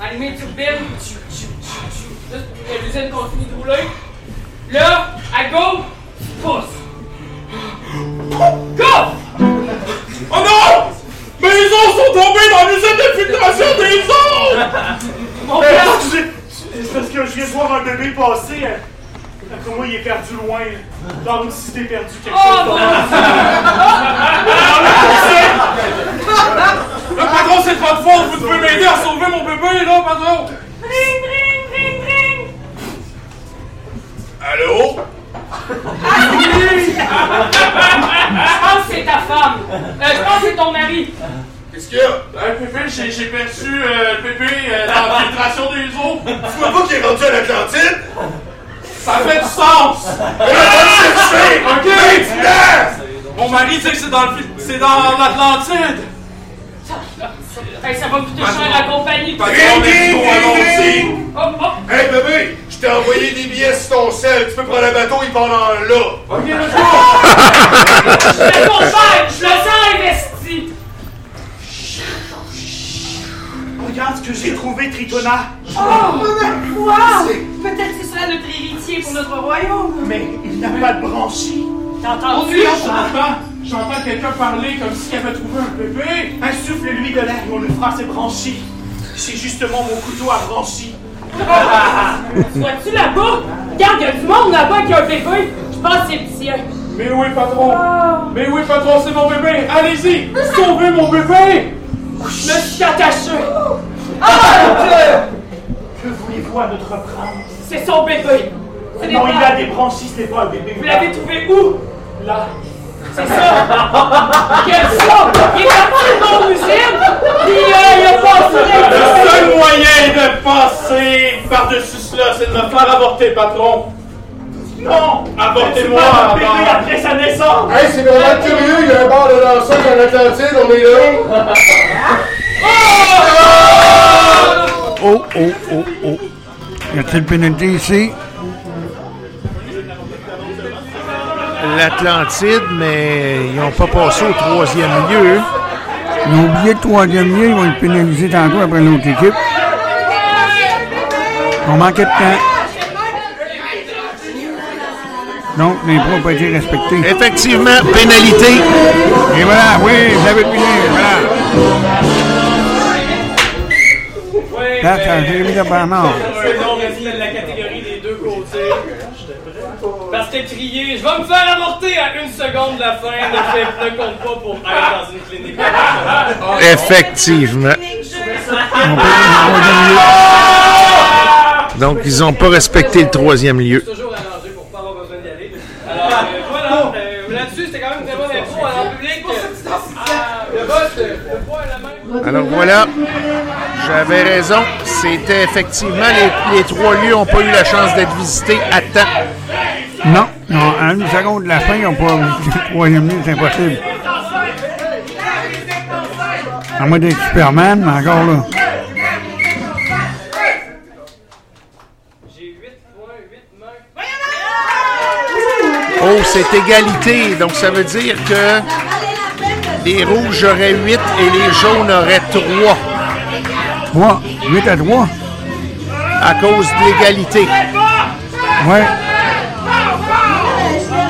Allumez une turbine. Juste pour que l'usine continue de rouler. Là, à go, pousse. Go! Oh non! Mes os sont tombés dans l'usine de filtration des os! Mon père, c'est c'est parce que je viens de voir un bébé passer. euh, Après moi, il est perdu loin. Genre une cité perdue, quelque Oh, chose. mon Le patron, c'est pas de faute, vous devez m'aider à sauver mon bébé, là, patron! Ring, ring, ring, ring! Allô? Je pense que c'est ta femme. Euh, je pense que c'est ton mari. Qu'est-ce qu'il y a? Euh, Pépé, j'ai j'ai perçu euh, le bébé euh, dans la filtration des eaux. Tu vois pas qu'il est rendu à l'Atlantide? Ça fait du sens! Mais là, va le chercher! OK? Mon mari dit que c'est dans le c'est dans l'Atlantide! Hey, ça va coûter cher à la compagnie. Allons-y! Oh, oh. Hey bébé, je t'ai envoyé des billets sur ton sel. Tu peux prendre un bateau, il part dans là. Ok, let's go! Je le confère, je le sens investi. Regarde ce que j'ai trouvé, Tritona. Oh! Wow! Peut-être c'est ça notre héritier pour notre royaume. Mais il n'a pas de branchie. T'as entendu? J'entends, j'entends quelqu'un parler comme s'il avait trouvé un bébé. Insuffle-lui de l'air, on lui fera ses branchies. C'est justement mon couteau à branchies. Vois-tu là-bas? Regarde, y a du monde là-bas qui a un bébé. Je pense que c'est le sien. Mais oui, patron! Mais oui, patron, c'est mon bébé! Allez-y! Sauvez mon bébé! Je me suis attaché. Que voulez-vous à notre prince? C'est son bébé. Non, il a des branchies, ce n'est pas un bébé. Vous l'avez trouvé où? Là. C'est ça! Quel ça! Il est parti de mon usine! Puis euh, il a passé Le seul moyen de passer par-dessus cela, c'est de me faire avorter, patron! Non! Avortez-moi après sa naissance! Hey, c'est vraiment curieux, il y a un bar de danseurs dans l'Atlantide, on est là. Oh, oh, oh, oh. Y a-t-il pénalité ici? L'Atlantide, mais ils n'ont pas passé au troisième lieu. Ils ont oublié le troisième lieu, ils vont être pénalisés tantôt après l'autre équipe. On manquait de temps. Donc, l'impro n'a pas été respecté. Effectivement, pénalité. Et voilà, oui, vous avez fini, voilà. Oui, Là, ça a Jérémy de Bernard. C'est non, mais c'est la catégorie des deux côtés. Parce que crier, je vais me faire avorter à une seconde de la fin ne, fait, ne compte pas pour être dans une clinique. Effectivement. Donc, ils n'ont pas respecté le troisième lieu. toujours arrangé pour pas avoir besoin d'y aller. Alors, euh, voilà, là-dessus, c'était quand même une très bonne info. Alors, public, le vote, le poids est la même. Alors voilà, j'avais raison. C'était effectivement, les, les trois lieux n'ont pas eu la chance d'être visités à temps. Non, non, à une seconde de la fin, ils n'ont pas le troisième c'est impossible. À moins d'être Superman, mais encore là. Oh, c'est égalité. Donc, ça veut dire que les rouges auraient 8 et les jaunes auraient 3. 3, 8 à 3. À cause de l'égalité. Ouais.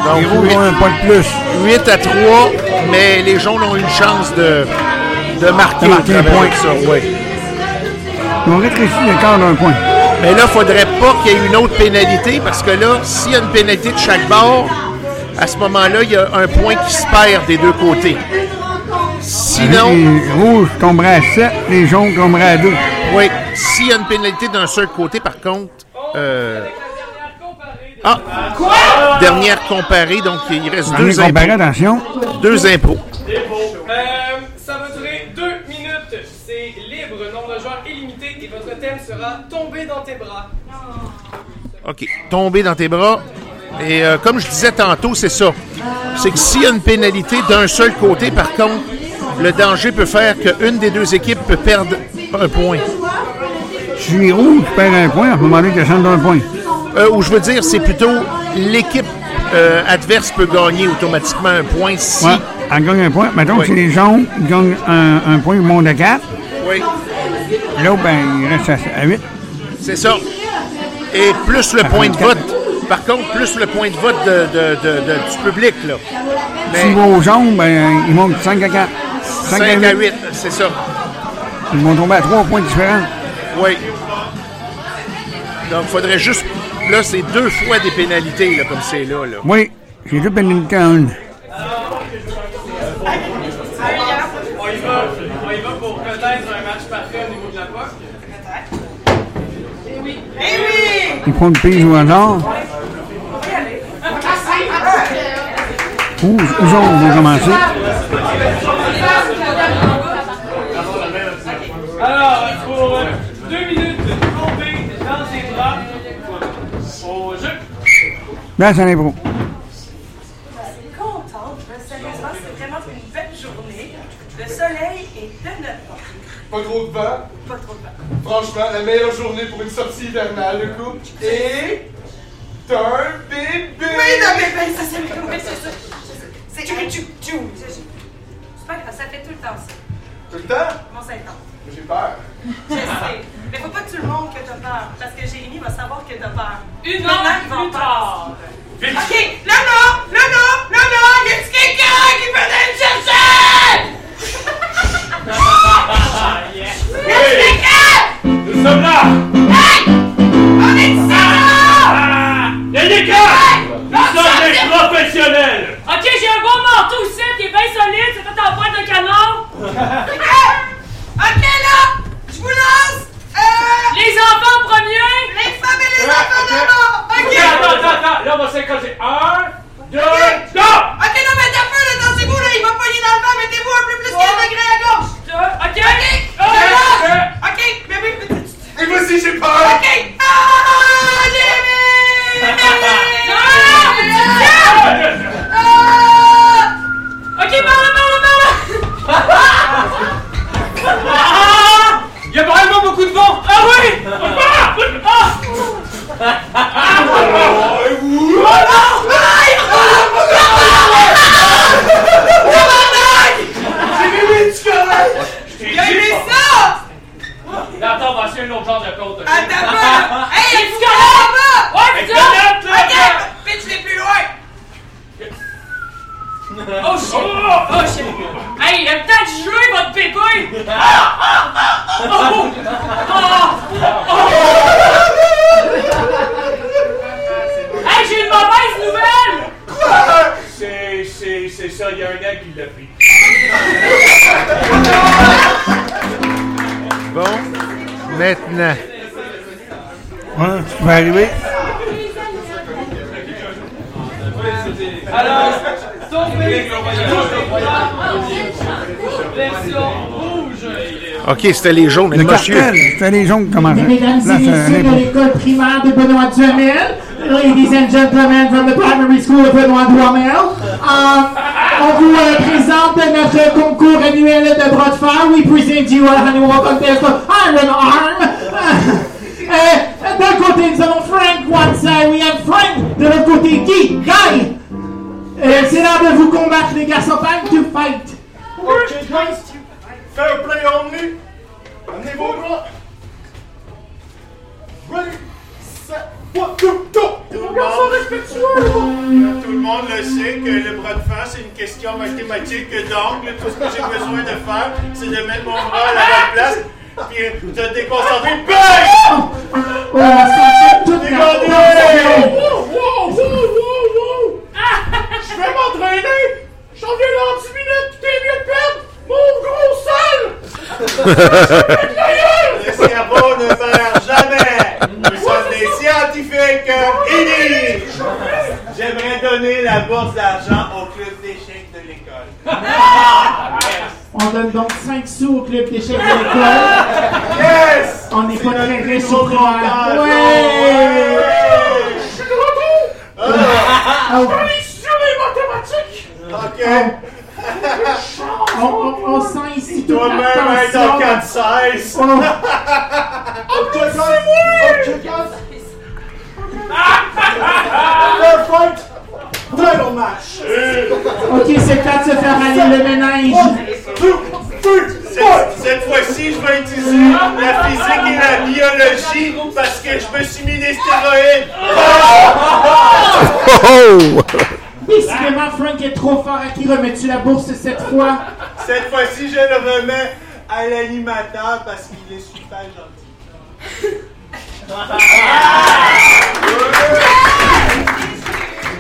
Donc, Les rouges ont un point de plus. 8 à 3, mais les jaunes ont une chance de, de marquer, De marquer un point. ça. ouais. Ils ont rétréci l'écart d'un point. Mais là, il ne faudrait pas qu'il y ait une autre pénalité parce que là, s'il y a une pénalité de chaque bord, à ce moment-là, il y a un point qui se perd des deux côtés. Sinon. Les rouges tomberaient à 7, les jaunes tomberaient à 2. Oui, s'il y a une pénalité d'un seul côté, par contre. euh, Ah! Dernière comparée, donc il reste Dernier deux comparé, impôts. attention. Deux impôts. Euh, ça va durer deux minutes. C'est libre, nombre de joueurs illimité et votre thème sera tomber dans tes bras. OK. Tomber dans tes bras. Et euh, comme je disais tantôt, c'est ça. C'est que s'il y a une pénalité d'un seul côté, par contre, le danger peut faire qu'une des deux équipes peut perdre un point. Je suis rouge, je perds un point, à ce moment-là, je descends d'un point. Euh, ou je veux dire, c'est plutôt l'équipe euh, adverse peut gagner automatiquement un point si. Ouais, elle gagne un point. Mettons Oui. que c'est les jaunes, gagnent un, un point, ils montent à 4. Oui. L'autre, ben, il reste à, à 8. C'est ça. Et plus le point de vote. Par contre, plus le point de vote de, de- de- de- du public, là. S'ils vont aux jaunes, ben, ils montent 5 à 4. 5 à 8, c'est ça. Ils vont tomber à 3 points différents. Oui. Donc, il faudrait juste. Là, c'est deux fois des pénalités, là, comme c'est là. Oui, j'ai deux pénalités en une. On y va, on y va pour peut-être un match parfait au niveau de la POC. Eh oui! Eh oui! Ils font une pige au hasard. On va y aller. Rouge ou jaune vont commencer. Alors, pour euh, deux minutes, tomber dans tes bras. Au jeu. Là, c'est l'impro. suis contente. Sérieusement, c'est vraiment une belle journée. Le soleil est de notre bord. Pas trop de vent. Pas trop de vent. Franchement, la meilleure journée pour une sortie hivernale, le couple. Et. T'as un bébé! Oui, non, mais ben, ça, c'est oui, c'est ça. C'est tchou, tchou, tchou. C'est c'est pas grave, ça fait tout le temps ça. Tout le temps? Mon Saint-Anne. J'ai peur. Je sais. Mais faut pas que tout le monde que t'as peur. Parce que Jérémy va savoir que t'as peur. Une heure il va plus tard. Ok, non, non, non, non, non, non, y a-tu quelqu'un qui peut aller OK, c'était les jaunes, Le monsieur. cartel, c'était les jaunes qui commençaient. Mesdames et messieurs de l'école primaire de Benoît Duhamel, ladies and gentlemen from the primary school of Benoît Duhamel, um, on vous euh, présente notre concours annuel de bras de fer. We present you our annual contest of Iron Arm. Euh, D'un côté, nous avons Frank, one side, we have Frank. De l'autre côté, Guy, Guy. Euh, C'est l'heure de vous combattre, les garçons. Time to fight. Mettre mon bras à la bonne place. Puis te déconcentrer. Oh, ça fait toute la Déconcentrer! Wow, wow, wow, wow, wow! Je vais m'entraîner! J'en viens dans 10 minutes, t'es mieux de perdre mon gros sale! Le cerveau ne perd jamais! Nous sommes des scientifiques innés! J'aimerais donner la bourse d'argent au club d'échecs de l'école. On donne donc 5 club d'échecs de l'école. Yes! On n'est pas très. Ouais! Cette fois? Cette fois-ci, je le remets à l'animateur parce qu'il est super gentil.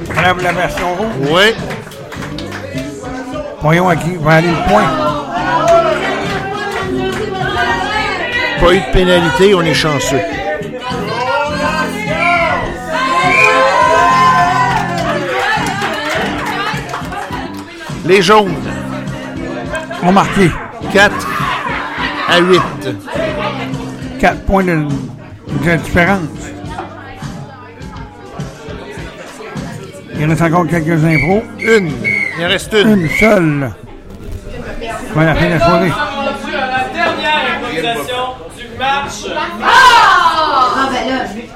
Pour la version rouge. Oui. Voyons à qui va aller le point. Pas eu de pénalité, on est chanceux. Les jaunes. On marqué. 4 à 8. 4 points de, de différence. Il reste encore quelques infos. Une. Il en reste une. Une seule. Voilà, la fin de la soirée. Nous sommes rendus à la dernière improvisation du match. Ah, ben là. C'est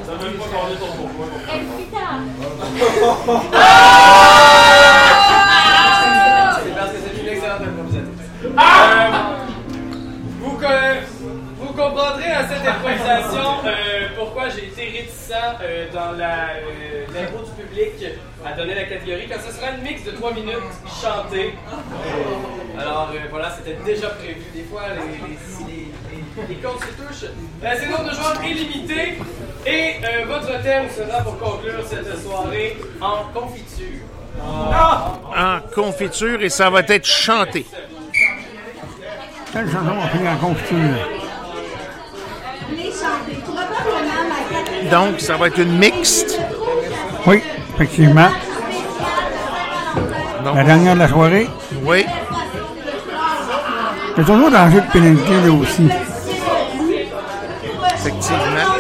euh, pourquoi j'ai été réticent euh, dans la, euh, l'impro du public à donner la catégorie, car ce sera une mix de 3 minutes chantée. Alors euh, voilà, c'était déjà prévu. Des fois, les, les, les, les- les comptes se touchent. C'est nombre de joueurs illimité. Et euh, votre thème sera pour conclure cette soirée en confiture. En confiture et ça va être chanté. Quelle chanson on finit en confiture? Donc, ça va être une mixte. Oui, effectivement. La dernière de la soirée? Oui. C'est toujours danger de pénalité là aussi. Effectivement.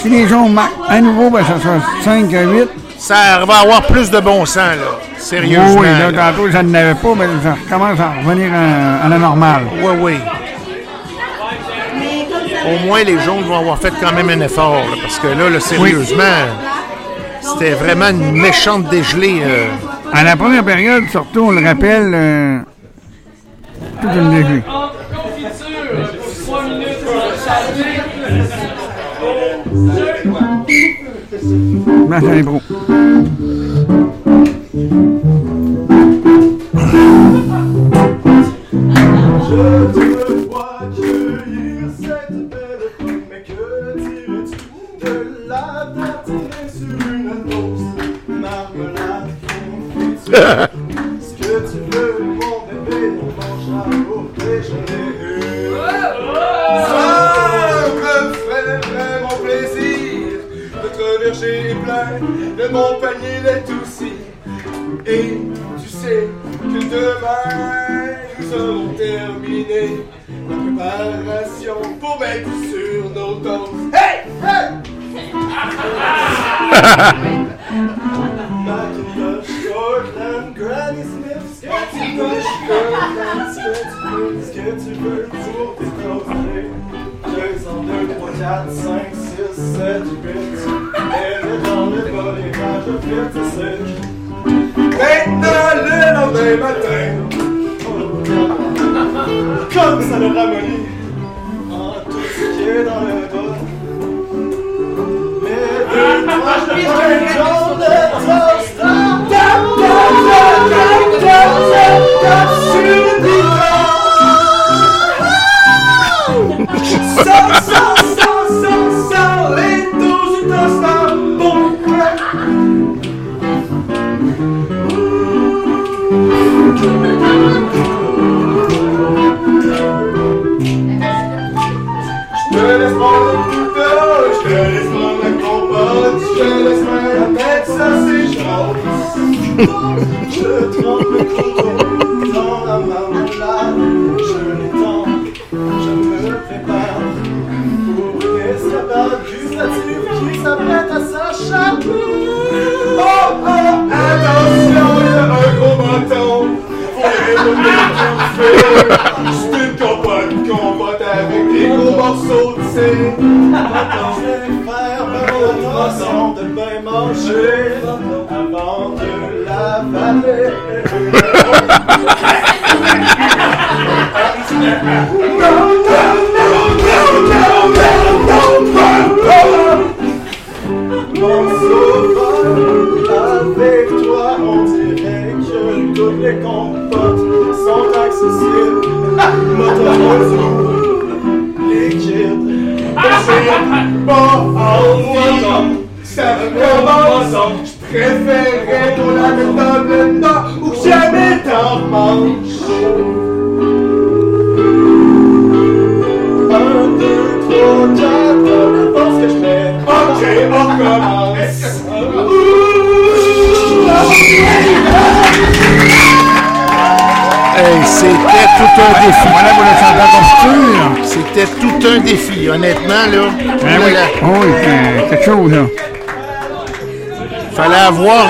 Si les gens marquent à nouveau, ben, ça sera 5 à 8. Ça va avoir plus de bon sens, là. Sérieusement. Oui, là, là. tantôt, ça n'avait pas, mais ça commence à revenir à, à la normale. Oui, oui. Au moins, les jaunes vont avoir fait quand même un effort, là, parce que là, là, sérieusement, c'était vraiment une méchante dégelée. euh. À la première période, surtout, on le rappelle, euh, toute une dégelée. En confiture Ce que tu veux, mon bébé, on mangera au déjeuner. Ça me ferait vraiment plaisir. Notre verger est plein, de mon panier l'est aussi. Et tu sais que demain, nous aurons terminé la préparation pour mettre sur nos dents. Hey! Hey!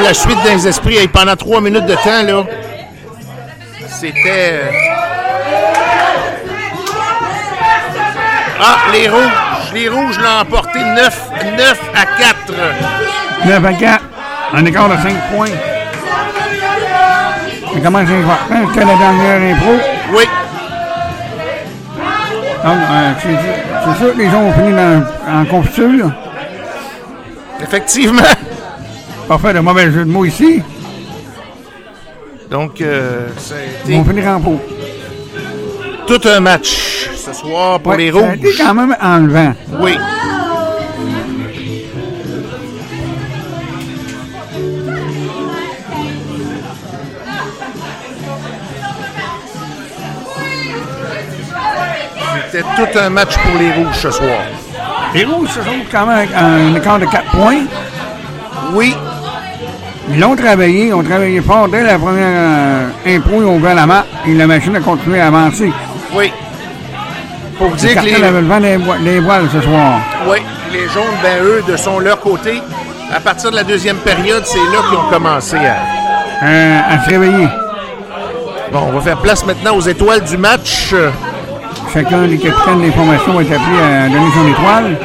la suite dans les esprits hey, pendant trois minutes de temps, là. C'était. euh, Ah, les rouges. Les rouges l'ont emporté 9, 9 à 4. 9 à 4, un écart de 5 points. Ça commence important. C'était la dernière impro. Oui. Donc, euh, c'est c'est sûr que les gens ont fini dans- en confiture. Effectivement. Pas faire de mauvais jeu de mots ici. Donc, euh, ça a Ils vont finir en pot. tout un match ce soir pour Ouais, les ça a rouges. été quand même enlevant. Oui. C'était tout un match pour les rouges ce soir. Les rouges se sont quand même avec un écart de 4 points. Oui. Ils l'ont travaillé, ils ont travaillé fort dès la première euh, impro, ils ont ouvert la map et la machine a continué à avancer. Oui. Pour Les dire que les, avaient le vent des, vo- des voiles ce soir. oui, les jaunes, ben eux, de son leur côté, à partir de la deuxième période, c'est là qu'ils ont commencé à, Euh, à se réveiller. Bon, on va faire place maintenant aux étoiles du match. Chacun des capitaines des formations être appelé à donner son étoile.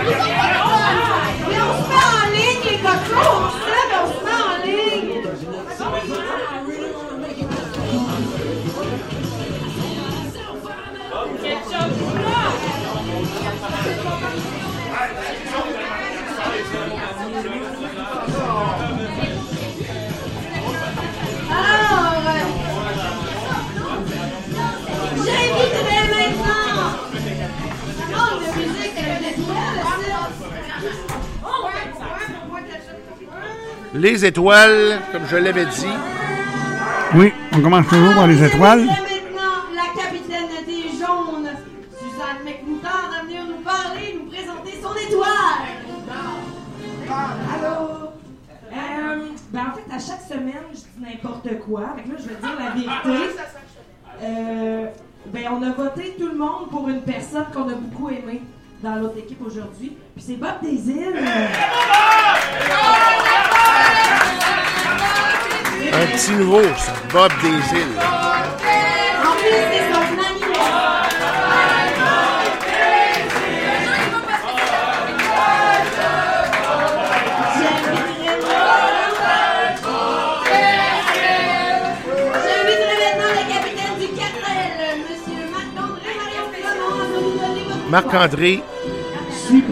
Les étoiles, comme je l'avais dit. Oui, on commence toujours par les étoiles. maintenant la capitaine des jaunes, Suzanne McMoutarde, à venir nous parler, nous présenter son étoile. Allô? Euh, à chaque semaine, je dis n'importe quoi. Fait que là, je vais dire la vérité. Euh, ben, on a voté tout le monde pour une personne qu'on a beaucoup aimée dans l'autre équipe aujourd'hui. Puis c'est Bob Desil. Un petit nouveau, ça. Bob des îles. En plus, c'est son anniversaire. J'inviterai maintenant le capitaine du cartel, Monsieur Marc-André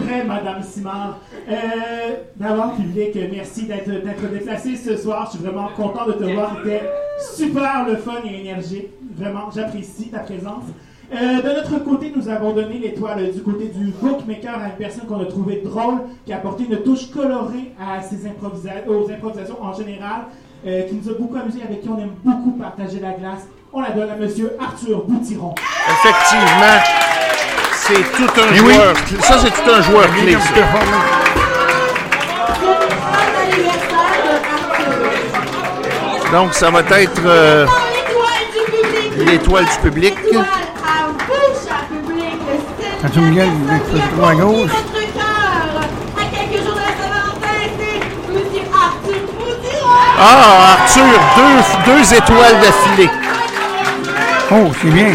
prêt, Madame Simard. Euh, D'abord, public, merci d'être d'être déplacé ce soir. Je suis vraiment content de te voir. C'était super le fun et énergique. Vraiment, j'apprécie ta présence. Euh, de notre côté, nous avons donné l'étoile du côté du bookmaker à une personne qu'on a trouvé drôle, qui a apporté une touche colorée à ses improvisa- aux improvisations en général, euh, qui nous a beaucoup amusé, avec qui on aime beaucoup partager la glace. On la donne à Monsieur Arthur Boutiron. effectivement, c'est tout un oui. joueur. Ça, c'est tout un joueur clé. Donc, ça va être euh, l'étoile du public. Quand tu Miguel, tu fais trop à gauche? Ah, Arthur, deux, deux étoiles d'affilée. Oh, c'est bien.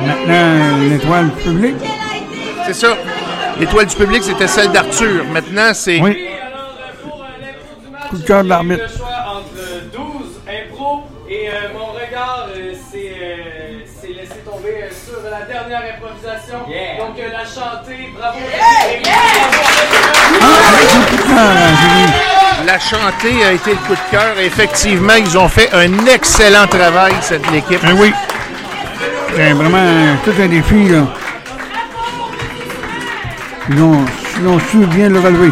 Maintenant, l'étoile du public. C'est ça. L'étoile du public, c'était celle d'Arthur. Maintenant, c'est. Oui. Coup de cœur de. Le choix entre 12 impro et euh, mon regard euh, s'est euh, laissé tomber euh, sur la dernière improvisation. Donc euh, la chanter, bravo. La chantée a été le coup de cœur. Effectivement, ils ont fait un excellent travail, cette équipe. Ah oui. C'est vraiment tout un défi, là. Ils ont, ils ont su bien le relever.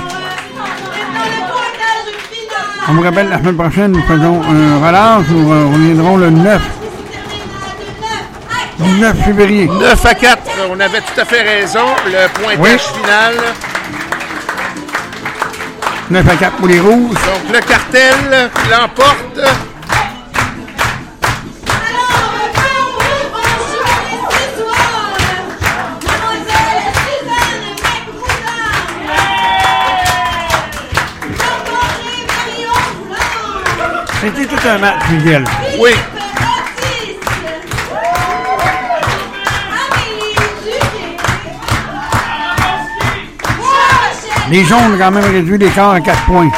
On vous rappelle, la semaine prochaine, nous faisons un relâche. Nous euh, reviendrons le 9. Le 9 février. 9 à 4, on avait tout à fait raison. Le pointage Oui. final. 9 à 4 pour les rouges. Donc, le cartel l'emporte. Un match, Miguel. Oui. Les jaunes ont quand même réduit l'écart à 4 points.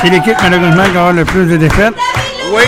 C'est l'équipe, malheureusement, qui aura le plus de défaites. Oui.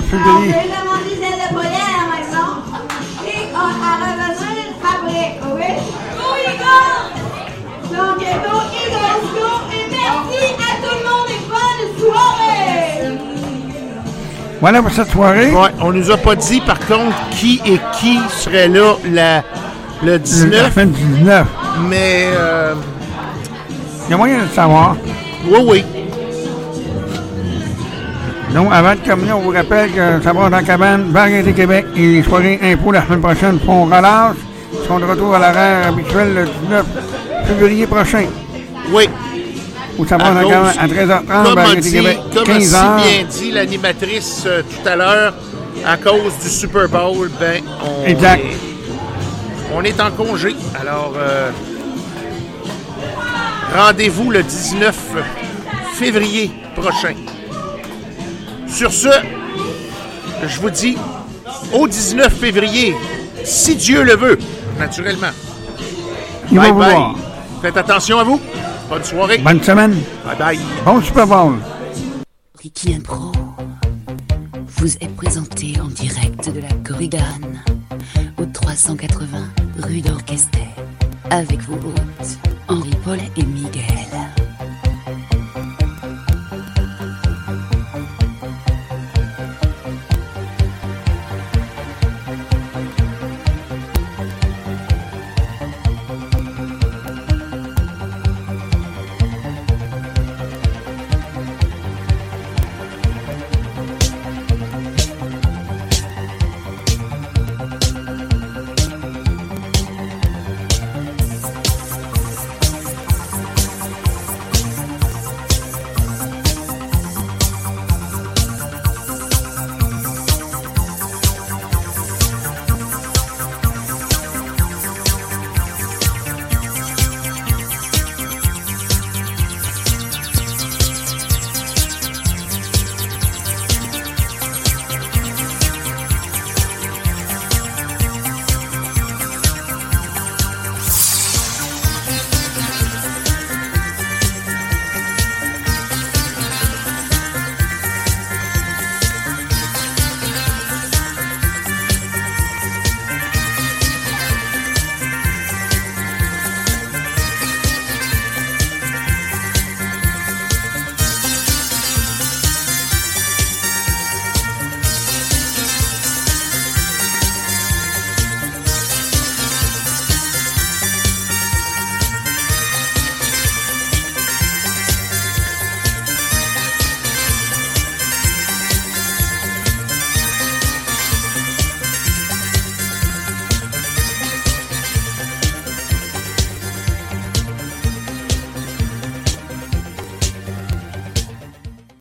19 février. On va demander celle de poulet à la maison. Et on, à revenir après, ok? Go Eagles! Donc, go go! Et merci à tout le monde et bonne soirée! Voilà pour cette soirée. Ouais, on nous a pas dit, par contre, qui et qui serait là la, le La 19. semaine du 19. Mais. euh, Il y a moyen de le savoir. oui, oui. Donc, avant de terminer, on vous rappelle que ça va dans la cabane, Variété Québec et les soirées impôts la semaine prochaine font relâche. Ils seront de retour à l'horaire habituel le 19 février prochain. Oui. Où ça va dans la cabane à 13h30, Comme Variété dit, Québec, comme a si 15h. bien dit l'animatrice euh, tout à l'heure, à cause du Super Bowl, ben, on, Exact. Est, on est en congé. Alors, euh, rendez-vous le 19 février prochain. Sur ce, je vous dis au 19 février, si Dieu le veut, naturellement. Il va bye vous bye. voir. Faites attention à vous. Bonne soirée. Bonne semaine. Bye bye. Bon Super Bowl. Ricky Impro vous est présenté en direct de la Corrigane au 380 rue d'Orchester avec vos hôtes